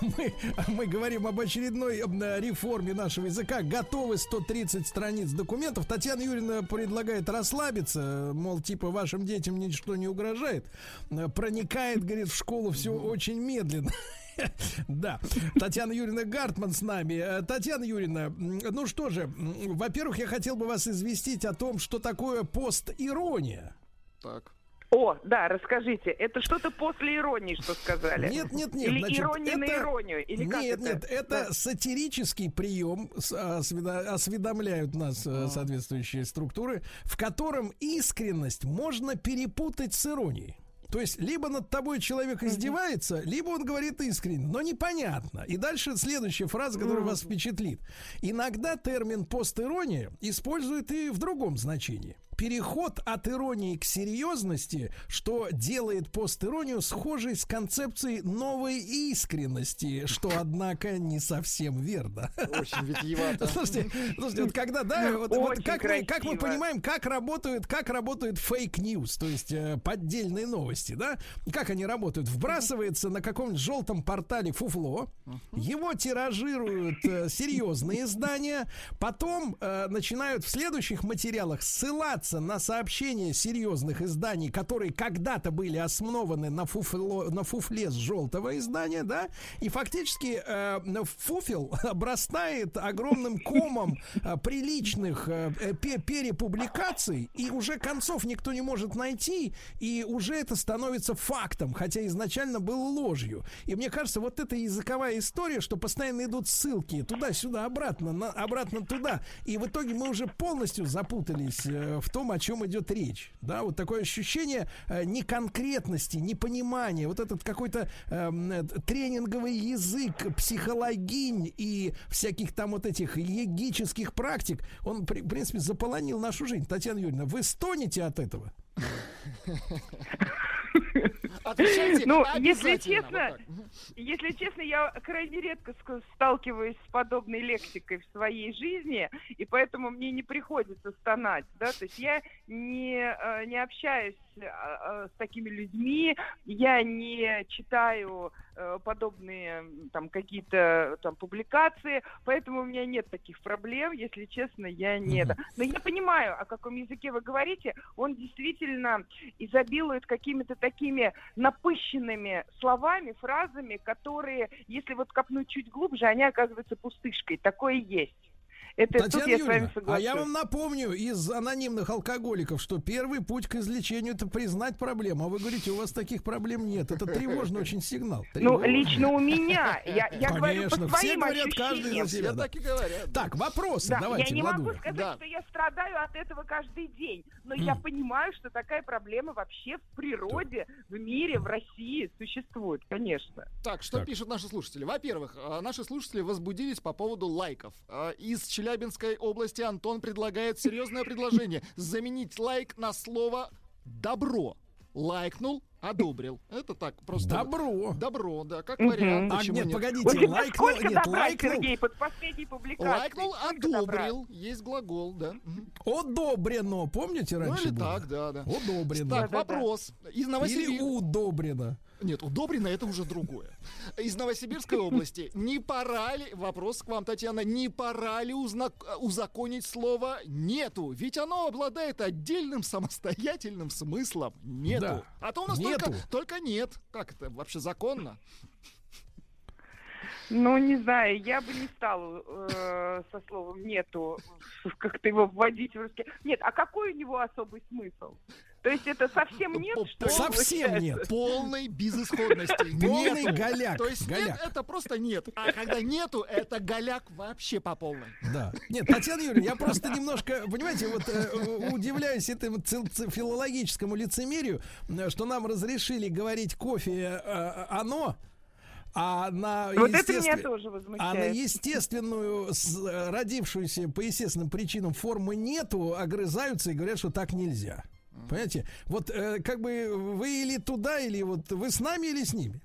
Мы, мы говорим об очередной реформе нашего языка. Готовы 130 страниц документов. Татьяна Юрьевна предлагает расслабиться. Мол, типа, вашим детям ничто не угрожает. Проникает, говорит, в школу все очень медленно. Да, Татьяна Юрьевна Гартман с нами. Татьяна Юрьевна, ну что же, во-первых, я хотел бы вас известить о том, что такое пост-ирония. Так. О, да, расскажите, это что-то после иронии, что сказали? Нет, нет, нет. Или значит, ирония на это- иронию? Или как нет, это? нет, это сатирический прием, осведо- осведомляют нас э, соответствующие структуры, в котором искренность можно перепутать с иронией. То есть, либо над тобой человек издевается, либо он говорит искренне, но непонятно. И дальше следующая фраза, которая вас впечатлит. Иногда термин постирония используют и в другом значении. Переход от иронии к серьезности, что делает постиронию схожей с концепцией новой искренности, что, однако, не совсем верно. Очень витиевато. Слушайте, слушайте, вот когда, да, вот, вот как, мы, как мы красиво. понимаем, как работают, как работают fake news, то есть э, поддельные новости, да? Как они работают? Вбрасывается на каком-нибудь желтом портале фуфло, его тиражируют э, серьезные издания, потом э, начинают в следующих материалах ссылаться на сообщения серьезных изданий, которые когда-то были основаны на, фуфло, на фуфле с желтого издания, да, и фактически э, фуфел обрастает огромным комом э, приличных э, э, пе- перепубликаций, и уже концов никто не может найти, и уже это становится фактом, хотя изначально был ложью. И мне кажется, вот эта языковая история, что постоянно идут ссылки туда-сюда, обратно, на, обратно туда. И в итоге мы уже полностью запутались э, в том, о чем идет речь. Да, вот такое ощущение э, неконкретности, непонимания. Вот этот какой-то э, тренинговый язык психологинь и всяких там вот этих егических практик, он, в принципе, заполонил нашу жизнь. Татьяна Юрьевна, вы стонете от этого? Отвечайте Ну, если честно, Вот. Если честно, я крайне редко сталкиваюсь с подобной лексикой в своей жизни, и поэтому мне не приходится стонать, да, то есть я не, э, не общаюсь с такими людьми, я не читаю э, подобные там какие-то там публикации, поэтому у меня нет таких проблем, если честно, я не это. Но я понимаю, о каком языке вы говорите, он действительно изобилует какими-то такими напыщенными словами, фразами, которые, если вот копнуть чуть глубже, они оказываются пустышкой. Такое есть. Это тут Татьяна я с вами Юрьевна, а я вам напомню из анонимных алкоголиков, что первый путь к излечению это признать проблему. А вы говорите, у вас таких проблем нет. Это тревожный очень сигнал. Ну, лично у меня. Я, я говорю Конечно, по все говорят, каждый за себя. Да. так и говорят. Так, вопросы, Да, давайте, я не могу сказать, Да. что я страдаю от этого каждый день, но я понимаю, что такая проблема вообще в природе, в мире, в России существует, конечно. Так, что Так. пишут наши слушатели? Во-первых, а, наши слушатели возбудились по поводу лайков. А, Из Челябинской области Антон предлагает серьезное предложение. Заменить лайк на слово «добро». Лайкнул, одобрил. Это так, просто... Добро. Добро, да, как вариант. А, почему нет, нет? погодите, это лайкнул, сколько нет, добра, лайкнул, Сергей, под последней публикацией? Лайкнул, Сколько добра? одобрил. Есть глагол, да. Одобрено, помните Ну раньше или было? так, да, да. Одобрено. Так, Да-да-да. вопрос. Из Или Новосибирска. удобрено. Нет, удобрено это уже другое. Из Новосибирской области. Не пора ли, вопрос к вам, Татьяна, не пора ли узнак- узаконить слово «нету»? Ведь оно обладает отдельным самостоятельным смыслом. Нету. Да. А то у нас Нету. только, только нет. Как это вообще законно? Ну, не знаю, я бы не стала э, со словом «нету» как-то его вводить в русский. Нет, а какой у него особый смысл? То есть это совсем нет, что Совсем нет. Полной безысходности. Полный голяк, То есть голяк. нет, это просто нет. А когда нету, это голяк вообще по полной. Да. Нет, Татьяна Юрьевна, я просто немножко, понимаете, вот э, удивляюсь этому филологическому лицемерию, э, что нам разрешили говорить кофе э, оно, а на Вот это меня естествен- тоже а на естественную, с- э, родившуюся по естественным причинам формы нету, огрызаются и говорят, что так нельзя. Понимаете? Вот э, как бы вы или туда, или вот вы с нами или с ними.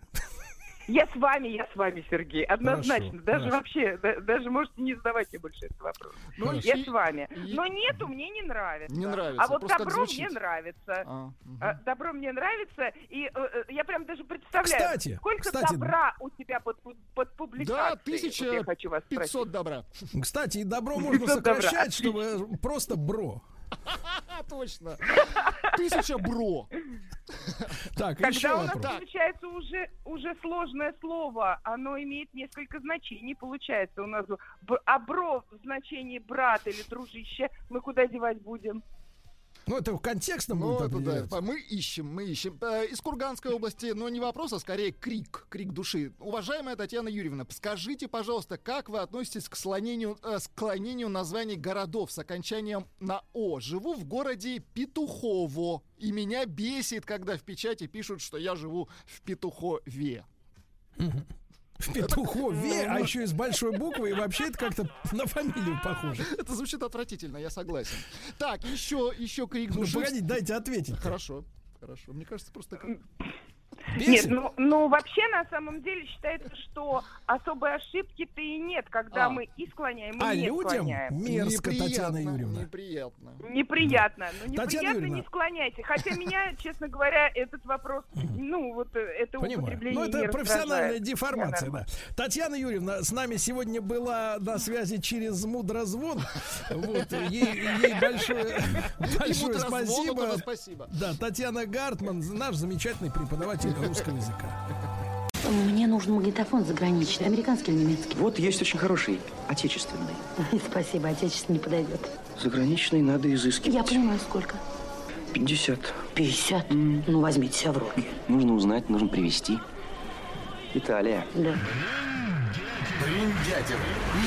Я с вами, я с вами, Сергей, однозначно. Хорошо, даже хорошо. вообще, да- даже можете не задавать мне больше этот вопрос. Ну, я с вами. Но нету, мне не нравится. Не нравится, А вот просто добро мне нравится. А. А, Добро мне нравится, и э, э, я прям даже представляю, Кстати, сколько кстати, добра у тебя под, под публикацией. Да, тысяча Вот я хочу вас спросить. 500 добра. Кстати, и добро можно сокращать, чтобы просто бро. Точно. Тысяча бро. Так, Тогда еще у нас получается уже, уже сложное слово. Оно имеет несколько значений. Получается у нас а бро в значении брат или дружище мы куда девать будем? Ну, это в контекстном Ну, будет это да, мы ищем, мы ищем. Э, Из Курганской области, но не вопрос, а скорее крик, крик души. Уважаемая Татьяна Юрьевна, скажите, пожалуйста, как вы относитесь к склонению, э, склонению названий городов с окончанием на «о»? Живу в городе Петухово, и меня бесит, когда в печати пишут, что я живу в Петухове. В Петухове, а еще и с большой буквы, и вообще это как-то на фамилию похоже. Это звучит отвратительно, я согласен. Так, еще, еще крик Ну, погодите, дайте ответить. Хорошо, хорошо. Мне кажется, просто... Нет, ну, ну вообще на самом деле считается, что особой ошибки-то и нет, когда А. мы и склоняем, и А не людям склоняем. мерзко, Неприятно, Татьяна Юрьевна. Неприятно. Неприятно. Но Татьяна неприятно Юрьевна. не склоняйте. Хотя меня, честно говоря, этот вопрос, ну, вот э, это Понимаю. употребление Ну, это профессиональная деформация, да. Татьяна Юрьевна с нами сегодня была на связи через мудрозвон. Вот, ей, ей большое, большое Ему спасибо. спасибо. Да, Татьяна Гартман, наш замечательный преподаватель русского языка. Мне нужен магнитофон заграничный, американский или немецкий. Вот есть очень хороший, отечественный. Спасибо, отечественный не подойдет. Заграничный надо изыскивать. Я понимаю, сколько. 50. 50? Ну, возьмите себя в руки. Нужно узнать, нужно привезти. Италия. Да.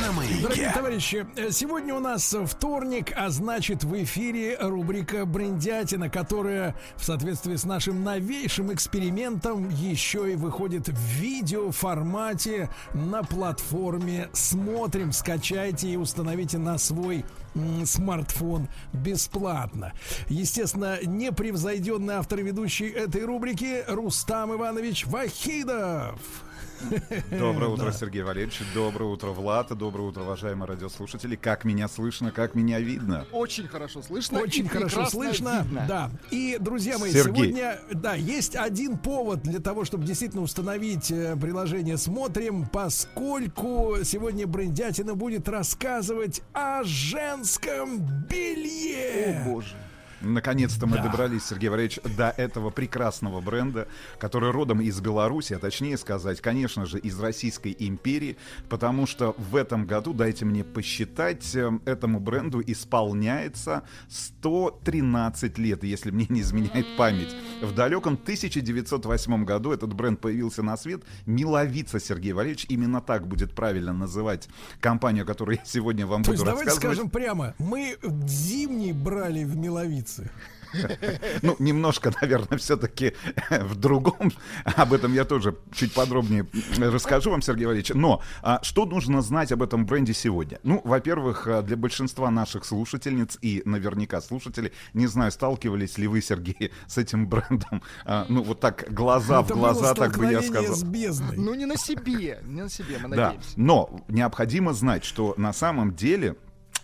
На маяке. Дорогие товарищи, э, сегодня у нас вторник, а значит в эфире рубрика «Брендятина», которая в соответствии с нашим новейшим экспериментом еще и выходит в видеоформате на платформе «Смотрим». Скачайте и установите на свой смартфон бесплатно. Естественно, непревзойденный автор и ведущий этой рубрики Рустам Иванович Вахидов. Доброе утро, Сергей Валерьевич. Доброе утро, Влад. Доброе утро, уважаемые радиослушатели. Как меня слышно, как меня видно? Очень хорошо слышно. Очень и хорошо слышно. видно. Да. И, друзья мои, Сергей. сегодня, да, есть один повод для того, чтобы действительно установить э, приложение «Смотрим», поскольку сегодня Брендятина будет рассказывать о женском белье. О, боже. Наконец-то мы Да. добрались, Сергей Валерьевич, до этого прекрасного бренда, который родом из Беларуси, а точнее сказать, конечно же, из Российской империи, потому что в этом году, дайте мне посчитать, э, этому бренду исполняется 113 лет, если мне не изменяет память. В далеком 1908 году этот бренд появился на свет. Миловица, Сергей Валерьевич, именно так будет правильно называть компанию, которую я сегодня вам То буду есть давайте рассказывать. скажем прямо, мы зимний брали в Миловице. Ну, немножко, наверное, все-таки в другом. Об этом я тоже чуть подробнее расскажу вам, Сергей Валерьевич. Но а, что нужно знать об этом бренде сегодня? Ну, во-первых, а, для большинства наших слушательниц и наверняка слушателей, не знаю, сталкивались ли вы, Сергей, с этим брендом, а, ну, вот так глаза в Это глаза, было так бы я сказал. с бездной. Ну, не на себе, не на себе, мы Да, надеемся. но необходимо знать, что на самом деле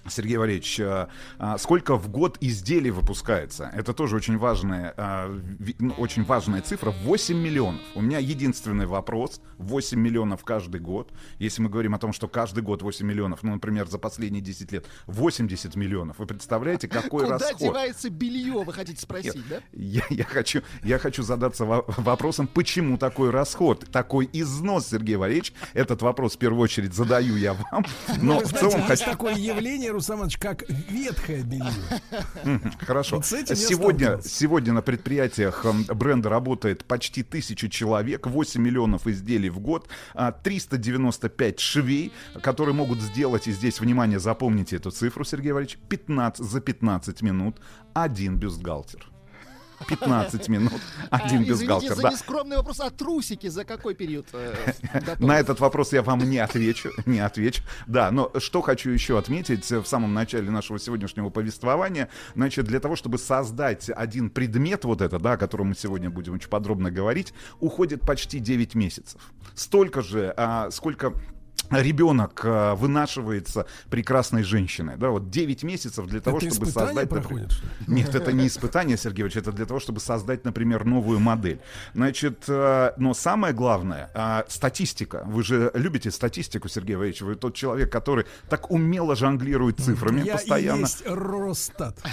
Сергей Валерьевич, а, а, сколько в год изделий выпускается? Это тоже очень важная, а, ну, очень важная цифра. 8 миллионов. У меня единственный вопрос. 8 миллионов каждый год. Если мы говорим о том, что каждый год 8 миллионов, ну, например, за последние 10 лет 80 миллионов. Вы представляете, какой Куда расход? девается белье, вы хотите спросить, да? Я, я хочу, я хочу задаться во- вопросом, почему такой расход, такой износ, Сергей Валерьевич. Этот вопрос в первую очередь задаю я вам. Но Вы в знаете, целом есть хочу... такое явление, Рустам Иванович, как ветхое белье. Хорошо. Вот Сегодня, сегодня на предприятиях м, бренда работает почти тысячу человек, 8 миллионов изделий в год, а, 395 швей, которые могут сделать, и здесь, внимание, запомните эту цифру, Сергей Валерьевич, 15, за 15 минут один бюстгальтер. 15 минут, один Извините бюстгальтер. за да. нескромный вопрос, а трусики за какой период? э? На этот вопрос я вам не отвечу, не отвечу. Да, но что хочу еще отметить в самом начале нашего сегодняшнего повествования, значит, для того, чтобы создать один предмет вот это, да, о котором мы сегодня будем очень подробно говорить, уходит почти 9 месяцев. Столько же, а, сколько ребенок а, вынашивается прекрасной женщиной, да, вот 9 месяцев для того, Это чтобы создать... проходит, нет, это не испытание, Сергей Ильич, это для того, чтобы создать, например, новую модель. Значит, э, но самое главное, э, статистика. Вы же любите статистику, Сергей Ильич. Вы тот человек, который так умело жонглирует цифрами Я постоянно. есть Росстат.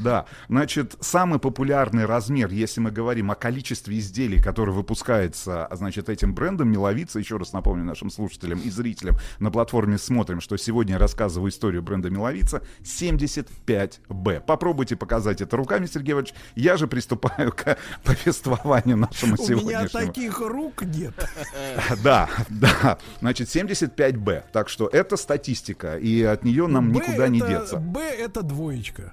Да, значит, самый популярный размер, если мы говорим о количестве изделий, которые выпускается, а, значит, этим брендом Миловица, еще раз напомню нашим слушателям и зрителям, на платформе смотрим, что сегодня я рассказываю историю бренда Миловица, 75Б. Попробуйте показать это руками, Сергей Иванович. Я же приступаю к повествованию нашему У меня сегодняшнему. таких рук нет. Да, да. Значит, 75Б. Так что это статистика, и от нее нам Б никуда не деться. Б это двоечка.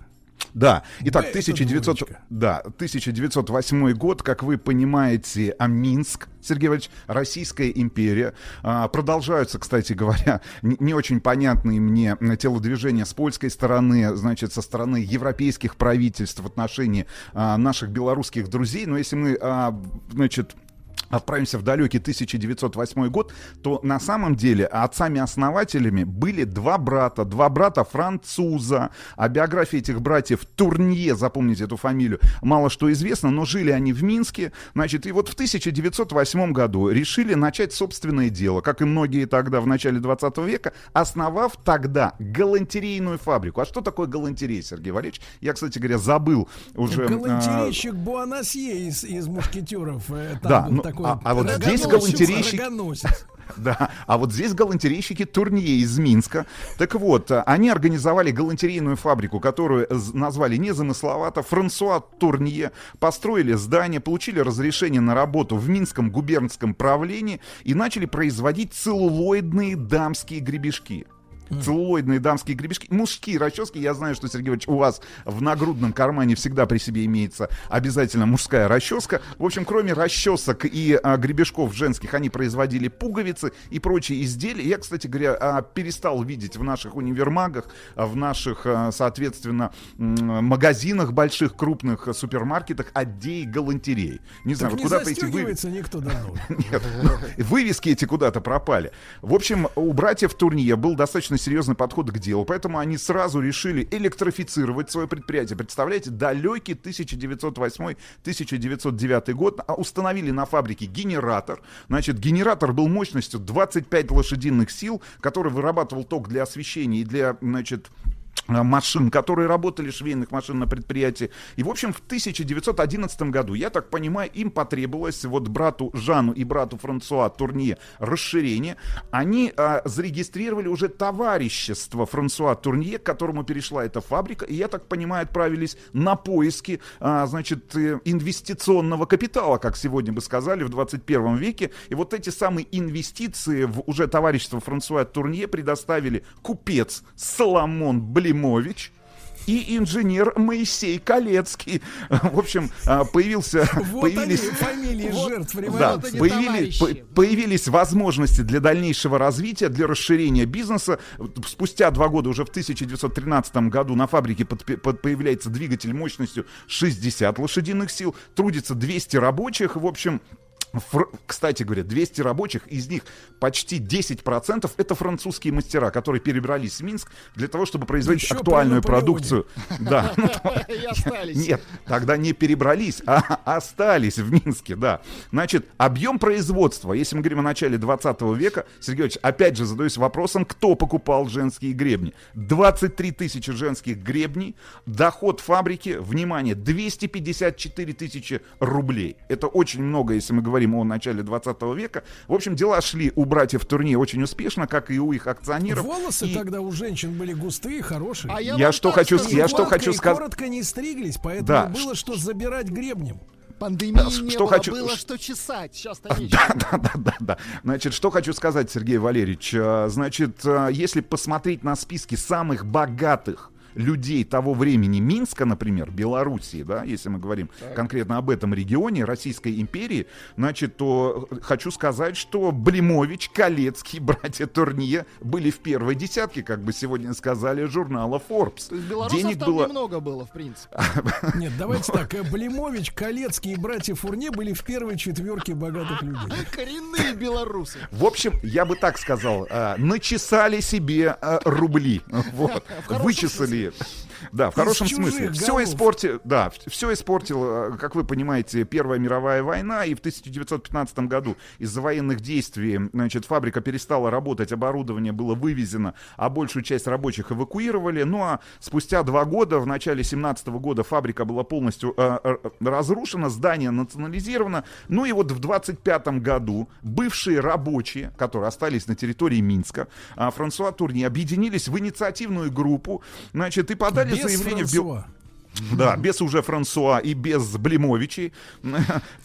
Да, итак, это 1900, двоечка. да, 1908 год, как вы понимаете, а Минск, Сергей Иванович, Российская империя. А, продолжаются, кстати говоря, не, не очень понятные мне телодвижения с польской стороны, значит, со стороны европейских правительств в отношении а, наших белорусских друзей. Но если мы, а, значит, отправимся в далекий 1908 год, то на самом деле отцами-основателями были два брата, два брата француза. О биографии этих братьев Турнье, запомните эту фамилию, мало что известно, но жили они в Минске. Значит, и вот в 1908 году решили начать собственное дело, как и многие тогда в начале 20 века, основав тогда галантерейную фабрику. А что такое галантерей, Сергей Валерьевич? Я, кстати говоря, забыл уже... а, Галантерейщик Буанасье из, из мушкетеров. э, Да, ну, такой А- а вот здесь рогоносец, галантерейщик- рогоносец. Да, а вот здесь галантерейщики Турнье из Минска. Так вот, а, они организовали галантерейную фабрику, которую назвали незамысловато Франсуа Турнье. Построили здание, получили разрешение на работу в Минском губернском правлении и начали производить целлулоидные дамские гребешки. Целлулоидные дамские гребешки, мужские расчески. Я знаю, что, Сергей Иванович, у вас в нагрудном кармане всегда при себе имеется обязательно мужская расческа. В общем, кроме расчесок и а, гребешков женских, они производили пуговицы и прочие изделия. Я, кстати говоря, а, перестал видеть в наших универмагах, а, в наших, а, соответственно, магазинах больших, крупных супермаркетах отдей галантерей. Не знаю, Так вот куда пойти вы... никто давно. Нет, ну, вывески эти куда-то пропали. В общем, у братьев Турнье был достаточно серьезный подход к делу, поэтому они сразу решили электрифицировать свое предприятие. Представляете, далекий 1908-1909 год а, установили на фабрике генератор. Значит, генератор был мощностью 25 лошадиных сил, который вырабатывал ток для освещения и для, значит, машин, которые работали, швейных машин на предприятии. И, в общем, в 1911 году, я так понимаю, им потребовалось вот брату Жану и брату Франсуа Турнье расширение. Они а, зарегистрировали уже товарищество Франсуа Турнье, к которому перешла эта фабрика. И, я так понимаю, отправились на поиски, а, значит, э, инвестиционного капитала, как сегодня бы сказали, в 21 веке. И вот эти самые инвестиции в уже товарищество Франсуа Турнье предоставили купец Соломон Блимович, и инженер Моисей Колецкий. В общем, а, появился, Вот они, появились, фамилии жертв да, появили- по- появились возможности для дальнейшего развития, для расширения бизнеса. Спустя два года, уже в 1913 году, на фабрике подпе- под- появляется двигатель мощностью 60 лошадиных сил, трудится 200 рабочих. В общем, Фр- Кстати говоря, 200 рабочих, из них почти 10% это французские мастера, которые перебрались в Минск для того, чтобы производить Еще актуальную продукцию. Да. нет, тогда не перебрались, а остались в Минске, да. Значит, объем производства, если мы говорим о начале 20 века, Сергей опять же задаюсь вопросом, кто покупал женские гребни? 23 тысячи женских гребней, доход фабрики, внимание, 254 тысячи рублей. Это очень много, если мы говорим о начале 20 века. В общем, дела шли у братьев Турне очень успешно, как и у их акционеров. Волосы И- тогда у женщин были густые, хорошие. А Я вам что так хочу я что хочу сказать. коротко не стриглись, поэтому Да, было что забирать гребнем. Пандемии Ш- не что было, хочу- было что чесать. Сейчас-то нечего. Да, да, да, да. Значит, что хочу сказать, Сергей Валерьевич. Э, Значит, э, если посмотреть на списки самых богатых людей того времени Минска, например, Белоруссии, да, если мы говорим конкретно об этом регионе Российской империи, значит, то э, хочу сказать, что Блимович, Колецкий, братья Турнье были в первой десятке, как бы сегодня сказали, журнала Forbes. То есть белорусов Денег там было... немного было, в принципе. Нет, давайте так. э, Блимович, Колецкий и братья Фурне были в первой четверке богатых людей. Коренные белорусы. В общем, я бы так сказал, э, начесали себе рубли, вот, вычесали. Cheers. Да, в хорошем смысле. Все голов. испортил, да, все испортил, как вы понимаете, Первая мировая война, и в 1915 году из-за военных действий, значит, фабрика перестала работать, оборудование было вывезено, а большую часть рабочих эвакуировали. Ну а спустя два года, в начале 17 года, фабрика была полностью э, э, разрушена, здание национализировано. Ну и вот в 25 году бывшие рабочие, которые остались на территории Минска, а, Франсуа Турни, объединились в инициативную группу, значит, и подали Без заявление в Франсуа. Да, без уже Франсуа и без Блимовичей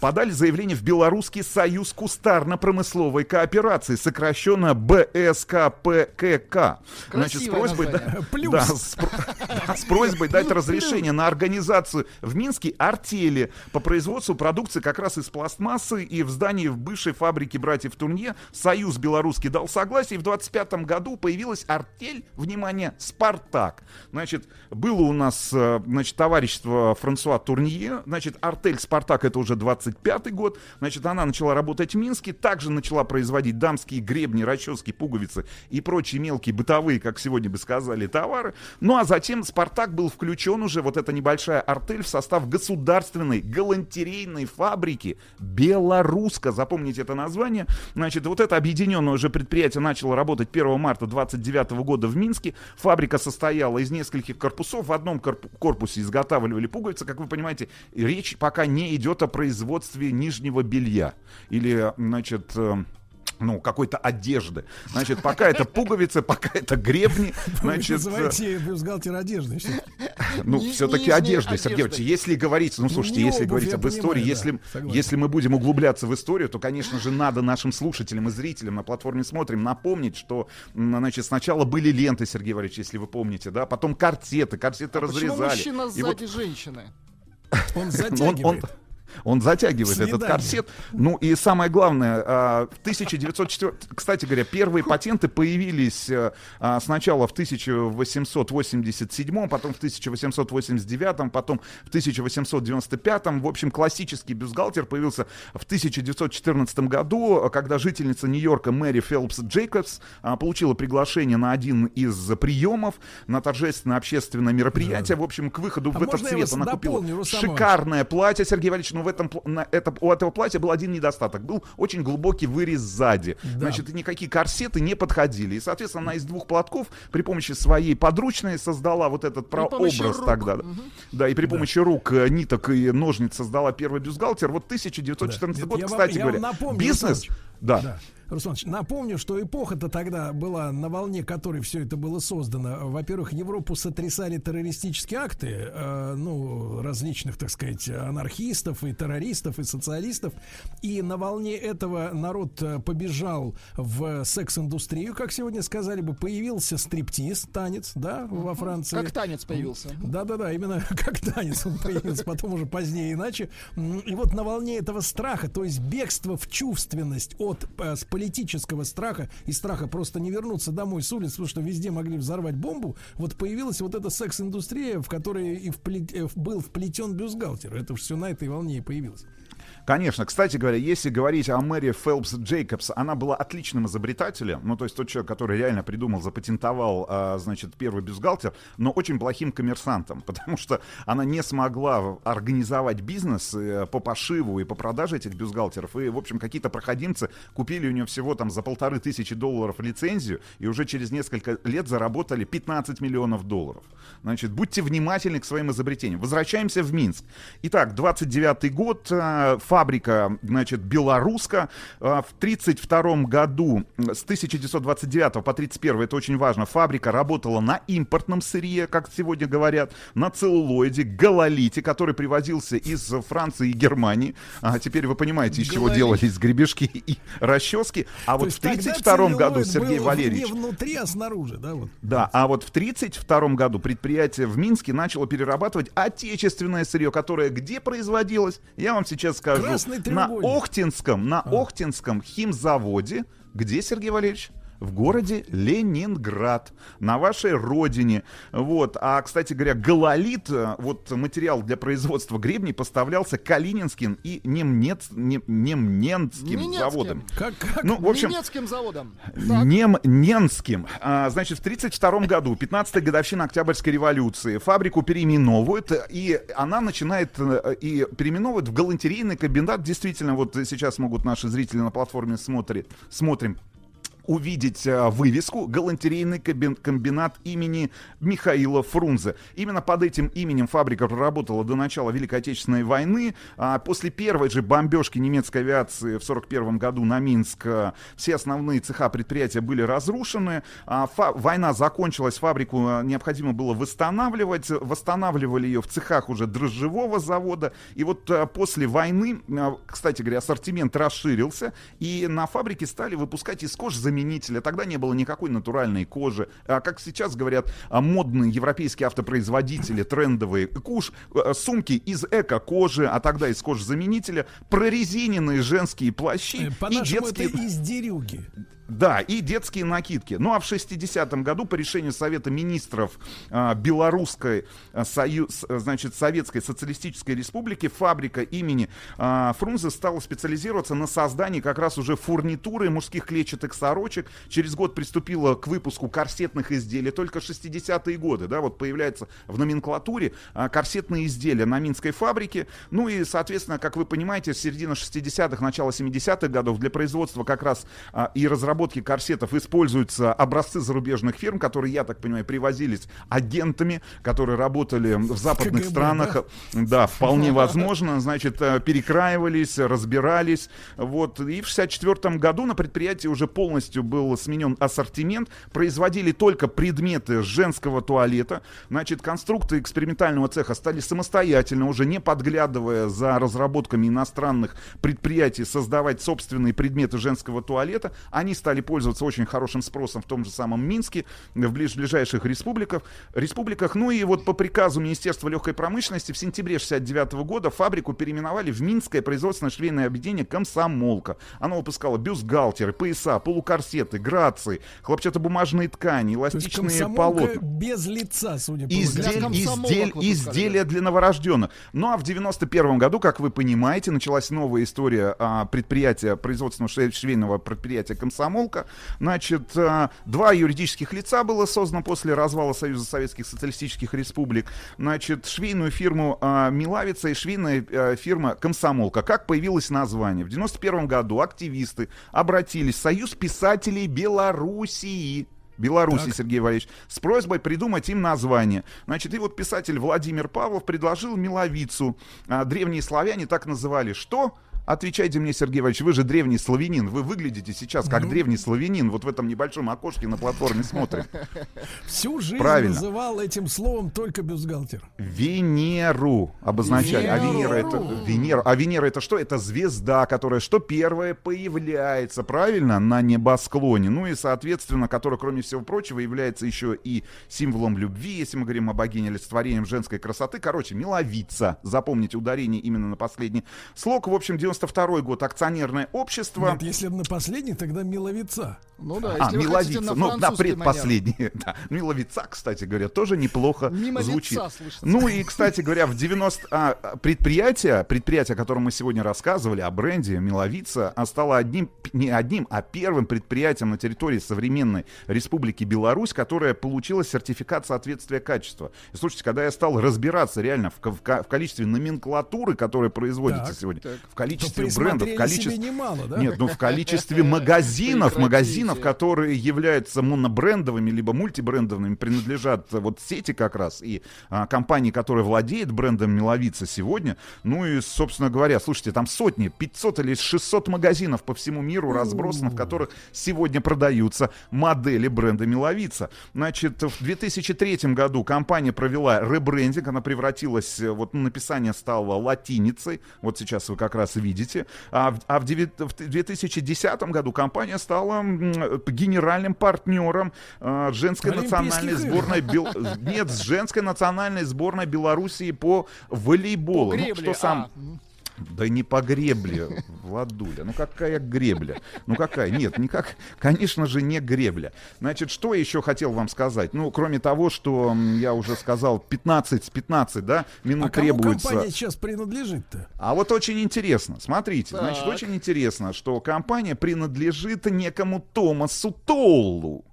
подали заявление в Белорусский союз кустарно-промысловой кооперации, сокращенно БСКПКК. Значит, с просьбой, да, Плюс. да, с, да, с просьбой дать разрешение на организацию в Минске артели по производству продукции как раз из пластмассы и в здании в бывшей фабрике братьев Турнье Союз Белорусский дал согласие, и в 25 году появилась артель, внимание, Спартак. Значит, было у нас, э, значит, товарищество Франсуа Турнье, значит, артель Спартак это уже 25 год, значит, она начала работать в Минске, также начала производить дамские гребни, расчески, пуговицы и прочие мелкие бытовые, как сегодня бы сказали, товары. Ну а затем Спартак был включен уже, вот эта небольшая артель, в состав государственной галантерейной фабрики Белоруска. Запомните это название. Значит, вот это объединенное уже предприятие начало работать 1 марта 29 года в Минске. Фабрика состояла из нескольких корпусов. В одном корпу- корпусе изготавливали пуговицы, как вы понимаете, речь пока не идет о производстве нижнего белья. Или, значит, э, ну, какой-то одежды. Значит, пока это пуговицы, пока это гребни, значит... Называйте бюстгальтер одежды. Ну, все-таки одеждой, Сергей. Ильич, если говорить, ну, слушайте, если говорить об истории, если, если мы будем углубляться в историю, то, конечно же, надо нашим слушателям и зрителям на платформе «Смотрим» напомнить, что, значит, сначала были ленты, Сергей Валерьевич, если вы помните, да, потом корсеты, корсеты А Почему разрезали. мужчина И вот сзади женщины? Он он, он, затягивает. Он затягивает этот Свидание. корсет. Ну и самое главное, а, в 1904... Кстати говоря, первые патенты появились а, а, сначала в 1887, потом в 1889, потом в 1895. В общем, классический бюстгальтер появился в 1914 году, когда жительница Нью-Йорка Мэри Фелпс Джейкобс а, получила приглашение на один из приемов на торжественное общественное мероприятие. В общем, к выходу А в этот цвет она купила шикарное платье, Сергей Валерьевич, но в этом, на это, у этого платья был один недостаток. Был очень глубокий вырез сзади. Значит, и никакие корсеты не подходили. И, соответственно, она из двух платков при помощи своей подручной создала вот этот прообраз тогда. да. Да, и при помощи рук, э, ниток и ножниц создала первый бюстгальтер. Вот 1914 Да. год, Я вам- кстати я вам говоря, напомню, бизнес... Да. Да. Руслан напомню, что эпоха-то тогда была на волне, которой все это было создано. Во-первых, Европу сотрясали террористические акты, э, ну, различных, так сказать, анархистов и террористов и социалистов. И на волне этого народ э, побежал в секс-индустрию, как сегодня сказали бы, появился стриптиз, танец, да, во Франции. Как танец появился. Да-да-да, именно как танец он появился, потом уже позднее иначе. И вот на волне этого страха, то есть бегство в чувственность от э, политического страха и страха просто не вернуться домой с улиц, потому что везде могли взорвать бомбу, вот появилась вот эта секс-индустрия, в которой и вплет- э, был вплетен бюстгальтер. Это все на этой волне и появилось. Конечно. Кстати говоря, если говорить о Мэри Фелпс Джейкобс, она была отличным изобретателем, ну, то есть тот человек, который реально придумал, запатентовал, а, значит, первый бюстгальтер, но очень плохим коммерсантом, потому что она не смогла организовать бизнес э, по пошиву и по продаже этих бюстгальтеров, и, в общем, какие-то проходимцы купили у нее всего там за полторы тысячи долларов лицензию, и уже через несколько лет заработали 15 миллионов долларов. Значит, будьте внимательны к своим изобретениям. Возвращаемся в Минск. Итак, 29 год, э, фабрика, значит, белоруска. Э, В 32 году, э, с 1929 по 31, это очень важно, фабрика работала на импортном сырье, как сегодня говорят, на целлулоиде, галолите, который привозился из Франции и Германии. А теперь вы понимаете, из чего делались гребешки и расчески. А То вот в тогда 32 году, Сергей Валерьевич, Не внутри, а снаружи, да, вот. да, а вот в 1932 году предприятие в Минске начало перерабатывать отечественное сырье, которое где производилось, я вам сейчас скажу. Красный На. А. Охтинском, на Охтинском химзаводе, где, Сергей Валерьевич? В городе Ленинград, на вашей родине. Вот. А, кстати говоря, галолит, э, вот материал для производства гребней поставлялся Калининским и Немнец, Нем- Немненским Немецким. заводом. Как, как? Ну, в общем, Немецким заводом. Немненским. А, значит, в 1932 году, 15-я годовщина Октябрьской революции, фабрику переименовывают, и она начинает э, и переименовывают в галантерейный комбинат. Действительно, вот сейчас могут наши зрители на платформе смотрит, смотрим увидеть э, вывеску «Галантерейный комбин- комбинат имени Михаила Фрунзе». Именно под этим именем фабрика проработала до начала Великой Отечественной войны. А после первой же бомбежки немецкой авиации в 1941 году на Минск э, все основные цеха предприятия были разрушены. А война закончилась, фабрику э, необходимо было восстанавливать. Восстанавливали ее в цехах уже дрожжевого завода. И вот после войны, кстати говоря, ассортимент расширился, и на фабрике стали выпускать из кожи заменителя. Тогда не было никакой натуральной кожи. А как сейчас говорят а, модные европейские автопроизводители, трендовые, куш, э, сумки из эко-кожи, а тогда из кожзаменителя, прорезиненные женские плащи Э, и По-нашему, это детские... из дерюги. Да, и детские накидки. Ну а в 60-м году по решению Совета министров а, Белорусской а, союз, значит, Советской Социалистической Республики фабрика имени а, Фрунзе стала специализироваться на создании как раз уже фурнитуры мужских клетчатых сорочек. Через год приступила к выпуску корсетных изделий. Только 60-е годы, да, вот появляется в номенклатуре а, корсетные изделия на Минской фабрике. Ну и, соответственно, как вы понимаете, с середины 60-х, начала 70-х годов для производства как раз а, и разработки разработке корсетов используются образцы зарубежных фирм, которые, я так понимаю, привозились агентами, которые работали в западных КГБ, странах. Да, вполне возможно. Значит, э, перекраивались, разбирались. Вот. И в 64 году на предприятии уже полностью был сменен ассортимент. Производили только предметы женского туалета. Значит, конструкты экспериментального цеха стали самостоятельно, уже не подглядывая за разработками иностранных предприятий, создавать собственные предметы женского туалета. Они стали пользоваться очень хорошим спросом в том же самом Минске, в ближ- ближайших республиках. республиках. Ну и вот по приказу Министерства легкой промышленности в сентябре 69 года фабрику переименовали в Минское производственное швейное объединение «Комсомолка». Оно выпускало бюстгальтеры, пояса, полукорсеты, грации, хлопчатобумажные ткани, эластичные полотна. без лица, судя по Издель- издель- изделия для новорожденных. Ну а в 91 году, как вы понимаете, началась новая история а, предприятия, производственного шве- швейного предприятия «Комсомолка». Значит, а, два юридических лица было создано после развала Союза Советских Социалистических Республик. Значит, швейную фирму а, «Милавица» и швейная а, фирма «Комсомолка». Как появилось название? В 91 году активисты обратились в Союз писателей Белоруссии. Беларуси, Так. Сергей Валерьевич, с просьбой придумать им название. Значит, и вот писатель Владимир Павлов предложил миловицу. А, древние славяне так называли. Что? Отвечайте мне, Сергей Валерьевич, вы же древний славянин. Вы выглядите сейчас как Ну. древний славянин. Вот в этом небольшом окошке на платформе смотрим. Всю жизнь Правильно. называл этим словом только бюстгальтер. Венеру обозначали. А Венера это Венера. А Венера это что? Это звезда, которая что первая появляется, правильно, на небосклоне. Ну и, соответственно, которая, кроме всего прочего, является еще и символом любви, если мы говорим о богине олицетворением женской красоты. Короче, миловица. Запомните ударение именно на последний слог. В общем, 92 год. Акционерное общество. Нет, если на последний, тогда миловица. Ну да, А, хотите миловица. на ну, манер. предпоследний. Да. Миловица, кстати говоря, тоже неплохо Мимо звучит. лица слышится. Ну и, кстати говоря, в 90... а, предприятие, предприятие, о котором мы сегодня рассказывали, о бренде Миловица, а, стало одним, не одним, а первым предприятием на территории современной Республики Беларусь, которое получило сертификат соответствия качества. И слушайте, когда я стал разбираться реально в, в в количестве номенклатуры, которая производится Так, сегодня, так. в количестве То брендов, количестве... немало, да? Нет, ну в количестве магазинов, Прекратите. магазинов, которые являются монобрендовыми, либо мультибрендовыми, принадлежат вот сети как раз, и а, компании, которая владеет брендом Миловица сегодня. Ну и, собственно говоря, слушайте, там сотни, 500 или 600 магазинов по всему миру разбросано, в которых сегодня продаются модели бренда Миловица. Значит, в 2003 году компания провела ребрендинг, она превратилась, э, вот ну, написание стало латиницей, вот сейчас вы как раз видите, а в, а в девят- в 2010 году компания стала м, генеральным партнером э, женской национальной сборной Бел- нет, женской национальной сборной Белоруссии по волейболу. По Ну, гребле, что сам а. Да не по гребле, Владуля. Ну какая гребля? Ну какая? Нет, никак, конечно же, не гребля. Значит, что еще хотел вам сказать? Ну, кроме того, что я уже сказал, 15, 15, да, минут а кому требуется. компания сейчас принадлежит-то? А вот очень интересно, смотрите, значит, Так. очень интересно, что компания принадлежит некому Томасу Толлу.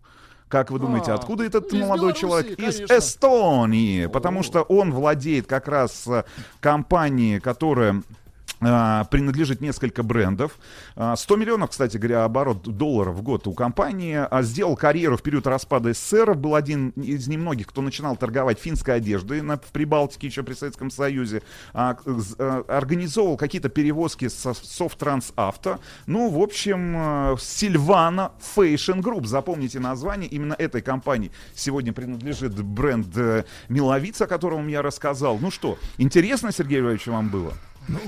Как вы думаете, А, откуда этот из молодой Белоруссии, человек? Из конечно. Эстонии, потому что он владеет как раз э, компанией, которая принадлежит несколько брендов. А, 100 миллионов, кстати говоря, оборот долларов в год у компании. А, Сделал карьеру в период распада СССР. Был один из немногих, кто начинал торговать финской одеждой на, в Прибалтике, еще при Советском Союзе. А, а, Организовывал какие-то перевозки со Софттрансавто. Ну, в общем, Сильвана Fashion Group. Запомните название. Именно этой компании сегодня принадлежит бренд э, Миловица, о котором я рассказал. Ну что, интересно, Сергей Львович, вам было?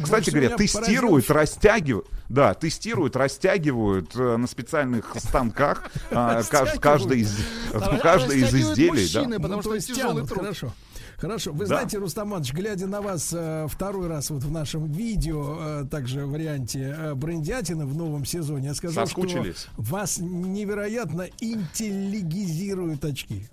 Кстати больше говоря, тестируют, поразил- растягивают, да, тестируют, растягивают э, на специальных станках а, каж- каждый из, ну, каждый из изделий, мужчины, да. потому Ну, что тяжелый труд. Хорошо. Хорошо. Вы Да. знаете, Рустам Иванович, глядя на вас э, второй раз вот в нашем видео, э, также в варианте э, брендятина в новом сезоне, я сказал, что вас невероятно интеллигизируют очки.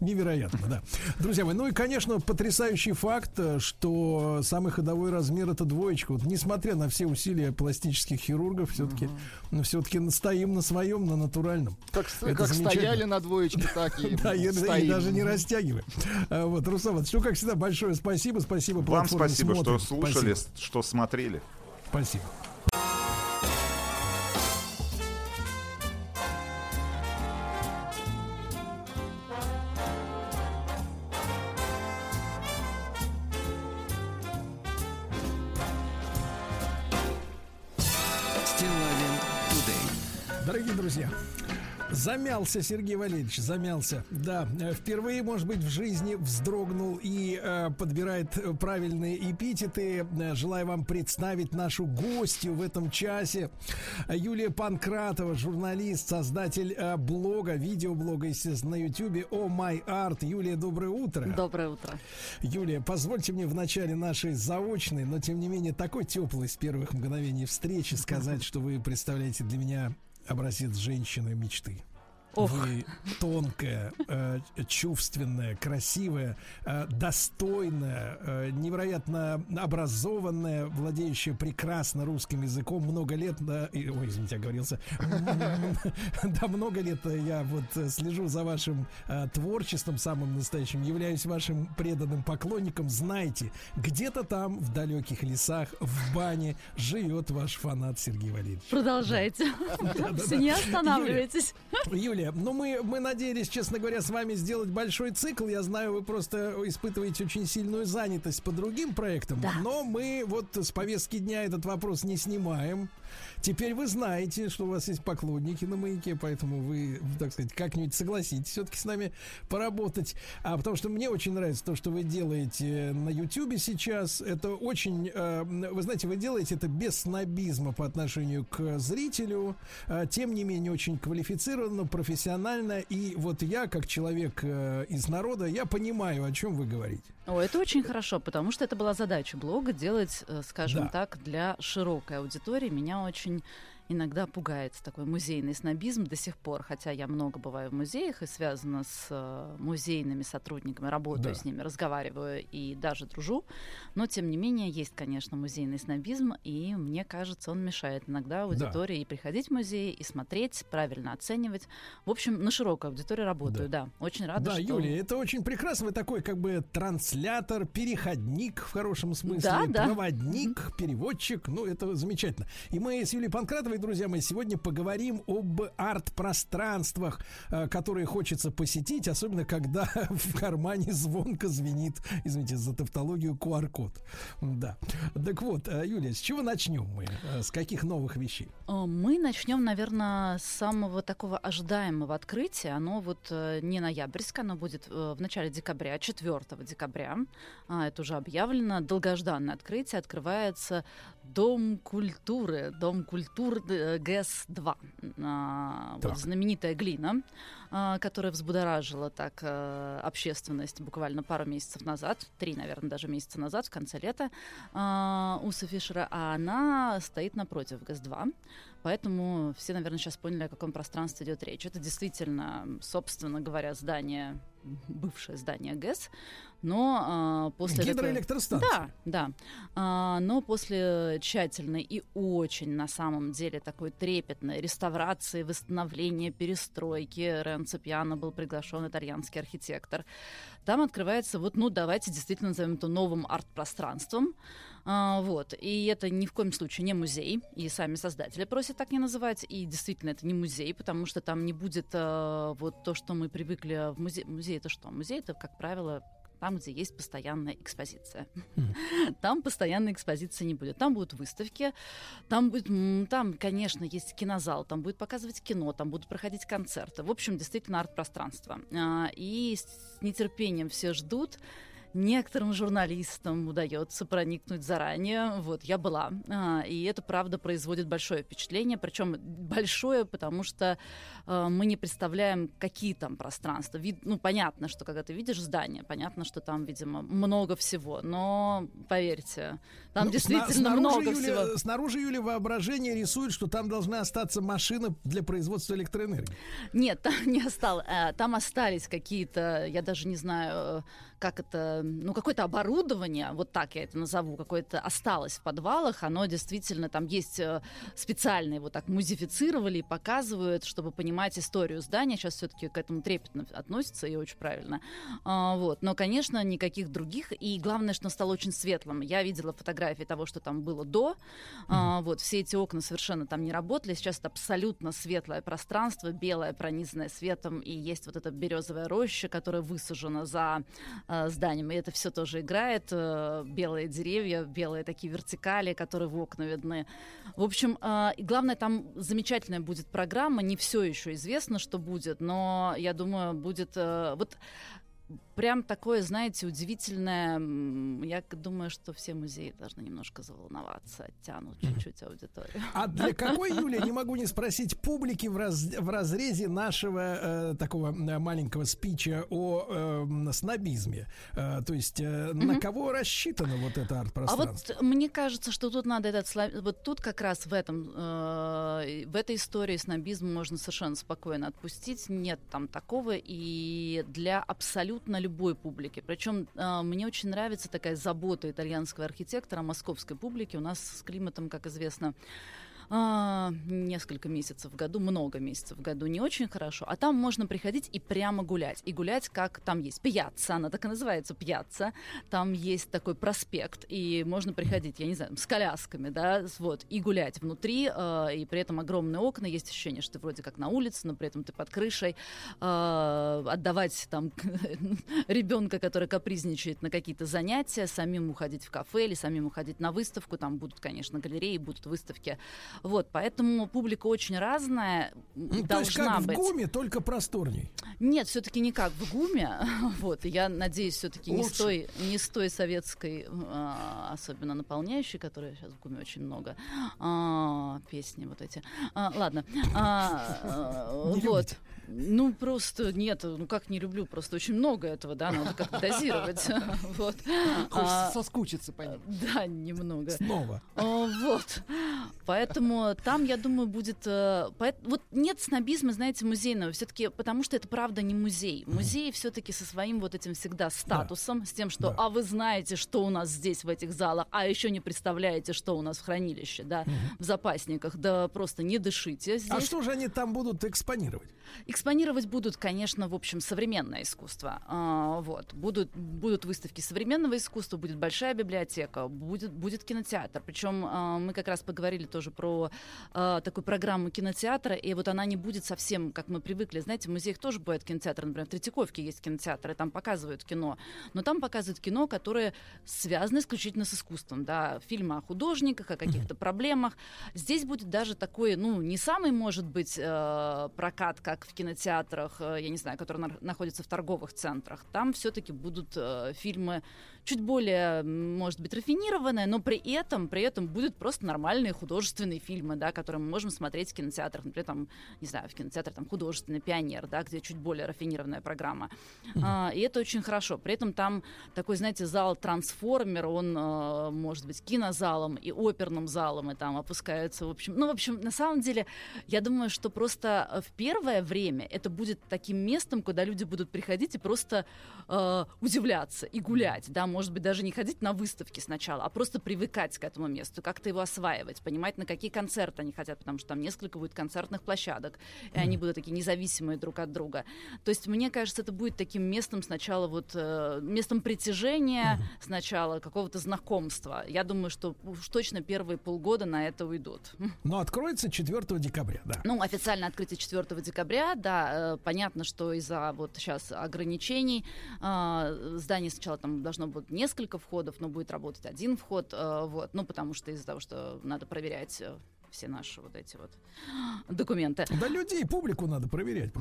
Невероятно, да. Друзья мои, ну и, конечно, потрясающий факт, э, что самый ходовой размер это двоечка. Вот несмотря на все усилия пластических хирургов, все-таки, ну, все-таки стоим на своем, на натуральном. Как, Это как стояли на двоечке, так и Да, и, даже не растягиваем. А, Вот, Руслан, Иванович, ну, как всегда, большое спасибо. Спасибо Вам спасибо, что слушали, Спасибо. что смотрели. Спасибо. Дорогие друзья, Замялся Сергей Валерьевич, замялся. Да, э, впервые, может быть, в жизни вздрогнул и э, подбирает э, правильные эпитеты. Э, Желаю вам представить нашу гостью в этом часе. Юлия Панкратова, журналист, создатель э, блога, видеоблога, естественно, на Ютьюбе «О Май Арт». Юлия, доброе утро. Доброе утро. Юлия, позвольте мне в начале нашей заочной, но тем не менее такой теплой с первых мгновений встречи сказать, что вы представляете для меня образец женщины мечты. Ох. Вы тонкая, э, чувственная, красивая, э, достойная, э, невероятно образованная, владеющая прекрасно русским языком. Много лет, да, и- ой, извините, оговорился. Да, много лет я вот слежу за вашим э, творчеством самым настоящим, являюсь вашим преданным поклонником. Знайте, где-то там, в далеких лесах, в бане, живет ваш фанат Сергей Валерьевич. Продолжайте. Все не останавливайтесь. Юлия, ну мы, мы надеялись, честно говоря, с вами сделать большой цикл. Я знаю, вы просто испытываете очень сильную занятость по другим проектам. Но мы вот с повестки дня этот вопрос не снимаем. Теперь вы знаете, что у вас есть поклонники на маяке, поэтому вы, так сказать, как-нибудь согласитесь все-таки с нами поработать. А потому что мне очень нравится то, что вы делаете на Ютьюбе сейчас. Это очень, э, вы знаете, вы делаете это без снобизма по отношению к зрителю, э, тем не менее очень квалифицированно, профессионально. И вот я, как человек э, из народа, я понимаю, о чем вы говорите. О, это очень хорошо, потому что это была задача блога делать, э, скажем Да. так, для широкой аудитории. Меня очень иногда пугает такой музейный снобизм до сих пор, хотя я много бываю в музеях и связана с э, музейными сотрудниками, работаю Да. с ними, разговариваю и даже дружу, но тем не менее есть, конечно, музейный снобизм, и мне кажется, он мешает иногда аудитории и приходить в музей, и смотреть, правильно оценивать. В общем, на широкую аудиторию работаю, да. Очень рада, да, что... Юлия, это очень прекрасно. Вы такой как бы транслятор, переходник в хорошем смысле, Да, да. проводник, переводчик. Ну, это замечательно. И мы с Юлией Панкратовой, друзья мои, сегодня поговорим об арт-пространствах, э, которые хочется посетить, особенно когда в кармане звонко звенит, извините за тавтологию, QR-код. Да. Так вот, э, Юлия, с чего начнем мы? Э, С каких новых вещей? Мы начнем, наверное, с самого такого ожидаемого открытия. Оно вот не ноябрьское, оно будет в начале декабря, 4 декабря. А, Это уже объявлено. Долгожданное открытие. Открывается Дом культуры. Дом культур э, ГЭС-2. А, Вот знаменитая глина, а, которая взбудоражила так э, общественность буквально пару месяцев назад, три, наверное, даже месяца назад, в конце лета, а, у Софи Фишера, а она стоит напротив ГЭС-2. Поэтому все, наверное, сейчас поняли, о каком пространстве идет речь. Это действительно, собственно говоря, здание, бывшее здание ГЭС, но а, после... такой- Гидроэлектростанция. Да, да. А, но после тщательной и очень, на самом деле, такой трепетной реставрации, восстановления, перестройки, Ренцо Пьяно был приглашен итальянский архитектор. Там открывается вот, ну, давайте действительно назовем это новым арт-пространством. А, вот. И это ни в коем случае не музей. И сами создатели просят так не называть. И действительно, это не музей, потому что там не будет э, вот то, что мы привыкли в музее. Музей это что? Музей это, как правило, там, где есть постоянная экспозиция. Там постоянной экспозиции не будет. Там будут выставки, там будет, там, конечно, есть кинозал, там будет показывать кино, там будут проходить концерты. В общем, действительно арт-пространство. А, И с нетерпением все ждут. Некоторым журналистам удается проникнуть заранее. Вот, я была. А, И это, правда, производит большое впечатление. Причем большое, потому что э, мы не представляем, какие там пространства. Вид, ну, понятно, что когда ты видишь здание, понятно, что там, видимо, много всего. Но, поверьте, там Ну, действительно сна- снаружи много Юля- всего. Снаружи Юля воображение рисует, что там должна остаться машина для производства электроэнергии. Нет, там не осталось. Э, Там остались какие-то, я даже не знаю, как это, ну, какое-то оборудование, вот так я это назову, какое-то осталось в подвалах. Оно действительно, там есть э, специально его так музифицировали и показывают, чтобы понимать историю здания. Сейчас все-таки к этому трепетно относятся и очень правильно. А, Вот. Но, конечно, никаких других. И главное, что он стал очень светлым. Я видела фотографии того, что там было до. А, Вот. Все эти окна совершенно там не работали. Сейчас это абсолютно светлое пространство, белое, пронизанное светом. И есть вот эта березовая роща, которая высажена за э, зданием. И это все тоже играет. э, белые деревья, белые такие вертикали, которые в окна видны. В общем, э, и главное, там замечательная будет программа. Не все еще известно, что будет, но я думаю, будет... э, вот прям такое, знаете, удивительное. Я думаю, что все музеи должны немножко заволноваться, оттянут чуть-чуть аудиторию. А для какой, Юлия, не могу не спросить, публики в, раз- в разрезе нашего э, такого маленького спича о э, снобизме? Э, то есть э, на кого рассчитано вот это А арт-пространство? вот мне кажется, что тут надо этот вот тут как раз в этом э, в этой истории снобизм можно совершенно спокойно отпустить, нет там такого и для абсолютно любой публики. Причем э, мне очень нравится такая забота итальянского архитектора о московской публике. У нас с климатом, как известно, а, несколько месяцев в году, много месяцев в году не очень хорошо, а там можно приходить и прямо гулять. И гулять, как там есть пьяца, она так и называется, пьяца. Там есть такой проспект, и можно приходить, я не знаю, с колясками, да, вот, и гулять внутри, э, и при этом огромные окна, есть ощущение, что ты вроде как на улице, но при этом ты под крышей. Э, отдавать там ребенка, который капризничает на какие-то занятия, самим уходить в кафе или самим уходить на выставку, там будут, конечно, галереи, будут выставки. Вот, поэтому публика очень разная, Ну, то есть должна как в быть. ГУМе, только просторней. Нет, все-таки не как в ГУМе. Вот, я надеюсь, все-таки не с той, не с той советской, а, особенно наполняющей, которой сейчас в ГУМе очень много. А, песни вот эти. А, ладно. А, а, вот. Ну, просто нет, ну как не люблю, просто очень много этого, да, надо как-то дозировать. Вот. Хочется А, соскучиться по ним. Да, немного. Снова. А, Вот. Поэтому там, я думаю, будет... э, Вот нет снобизма, знаете, музейного. все-таки потому что это правда не музей. Музей все-таки со своим вот этим всегда статусом, с тем, что а вы знаете, что у нас здесь в этих залах, а еще не представляете, что у нас в хранилище, да, в запасниках. Да просто не дышите здесь. А что же они там будут экспонировать? Экспонировать будут, конечно, в общем, современное искусство. А, вот. будут, будут выставки современного искусства, будет большая библиотека, будет, будет кинотеатр. Причем а, мы как раз поговорили тоже про а, такую программу кинотеатра, и вот она не будет совсем, как мы привыкли. Знаете, в музеях тоже бывает кинотеатр, например, в Третьяковке есть кинотеатр, и там показывают кино. Но там показывают кино, которое связано исключительно с искусством. Да, фильмы о художниках, о каких-то проблемах. Здесь будет даже такой, ну, не самый, может быть, прокат, как в кинотеатрах, э, я не знаю, которые на- находятся в торговых центрах. Там все-таки будут э, фильмы чуть более, может быть, рафинированные, но при этом, при этом будут просто нормальные художественные фильмы, да, которые мы можем смотреть в кинотеатрах. Например, там, не знаю, в кинотеатре там художественный пионер, да, где чуть более рафинированная программа. А, и это очень хорошо. При этом там такой, знаете, зал трансформер, он э, может быть кинозалом и оперным залом, и там опускаются, в общем, ну, в общем, на самом деле, я думаю, что просто э, в первое время это будет таким местом, куда люди будут приходить и просто э, удивляться и гулять, да, может быть, даже не ходить на выставки сначала, а просто привыкать к этому месту, как-то его осваивать, понимать, на какие концерты они хотят, потому что там несколько будет концертных площадок, и они будут такие независимые друг от друга. То есть, мне кажется, это будет таким местом сначала вот, э, местом притяжения, сначала какого-то знакомства. Я думаю, что уж точно первые полгода на это уйдут. Но откроется 4 декабря, да. Ну, официальное открытие 4 декабря, да, э, понятно, что из-за вот сейчас ограничений э, здание сначала там должно быть несколько входов, но будет работать один вход, э, вот, ну, потому что из-за того, что надо проверять э, все наши вот эти вот документы. Да людей, публику надо проверять.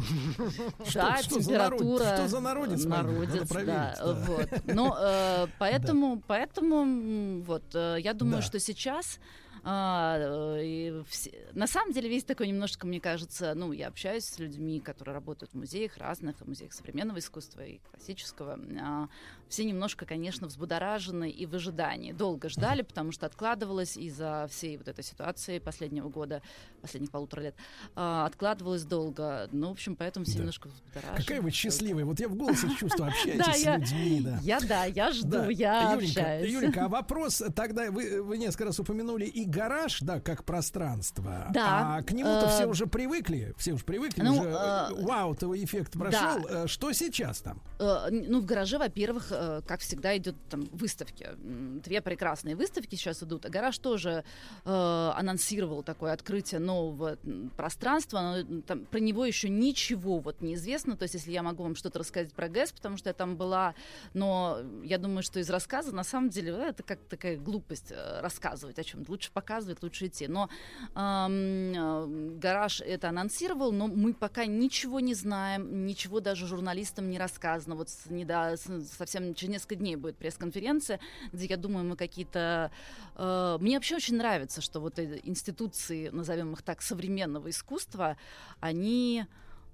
Что- Да, что температура. Что за народец? Народец, да, да. вот. Но э, поэтому, поэтому, м, вот, э, я думаю, Да. что сейчас а, э, и все- на самом деле весь такой немножко, мне кажется, ну, я общаюсь с людьми, которые работают в музеях разных, в музеях современного искусства и классического. а, все немножко, конечно, взбудоражены и в ожидании. Долго ждали, потому что откладывалось из-за всей вот этой ситуации последнего года, последних полутора лет, а, откладывалось долго. Ну, в общем, поэтому все немножко взбудоражены. Какая вы счастливая. Вот я в голосе чувствую, общаетесь Да, с людьми. Да. Я, да, я жду, Да. я общаюсь. Юленька, а вопрос тогда, вы несколько раз упомянули и гараж, да, как пространство. Да. А к нему-то Э, все уже привыкли. Все уже привыкли. ну, уже э, вау, того эффект прошел. Э, Что сейчас там? Э, Ну, в гараже, во-первых, э, как всегда, идет там выставки. Две прекрасные выставки сейчас идут. А гараж тоже э, анонсировал такое открытие нового пространства. Но, там, про него еще ничего вот не известно. То есть, если я могу вам что-то рассказать про ГЭС, потому что я там была, но я думаю, что из рассказа, на самом деле, э, это как такая глупость э, рассказывать о чем-то. Лучше показывать, лучше идти. Но ам, э, гараж это анонсировал, но мы пока ничего не знаем, ничего даже журналистам не рассказано. Вот недо- с- совсем через несколько дней будет пресс-конференция, где, я думаю, мы какие-то... э, мне вообще очень нравится, что вот институции, назовем их так, современного искусства, они,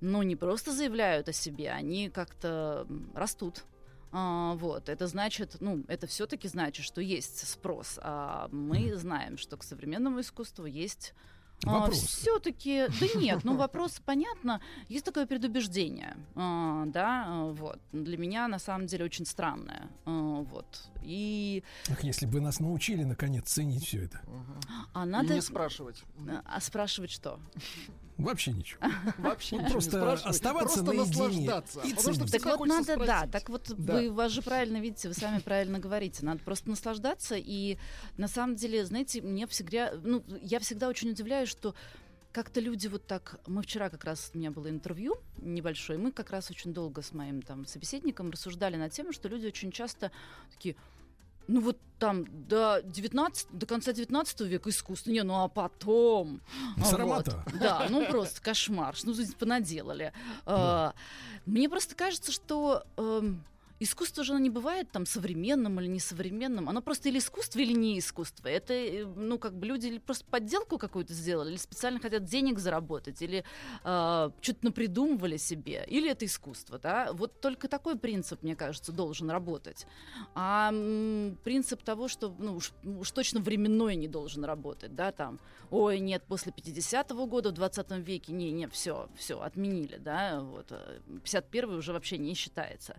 ну, не просто заявляют о себе, они как-то растут. А, вот, это значит, ну, это все-таки значит, что есть спрос. А мы знаем, что к современному искусству есть Вопросы. все-таки, да нет, ну вопрос понятно, есть такое предубеждение, а, да, а, вот. Для меня на самом деле очень странное, а, вот. И Ах, если бы нас научили, наконец, ценить все это. а И надо не спрашивать. а спрашивать что? Вообще ничего. Вообще ничего не просто оставаться просто наедине наслаждаться. Потому что всегда Так вот надо, да, так вот вы вас же правильно видите, вы сами правильно говорите. Надо просто наслаждаться. И на самом деле, знаете, мне всегда, ну, я всегда очень удивляюсь, что как-то люди вот так... Мы вчера как раз, у меня было интервью небольшое, мы как раз очень долго с моим там собеседником рассуждали на тему, что люди очень часто такие, ну вот там до 19, до конца 19 века искусство, не, ну а потом... а, Срамота. вот. Да, ну просто кошмар, здесь понаделали. А, Мне просто кажется, что эм, искусство же оно не бывает там современным или несовременным, оно просто или искусство, или не искусство. Это, э, ну, как бы люди просто подделку какую-то сделали, или специально хотят денег заработать, или э, что-то напридумывали себе, или это искусство, да. Вот только такой принцип, мне кажется, должен работать. А м, принцип того, что, ну, уж, уж точно временной не должен работать, да, там, ой, нет, после 50-го года в 20 веке, не, не, все, все, отменили, да, вот, э, 51-й уже вообще не считается.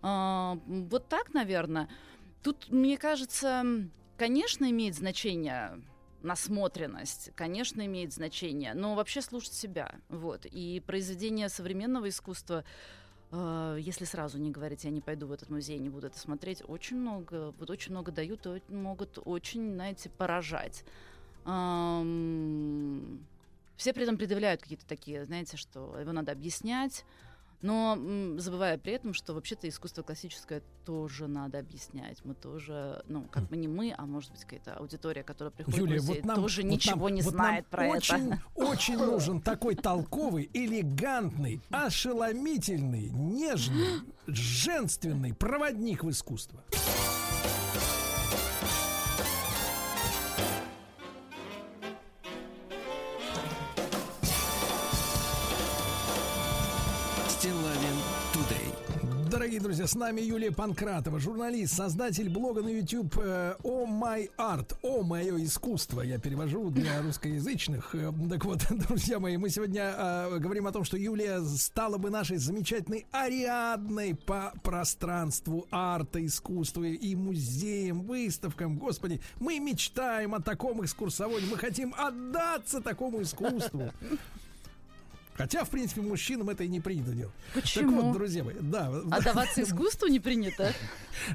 А, м, вот так, наверное. Тут, мне кажется, конечно, имеет значение насмотренность, конечно, имеет значение, но вообще слушать себя, вот. И произведения современного искусства э, если сразу не говорить, я не пойду в этот музей, не буду это смотреть, очень много, вот очень много дают, могут очень, знаете, поражать. Все при этом предъявляют какие-то такие, знаете, что его надо объяснять, но забывая при этом, что вообще-то искусство классическое тоже надо объяснять. Мы тоже, ну, как бы не мы, а может быть какая-то аудитория, которая приходит Юлия, в музей, вот нам, тоже вот ничего нам- не вот знает про очень, это. Очень нужен такой толковый, элегантный, ошеломительный, нежный, женственный проводник в искусство. Дорогие друзья, с нами Юлия Панкратова, журналист, создатель блога на YouTube э, «О май арт», «О мое искусство». Я перевожу для русскоязычных. Э, Так вот, друзья мои, мы сегодня э, говорим о том, что Юлия стала бы нашей замечательной ариадной по пространству арта, искусства и музеям, выставкам. Господи, мы мечтаем о таком экскурсоводе, мы хотим отдаться такому искусству. Хотя, в принципе, мужчинам это и не принято делать. Так Почему? вот, друзья мои, да. Отдаваться искусству не принято.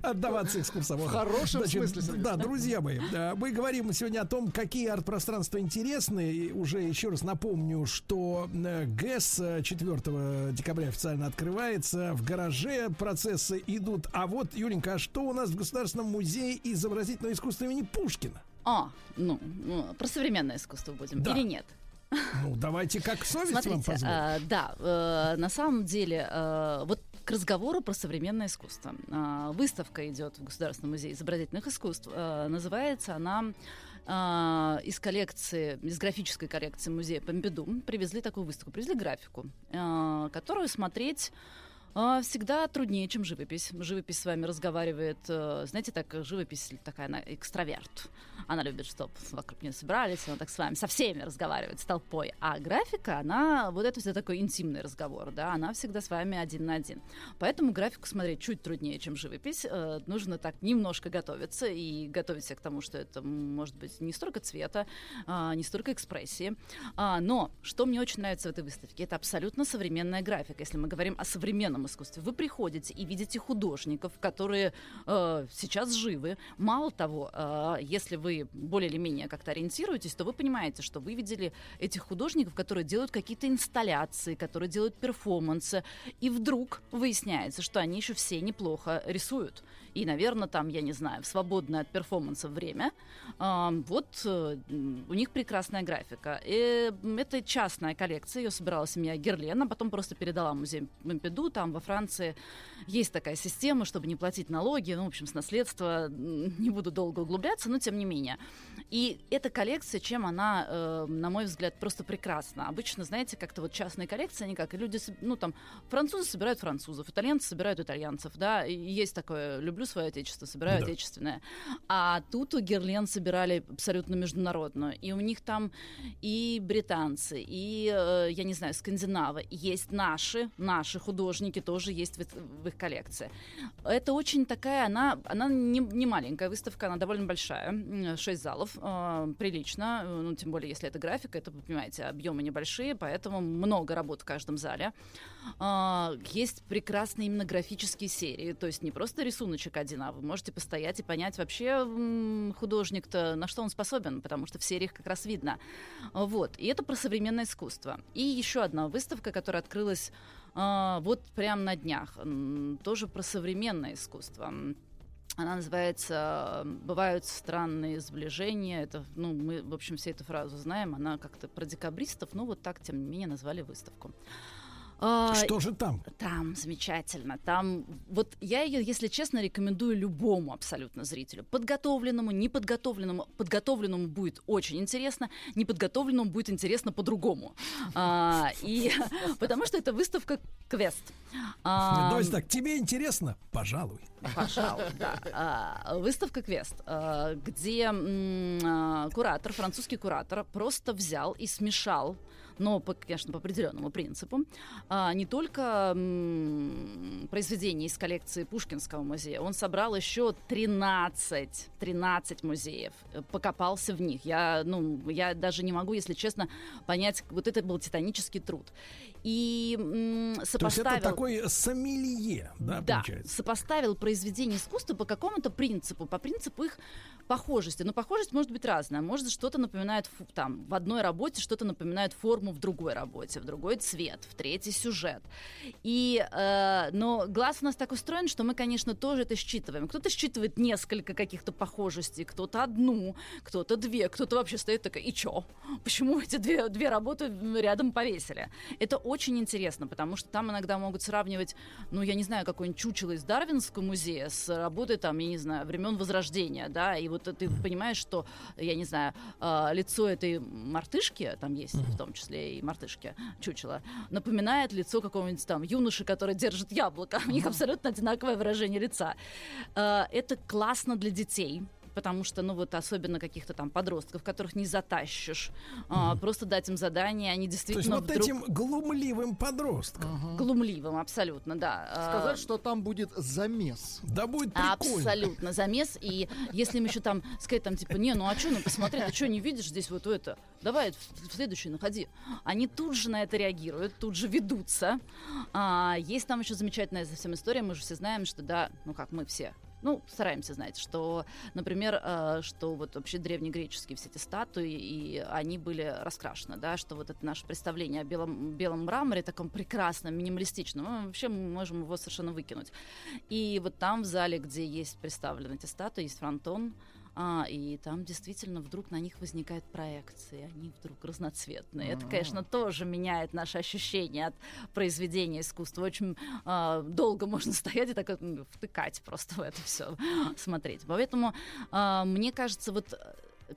Отдаваться экскурсоводам. В хорошем смысле, Сергей. Да, друзья мои, мы говорим сегодня о том, какие арт-пространства интересны. И уже еще раз напомню, что э, ГЭС э, 4 декабря официально открывается. В гараже процессы идут. А вот, Юленька, а что у нас в Государственном музее изобразительного искусства имени Пушкина? А, ну, ну, про современное искусство будем Да. или нет? Ну, давайте как совесть вам Смотрите, позволит. а, да, э, на самом деле, э, вот к разговору про современное искусство. А, выставка идет в Государственном музее изобразительных искусств. Э, называется она а, из коллекции, из графической коллекции музея Помпиду привезли такую выставку, привезли графику, э, которую смотреть Всегда труднее, чем живопись. Живопись с вами разговаривает, э, знаете, так, живопись такая, она экстраверт. Она любит, чтобы вокруг нее собрались, она так с вами, со всеми разговаривает, с толпой. А графика, она, вот это все такой интимный разговор, да, она всегда с вами один на один. Поэтому графику смотреть чуть труднее, чем живопись. Э, Нужно так немножко готовиться и готовить себя к тому, что это может быть не столько цвета, а, не столько экспрессии. А, Но что мне очень нравится в этой выставке, это абсолютно современная графика. Если мы говорим о современном искусстве, вы приходите и видите художников, которые э, сейчас живы. Мало того, э, если вы более или менее как-то ориентируетесь, то вы понимаете, что вы видели этих художников, которые делают какие-то инсталляции, которые делают перформансы, и вдруг выясняется, что они еще все неплохо рисуют. И, наверное, там, я не знаю, в свободное от перформанса время, вот э, у них прекрасная графика. И это частная коллекция, ее собирала семья Герлен, а потом просто передала музей Помпиду. Там во Франции есть такая система, чтобы не платить налоги, ну, в общем, с наследства, не буду долго углубляться, но тем не менее. И эта коллекция, чем она, э, на мой взгляд, просто прекрасна. Обычно, знаете, как-то вот частные коллекции, они как, люди, ну, там, французы собирают французов, итальянцы собирают итальянцев, да, и есть такое, люблю свое отечество, собираю Да. отечественное. А тут у Герлен собирали абсолютно международную, и у них там и британцы, и, э, я не знаю, скандинавы, есть наши, наши художники тоже есть в, их- в их коллекции. Это очень такая, она, она не, не маленькая выставка, она довольно большая, шесть залов, э, прилично, э, ну, тем более, если это графика, это, вы понимаете, объемы небольшие, поэтому много работ в каждом зале. А, Есть прекрасные именно графические серии, то есть не просто рисуночек один, а вы можете постоять и понять вообще художник-то, на что он способен, потому что в сериях как раз видно. Вот, и это про современное искусство. И еще одна выставка, которая открылась а, вот прямо на днях, тоже про современное искусство. Она называется «Бывают странные сближения». Это, ну, мы, в общем, все эту фразу знаем. Она как-то про декабристов, но вот так, тем не менее, назвали выставку. А, Что же там? Там замечательно. Там вот я ее, если честно, рекомендую любому абсолютно зрителю. Подготовленному, неподготовленному. Подготовленному будет очень интересно, неподготовленному будет интересно по-другому. А, и потому что это выставка квест. А, То есть так, тебе интересно? Пожалуй. Пожалуй, да. А, Выставка Квест, где м, куратор, французский куратор, просто взял и смешал но, по, конечно, по определенному принципу, а, не только м, произведения из коллекции Пушкинского музея, он собрал еще 13, 13 музеев, э, покопался в них. Я, ну, я даже не могу, если честно, понять, вот это был титанический труд. И м, То есть сопоставил... это такой сомелье, да, Да, получается? сопоставил произведения искусства по какому-то принципу, по принципу их похожести. Но похожесть может быть разная. Может, что-то напоминает там в одной работе, что-то напоминает форму в другой работе, в другой цвет, в третий сюжет. И, э, но глаз у нас так устроен, что мы, конечно, тоже это считываем. Кто-то считывает несколько каких-то похожестей, кто-то одну, кто-то две, кто-то вообще стоит такой, и чё? Почему эти две, две работы рядом повесили? Это очень интересно, потому что там иногда могут сравнивать, ну, я не знаю, какое-нибудь чучело из Дарвинского музея с работой, там, я не знаю, времен Возрождения, да, и вот ты понимаешь, что, я не знаю, э, лицо этой мартышки, там есть в том числе и мартышки, чучело, напоминает лицо какого-нибудь там юноши, который держит яблоко. У них абсолютно одинаковое выражение лица. Э, Это классно для детей, потому что, ну вот, особенно каких-то там подростков, которых не затащишь, а, просто дать им задание, они То есть действительно вот вдруг... этим глумливым подросткам. Глумливым, абсолютно, да. А, Сказать, что там будет замес. Да будет прикольно. Абсолютно замес. И если им еще там сказать, там, типа, не, ну а что, ну посмотри, ты что, не видишь здесь вот это? Давай в, в следующий находи. Они тут же на это реагируют, тут же ведутся. А, есть там еще замечательная совсем история, мы же все знаем, что да, ну как мы все, ну, стараемся знать, что, например, э, что вот вообще древнегреческие все эти статуи, и они были раскрашены, да, что вот это наше представление о белом, белом мраморе, таком прекрасном, минималистичном, мы вообще можем его совершенно выкинуть. И вот там в зале, где есть представлены эти статуи, есть фронтон, а, и там действительно вдруг на них возникают проекции, они вдруг разноцветные. Это, конечно, тоже меняет наше ощущение от произведения искусства. Очень а, долго можно стоять и так втыкать просто в это все, смотреть. Поэтому а, мне кажется, вот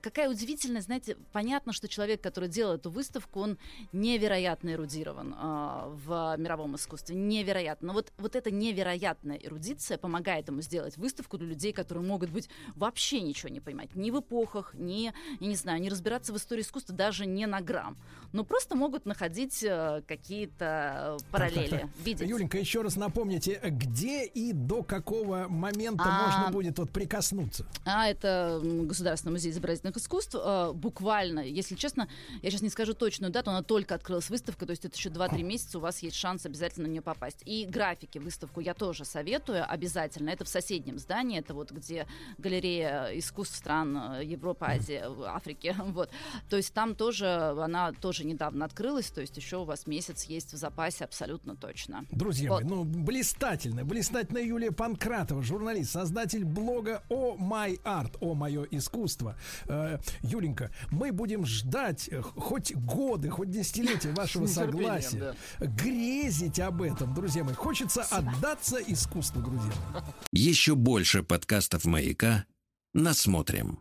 какая удивительная, знаете, понятно, что человек, который делал эту выставку, он невероятно эрудирован э, в мировом искусстве, невероятно. Но вот, вот эта невероятная эрудиция помогает ему сделать выставку для людей, которые могут быть вообще ничего не понимать, ни в эпохах, ни, я не знаю, не разбираться в истории искусства даже не на грамм, но просто могут находить э, какие-то параллели, Так, так, так. видеть. Юленька, еще раз напомните, где и до какого момента А. можно будет вот прикоснуться? А это Государственный музей изобразительных искусств. Э, Буквально, если честно, я сейчас не скажу точную дату, она только открылась выставка, то есть это еще 2-3 месяца, у вас есть шанс обязательно на нее попасть. И графики выставку я тоже советую обязательно. Это в соседнем здании, это вот где галерея искусств стран э, Европы, Азии, э, Африки. Вот. То есть там тоже, она тоже недавно открылась, то есть еще у вас месяц есть в запасе абсолютно точно. Друзья Вот. мои, ну, блистательно, блистательная Юлия Панкратова, журналист, создатель блога «О май арт», «О мое искусство». Э, Юленька, мы будем ждать э, хоть годы, хоть десятилетия вашего согласия, грезить об этом, друзья мои. Хочется отдаться искусству, друзья. Еще больше подкастов «Маяка» насмотрим.